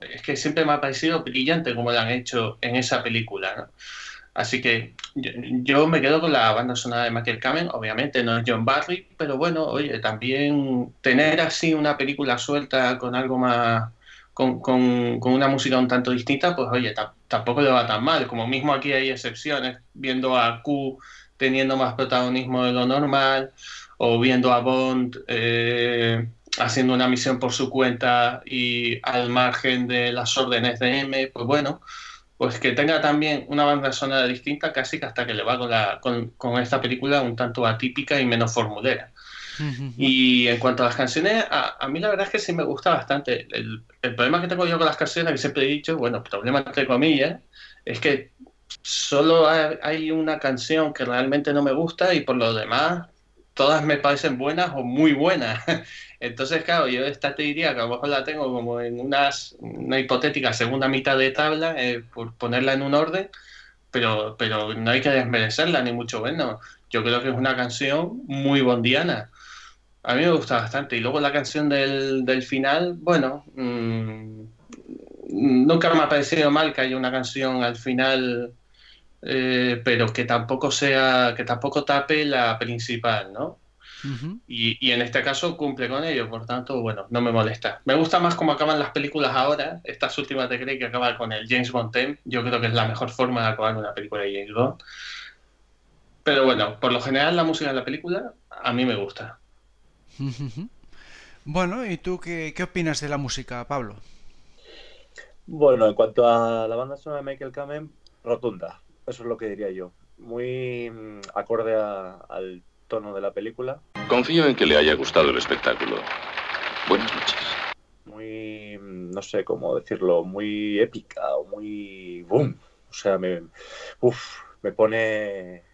es que siempre me ha parecido brillante como lo han hecho en esa película. Así que yo, me quedo con la banda sonora de Michael Kamen, obviamente no es John Barry, pero bueno, oye, también tener así una película suelta con algo más con, una música un tanto distinta, pues oye, tampoco le va tan mal. Como mismo aquí hay excepciones, viendo a Q teniendo más protagonismo de lo normal, o viendo a Bond eh, haciendo una misión por su cuenta y al margen de las órdenes de M, pues bueno, pues que tenga también una banda sonora distinta, casi que hasta que le va con, la, con, esta película un tanto atípica y menos formulera. Y en cuanto a las canciones, a, mí la verdad es que sí me gusta bastante. El, el, problema que tengo yo con las canciones, que siempre he dicho, bueno, problema entre comillas, es que solo hay una canción que realmente no me gusta y por lo demás todas me parecen buenas o muy buenas. Entonces, claro, yo esta te diría que a lo mejor la tengo como en unas, una hipotética segunda mitad de tabla, eh, por ponerla en un orden, pero, pero no hay que desmerecerla, ni mucho menos. Yo creo que es una canción muy bondiana. A mí me gusta bastante. Y luego la canción del, del final, bueno, mmm, nunca me ha parecido mal que haya una canción al final eh, pero que tampoco sea, que tampoco tape la principal, ¿no? y, en este caso cumple con ello, por tanto, bueno, no me molesta. Me gusta más cómo acaban las películas ahora. Estas últimas de Craig que acaban con el James Bond theme. Yo creo que es la mejor forma de acabar una película de James Bond. Pero bueno, por lo general la música de la película a mí me gusta.
Bueno, ¿y tú qué, qué opinas de la música, Pablo?
Bueno, en cuanto a la banda sonora de Michael Kamen, rotunda. Eso es lo que diría yo. Muy mm, acorde al tono de la película.
Confío en que le haya gustado el espectáculo. Buenas noches.
Muy, mm, no sé cómo decirlo, muy épica o muy boom. O sea, me, me pone,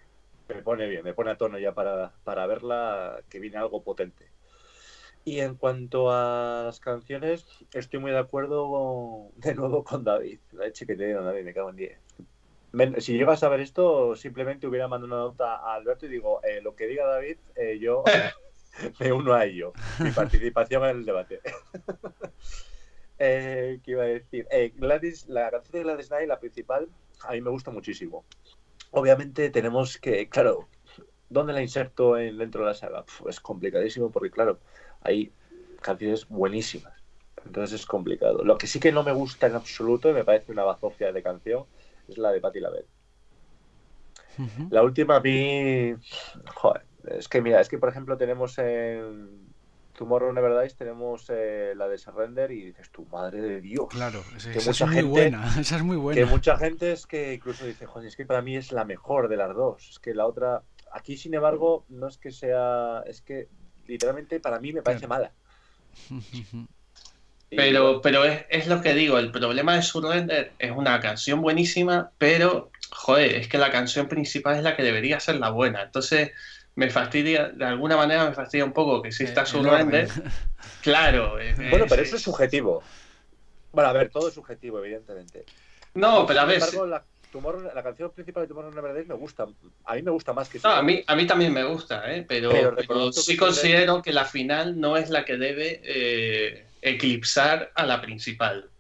me pone bien, me pone a tono ya para, para verla, que viene algo potente. Y en cuanto a las canciones, estoy muy de acuerdo de nuevo con David. La leche que te David, me cago en 10 si llegas a ver esto, simplemente hubiera mandado una nota a Alberto y digo, eh, lo que diga David, eh, yo me uno a ello. Mi participación en el debate. eh, ¿Qué iba a decir? Eh, Gladys, la canción de Gladys Knight, la principal, a mí me gusta muchísimo. Obviamente tenemos que, claro, ¿dónde la inserto en, dentro de la saga? es complicadísimo porque, claro, hay canciones buenísimas. Entonces es complicado. Lo que sí que no me gusta en absoluto y me parece una bazofia de canción es la de Patti LaBelle. La última a mí, joder, es que mira, es que por ejemplo tenemos en Tomorrow Never Dies tenemos eh, la de Surrender y dices, tu madre de Dios.
Claro, esa, es muy buena, esa es muy buena.
Que mucha gente es que incluso dice, joder, es que para mí es la mejor de las dos. Es que la otra, aquí sin embargo, no es que sea, es que literalmente para mí me parece mala.
Pero, pero es, es, lo que digo, el problema de Surrender es una canción buenísima, pero, joder, es que la canción principal es la que debería ser la buena. Entonces, me fastidia, de alguna manera me fastidia un poco que exista eh, Surrender. Claro.
bueno, pero eso es subjetivo. Bueno, a ver, todo es subjetivo, evidentemente.
No, pero a ver...
la, la, canción principal de Tomorrow Never Dies me gusta. A mí me gusta más que...
No, a mí, a mí también me gusta, ¿eh? pero, pero, sí considero que la final no es la que debe... Eh, eclipsar a la principal.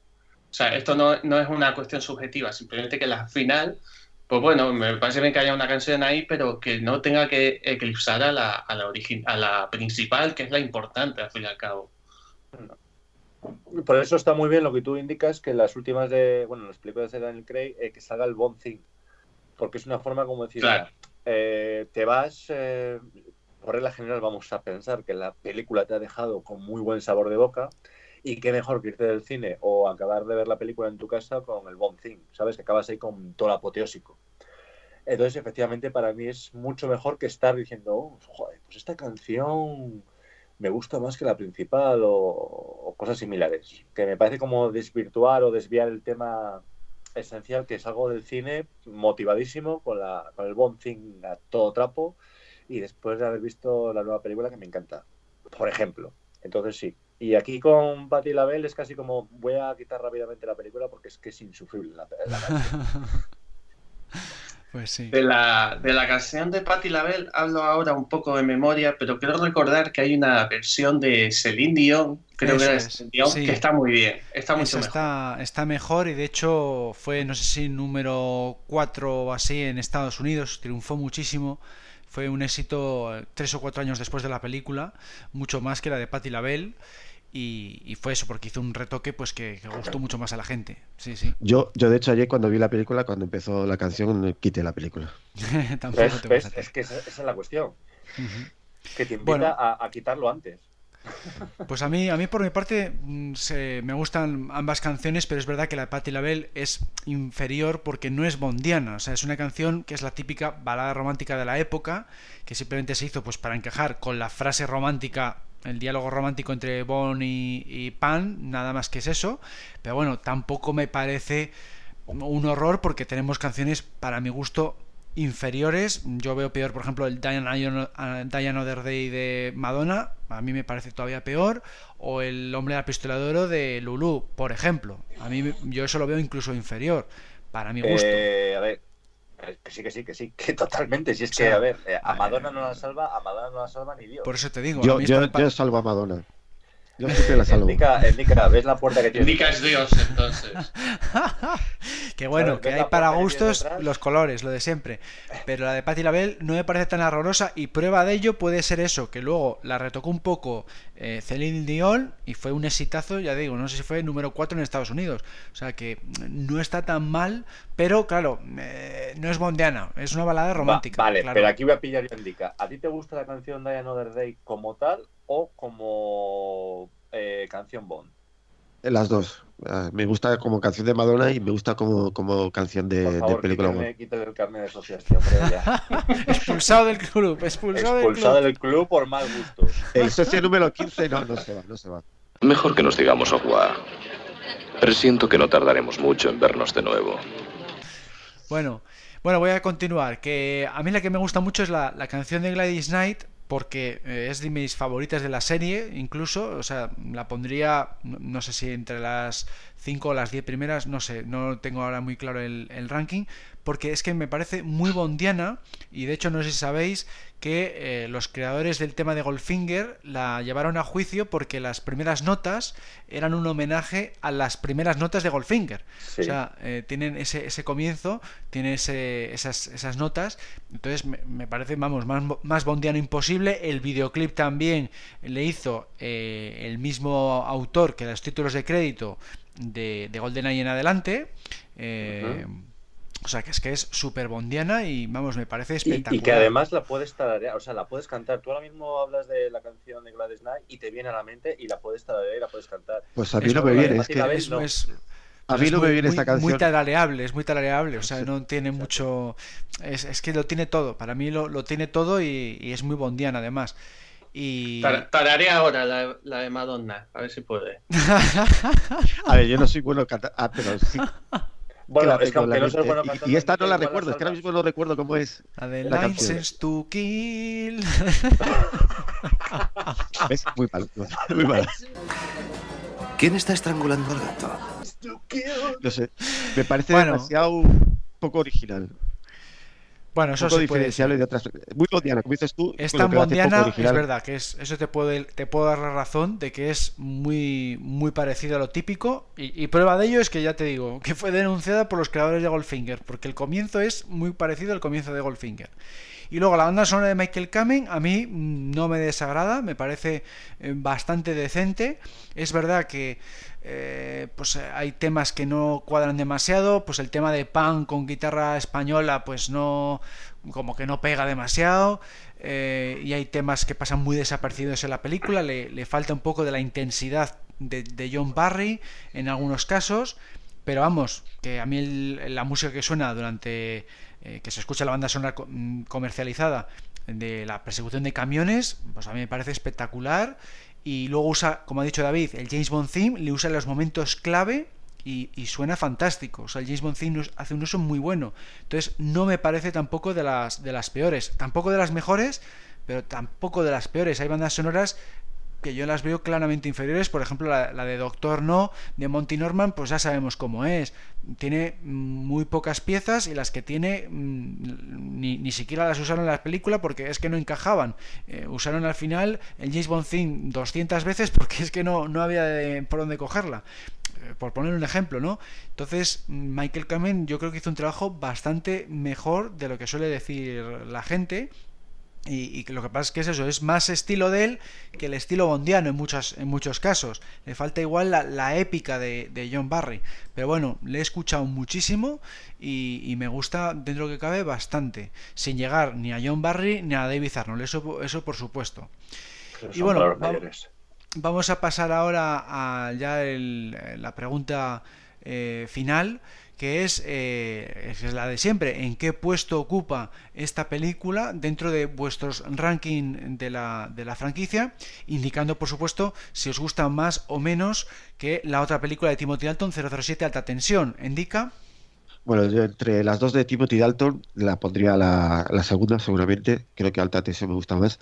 O sea, esto no, es una cuestión subjetiva, simplemente que la final, pues bueno, me parece bien que haya una canción ahí, pero que no tenga que eclipsar a la, a la, a la principal, que es la importante al fin y al cabo.
Por eso está muy bien lo que tú indicas, que las últimas de, bueno, las películas de Daniel Craig, eh, que salga el Bond Thing, porque es una forma como decir, eh, te vas, eh, por regla general vamos a pensar que la película te ha dejado con muy buen sabor de boca, y qué mejor que irte del cine o acabar de ver la película en tu casa con el Bon Thing, ¿sabes? Que acabas ahí con todo apoteósico. Entonces, efectivamente, para mí es mucho mejor que estar diciendo, oh, joder, pues esta canción me gusta más que la principal o, cosas similares. Que me parece como desvirtuar o desviar el tema esencial, que es algo del cine motivadísimo con el Bon Thing a todo trapo y después de haber visto la nueva película que me encanta, por ejemplo. Entonces sí, y aquí con Patti LaBelle es casi como voy a quitar rápidamente la película porque es que es insufrible la,
Pues sí.
De la, de la canción de Patti LaBelle hablo ahora un poco de memoria, pero quiero recordar que hay una versión de Celine Dion, creo que era Dion, que está muy bien. Está mucho mejor.
Está, está mejor y de hecho fue, no sé si número 4 o así en Estados Unidos, triunfó muchísimo. Fue un éxito tres o cuatro años después de la película, mucho más que la de Patti LaBelle. y, fue eso, porque hizo un retoque pues que, gustó mucho más a la gente. Sí, sí.
Yo, yo, de hecho, ayer cuando vi la película, cuando empezó la canción, quité la película.
es que esa, es la cuestión. Que te invita a, quitarlo antes.
Pues a mí, a mí por mi parte mm, me gustan ambas canciones, pero es verdad que la de Patti LaBelle es inferior porque no es bondiana. O sea, es una canción que es la típica balada romántica de la época, que simplemente se hizo pues para encajar con la frase romántica el diálogo romántico entre Bon y, Pan, nada más que es eso. Pero bueno, tampoco me parece un horror porque tenemos canciones, para mi gusto, inferiores. Yo veo peor, por ejemplo, el Diana, Diana Other Day de Madonna, a mí me parece todavía peor. O el Hombre de la Pistola de Oro de Lulu, por ejemplo. A mí yo eso lo veo incluso inferior, para mi gusto.
Eh, a ver, eh, que sí, que sí, que sí, que totalmente. Si es que, a ver, eh, a Madonna no la salva, a Madonna no la salva ni Dios.
Por eso te digo.
Yo, yo, yo salvo a Madonna. Yo siempre la salvo.
Indica, ves la puerta que tiene.
Indica es Dios, entonces.
que bueno, que hay para gustos los colores, lo de siempre. Pero la de Patti LaBelle no me parece tan horrorosa y prueba de ello puede ser eso, que luego la retocó un poco eh, Celine Dion y fue un exitazo, ya digo, no sé si fue número 4 en Estados Unidos. O sea que no está tan mal, pero claro, eh, no es bondiana, es una balada romántica.
vale, pero aquí voy a pillar yo indica. ¿A ti te gusta la canción Die Another Day como tal o como eh, canción Bond?
Las dos. Ah, me gusta como canción de Madonna y me gusta como, como canción de,
por favor,
de película
Bond. Quítale el carnet de asociación,
expulsado del club, expulsado,
expulsado
del,
club. club. por mal gusto.
El socio número 15 no, no se va, no se va.
Mejor que nos digamos au revoir. Presiento que no tardaremos mucho en vernos de nuevo.
Bueno, bueno, voy a continuar. Que a mí la que me gusta mucho es la, la canción de Gladys Knight, porque eh, es de mis favoritas de la serie, incluso, o sea, la pondría, no sé si entre las 5 o las 10 primeras, no sé, no tengo ahora muy claro el, el ranking, porque es que me parece muy bondiana y de hecho no sé si sabéis que eh, los creadores del tema de Goldfinger la llevaron a juicio porque las primeras notas eran un homenaje a las primeras notas de Goldfinger. O sea, eh, tienen ese, ese comienzo, tiene ese, esas, esas notas, entonces me, parece, vamos, más, más bondiano imposible. El videoclip también le hizo eh, el mismo autor que los títulos de crédito de, de GoldenEye en adelante. O sea, que es que es súper bondiana y vamos, me parece espectacular.
Y, que además la puedes tararear, o sea, la puedes cantar. Tú ahora mismo hablas de la canción de Gladys Knight y te viene a la mente y la puedes tararear y la puedes cantar.
Pues a mí no me viene, es que
es, a mí no me viene esta canción. Muy tarareable, es muy tarareable, o sea, no tiene mucho... Es, es, que lo tiene todo, para mí lo, lo tiene todo y, y, es muy bondiana además. Y...
Tararea ahora la, la, de Madonna, a ver si puede.
a ver, yo no soy bueno cantando, ah, pero sí.
Bueno, es que aunque no
bueno Y esta no la recuerdo, es que ahora mismo no recuerdo cómo es.
La de License to Kill.
¿Ves? Muy mal, muy mal.
¿Quién está estrangulando al gato?
No sé, me parece demasiado poco original.
Bueno, eso sí
de otras. Muy bondiana, como dices tú.
Es tan bondiana, es verdad que es, eso te puede, te puedo dar la razón de que es muy, muy parecido a lo típico. Y, prueba de ello es que ya te digo, que fue denunciada por los creadores de Goldfinger, porque el comienzo es muy parecido al comienzo de Goldfinger. Y luego la banda sonora de Michael Kamen a mí no me desagrada, me parece eh, bastante decente. Es verdad que eh, pues eh, hay temas que no cuadran demasiado, pues el tema de Pan con guitarra española pues no como que no pega demasiado eh, y hay temas que pasan muy desapercibidos en la película, le, falta un poco de la intensidad de, John Barry en algunos casos, pero vamos, que a mí la música que suena durante que se escucha la banda sonora mm, comercializada de la persecución de camiones, pues a mí me parece espectacular y luego usa, como ha dicho David, el James Bond theme, le usa en los momentos clave y, suena fantástico. O sea, el James Bond theme hace un uso muy bueno. Entonces, no me parece tampoco de las, de las peores. Tampoco de las mejores, pero tampoco de las peores. Hay bandas sonoras que yo las veo claramente inferiores. Por ejemplo, la, de Doctor No, de Monty Norman, pues ya sabemos cómo es. Tiene muy pocas piezas y las que tiene mm, ni, ni siquiera las usaron en la película porque es que no encajaban. Eh, usaron al final el James Bond theme 200 veces porque es que no, no había por dónde cogerla eh, por poner un ejemplo, ¿no? Entonces, Michael Kamen yo creo que hizo un trabajo bastante mejor de lo que suele decir la gente Y, lo que pasa es que es eso, es más estilo de él que el estilo bondiano en, muchos, en muchos casos. Le falta igual la, épica de, John Barry. Pero bueno, le he escuchado muchísimo y, me gusta, dentro de lo que cabe, bastante. Sin llegar ni a John Barry ni a David Arnold, eso, eso por supuesto. y bueno, vamos a pasar ahora a ya la pregunta eh, final que es, eh, es la de siempre, en qué puesto ocupa esta película dentro de vuestros ranking de la, de la franquicia, indicando por supuesto si os gusta más o menos que la otra película de Timothy Dalton 007 Alta Tensión. ¿Indica?
Bueno, yo entre las dos de Timothy Dalton la pondría la, la segunda seguramente, creo que Alta Tensión me gusta más.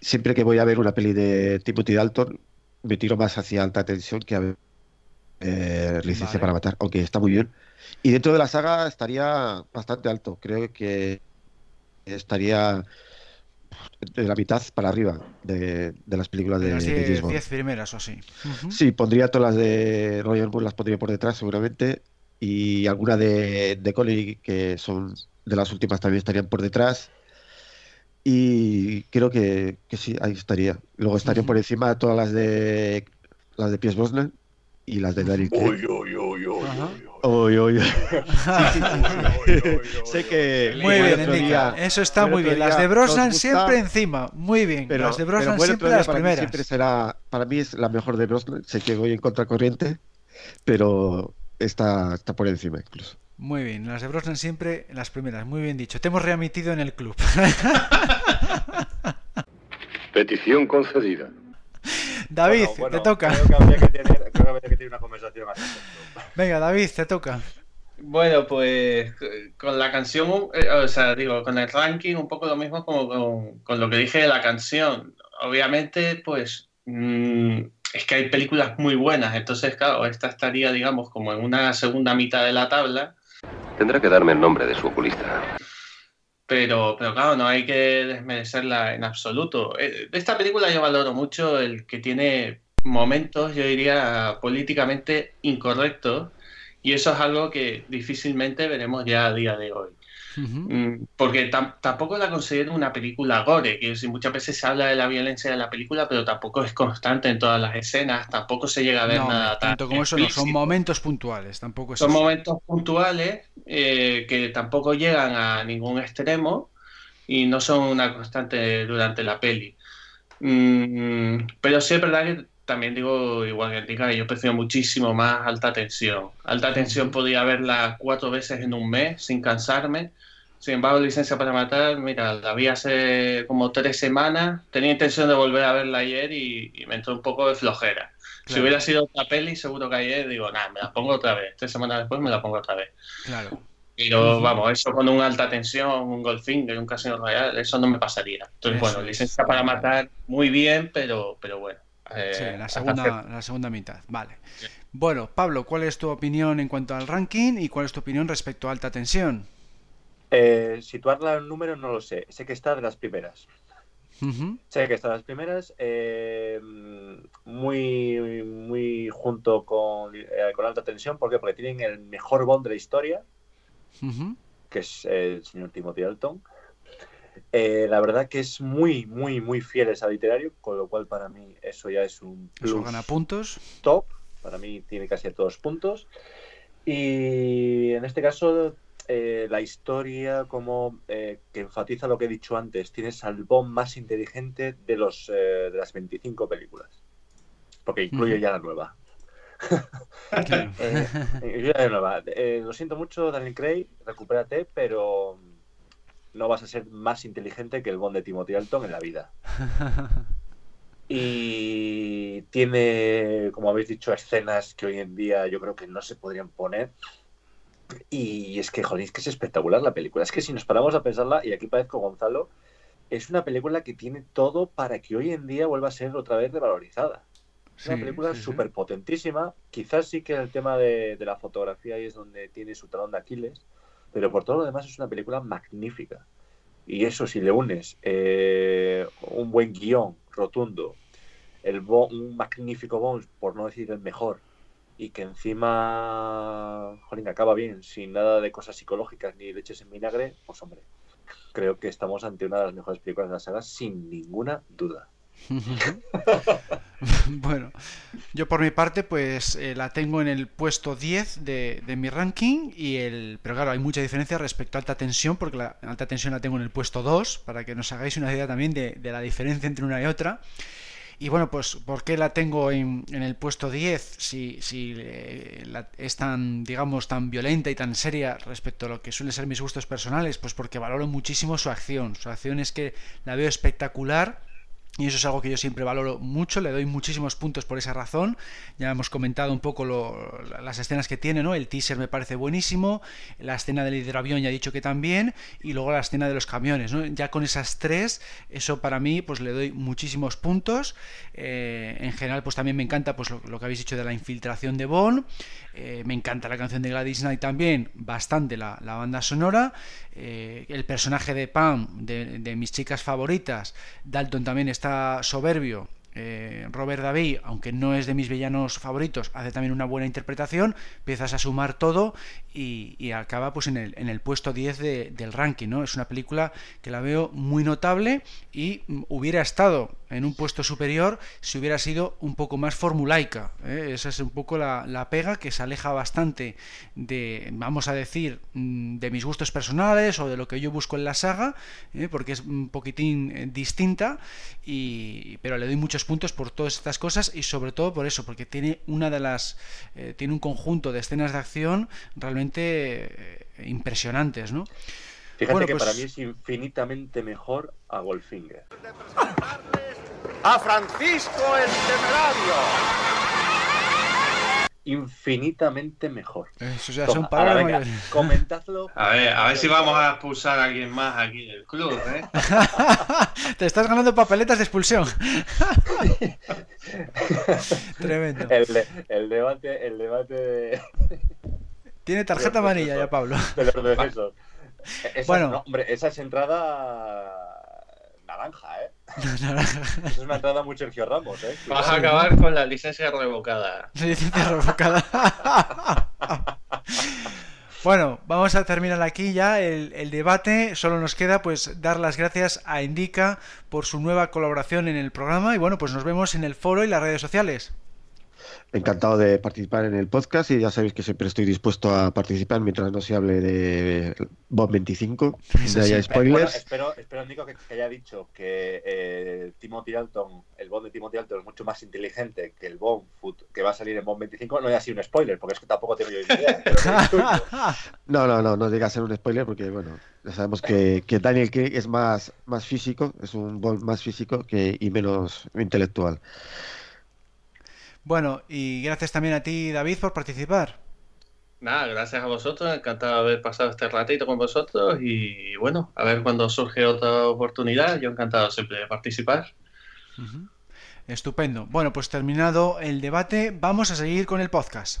Siempre que voy a ver una peli de Timothy Dalton me tiro más hacia Alta Tensión que a ver eh, Licencia para Matar, aunque está muy bien. Y dentro de la saga estaría bastante alto. Creo que estaría de la mitad para arriba de, las películas de,
las diez, primeras o así.
Sí, pondría todas las de Roger Moore, las pondría por detrás seguramente. Y alguna de, de que son de las últimas, también estarían por detrás. Y creo que, sí, ahí estaría. Luego estaría por encima de todas las de las de Pies Brosnan y las de Daniel Craig. Uy, uy, sé que.
Muy bien, Eso está muy bien. Las de Brosnan siempre encima. Muy bien. Pero, las de Brosnan siempre las
para
primeras.
Mí siempre será, para mí es la mejor de Brosnan. Sé que voy en contracorriente, pero está, está por encima incluso.
Muy bien, las de Brosnan siempre las primeras. Muy bien dicho. Te hemos readmitido en el club.
Petición concedida.
David, te toca.
Creo que habría que tener, creo que tener una conversación así.
Venga, David, te toca.
Bueno, pues con la canción, eh, o sea, digo, con el ranking un poco lo mismo como con, lo que dije de la canción. Obviamente, pues mm, es que hay películas muy buenas, entonces, claro, esta estaría, digamos, como en una segunda mitad de la tabla.
Tendrá que darme el nombre de su oculista.
Pero, pero claro, no hay que desmerecerla en absoluto. Eh, de esta película yo valoro mucho el que tiene momentos, yo diría, políticamente incorrectos, y eso es algo que difícilmente veremos ya a día de hoy. Mm, porque tampoco la considero una película gore, que muchas veces se habla de la violencia de la película, pero tampoco es constante en todas las escenas, tampoco se llega a ver nada
tanto como eso no, son momentos puntuales, tampoco
Son momentos puntuales eh, que tampoco llegan a ningún extremo y no son una constante durante la peli. Mm, pero sí es verdad que también digo, igual que Antica, yo prefiero muchísimo más alta tensión. Alta tensión podía verla cuatro veces en un mes sin cansarme. Sin embargo, licencia para matar, mira, la vi hace como tres semanas. Tenía intención de volver a verla ayer y, me entró un poco de flojera. Si hubiera sido otra peli, seguro que ayer digo, nada, me la pongo otra vez. Tres semanas después me la pongo otra vez.
Claro.
Pero vamos, eso con una alta tensión, un Goldfinger, un Casino Royal, eso no me pasaría. Entonces, bueno, licencia para matar, muy bien, pero, pero bueno.
Eh, la segunda, la segunda mitad, vale. Bueno, Pablo, ¿cuál es tu opinión en cuanto al ranking y cuál es tu opinión respecto a alta tensión?
Eh, situarla en número no lo sé. Sé que está de las primeras. Sé que está de las primeras. Eh, muy, muy junto con, eh, con alta tensión. ¿Por qué? Porque tienen el mejor bond de la historia. Que es el señor Timothy Dalton. Eh, la verdad que es muy, muy, muy fiel a literario, con lo cual para mí eso ya es un
plus gana puntos.
top. Para mí tiene casi todos puntos. Y en este caso, eh, la historia, como eh, que enfatiza lo que he dicho antes, tienes al Bond más inteligente de, los, de las 25 películas. Porque incluye ya la nueva. la nueva. lo siento mucho, Daniel Craig, recupérate, pero no vas a ser más inteligente que el Bond de Timothy Dalton en la vida. Y tiene, como habéis dicho, escenas que hoy en día yo creo que no se podrían poner. Y es que, joder, es que es espectacular la película. Es que si nos paramos a pensarla, y aquí parezco Gonzalo, es una película que tiene todo para que hoy en día vuelva a ser otra vez revalorizada. Es una película súper potentísima. Quizás sí que el tema de, de la fotografía ahí es donde tiene su talón de Aquiles pero por todo lo demás es una película magnífica. Y eso si le unes eh, un buen guion rotundo, el un magnífico Bones, por no decir el mejor, y que encima, jolín, acaba bien, sin nada de cosas psicológicas ni leches en vinagre, pues hombre, creo que estamos ante una de las mejores películas de la saga, sin ninguna duda.
bueno, yo por mi parte, pues eh, la tengo en el puesto 10 de, mi ranking. Y el, pero claro, hay mucha diferencia respecto a alta tensión, porque la alta tensión la tengo en el puesto 2, para que nos hagáis una idea también de, la diferencia entre una y otra. Y bueno, pues ¿por qué la tengo en, el puesto 10 si, si eh, es tan, digamos, tan violenta y tan seria respecto a lo que suelen ser mis gustos personales? Pues porque valoro muchísimo su acción. Su acción es que la veo espectacular y eso es algo que yo siempre valoro mucho, le doy muchísimos puntos por esa razón. Ya hemos comentado un poco las escenas que tiene, ¿no? El teaser me parece buenísimo, la escena del hidroavión ya he dicho que también, y luego la escena de los camiones, ¿no? Ya con esas tres, eso para mí, pues le doy muchísimos puntos. Eh, en general, pues también me encanta pues, lo, que habéis dicho de la infiltración de Bond. Eh, me encanta la canción de Gladys Knight también, bastante la, banda sonora. Eh, el personaje de Pam, de, de mis chicas favoritas, Dalton también está soberbio. Eh, Robert David, aunque no es de mis villanos favoritos, hace también una buena interpretación, empiezas a sumar todo y, acaba pues en el, en el puesto 10 del ranking, ¿no? Es una película que la veo muy notable y hubiera estado en un puesto superior si hubiera sido un poco más formulaica. ¿eh? Esa es un poco la, pega que se aleja bastante de, vamos a decir, mm, de mis gustos personales o de lo que yo busco en la saga, ¿eh? porque es un poquitín eh, distinta, y, pero le doy muchos puntos por todas estas cosas y sobre todo por eso, porque tiene una de las, tiene un conjunto de escenas de acción realmente impresionantes, ¿no?
Fíjate que para pues mí es infinitamente mejor a Goldfinger.
¡A Francisco el Temerario!
Infinitamente mejor.
Eso ya son palabras.
Comentadlo.
A ver, a ver si vamos a expulsar a alguien más aquí del club, ¿eh?
Te estás ganando papeletas de expulsión. Tremendo.
El, el, debate, el debate de...
Tiene tarjeta amarilla ya, Pablo.
De los. Esa, bueno, hombre, esa es entrada naranja, ¿eh? es una entrada muy Sergio Ramos, ¿eh?
Vas a acabar con la licencia revocada.
Licencia revocada. Bueno, vamos a terminar aquí ya el, el, debate. Solo nos queda pues dar las gracias a Indica por su nueva colaboración en el programa y bueno, pues nos vemos en el foro y las redes sociales.
Encantado de participar en el podcast y ya sabéis que siempre estoy dispuesto a participar mientras no se hable de Bob 25,
de haya spoilers. espero, espero, Nico, que, haya dicho que eh, Timothy Dalton, el Bond de Timothy Dalton es mucho más inteligente que el Bond que va a salir en Bob 25. No haya sido un spoiler, porque es que tampoco tengo yo idea.
no, no, no, no diga ser un spoiler porque, bueno, ya sabemos que, que Daniel Craig es más, más físico, es un Bond más físico que, y menos intelectual.
Bueno, y gracias también a ti, David, por participar.
Nada, gracias a vosotros, encantado de haber pasado este ratito con vosotros y bueno, a ver cuando surge otra oportunidad, yo encantado siempre de participar.
Estupendo. Bueno, pues terminado el debate, vamos a seguir con el podcast.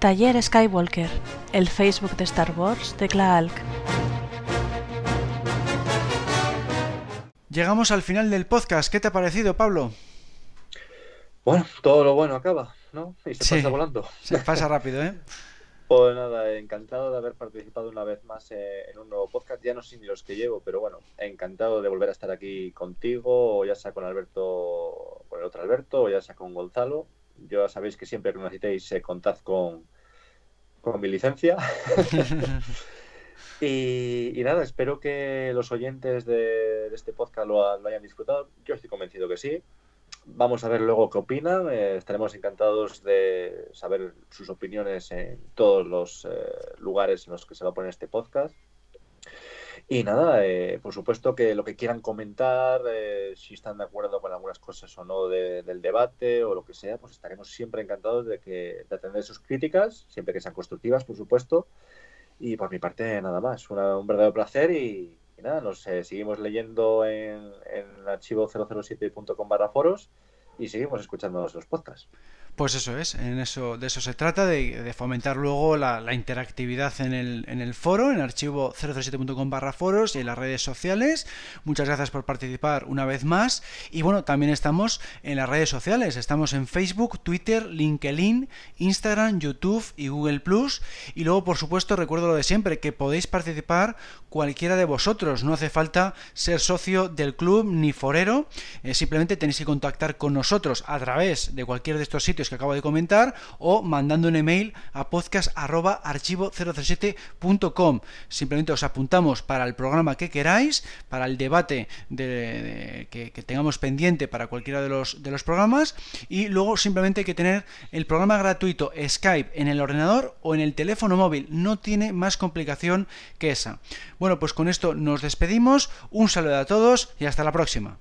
Taller Skywalker, el Facebook de Star Wars de Klaalk.
Llegamos al final del podcast. ¿Qué te ha parecido, Pablo?
Bueno, todo lo bueno acaba, ¿no? Y se pasa volando.
Se pasa rápido, ¿eh?
Pues nada, encantado de haber participado una vez más eh, en un nuevo podcast. Ya no sé ni los que llevo, pero bueno, encantado de volver a estar aquí contigo, o ya sea con Alberto, con el otro Alberto, o ya sea con Gonzalo. Yo ya sabéis que siempre que necesitéis eh, contad con, con mi licencia. y, nada, espero que los oyentes de, este podcast lo, hayan disfrutado. Yo estoy convencido que sí. Vamos a ver luego qué opinan. Eh, estaremos encantados de saber sus opiniones en todos los eh, lugares en los que se va a poner este podcast. Y nada, eh, por supuesto que lo que quieran comentar, eh, si están de acuerdo con algunas cosas o no del debate o lo que sea, pues estaremos siempre encantados de, que, de atender sus críticas, siempre que sean constructivas, por supuesto. Y por mi parte, nada más. un verdadero placer y, nada, nos eh, seguimos leyendo en, en archivo007.com barra foros y seguimos escuchando los podcasts.
Pues eso es, en eso, de eso se trata, de, fomentar luego la, interactividad en el, en el, foro, en archivo 007.com barra foros y en las redes sociales. Muchas gracias por participar una vez más. Y bueno, también estamos en las redes sociales, estamos en Facebook, Twitter, LinkedIn, Instagram, YouTube y Google Plus. Y luego, por supuesto, recuerdo lo de siempre, que podéis participar cualquiera de vosotros. No hace falta ser socio del club ni forero, eh, simplemente tenéis que contactar con nosotros a través de cualquier de estos sitios que acabo de comentar o mandando un email a podcast.archivo007.com. Simplemente os apuntamos para el programa que queráis, para el debate de, que, tengamos pendiente para cualquiera de los, de los programas y luego simplemente hay que tener el programa gratuito Skype en el ordenador o en el teléfono móvil. No tiene más complicación que esa. Bueno, pues con esto nos despedimos. Un saludo a todos y hasta la próxima.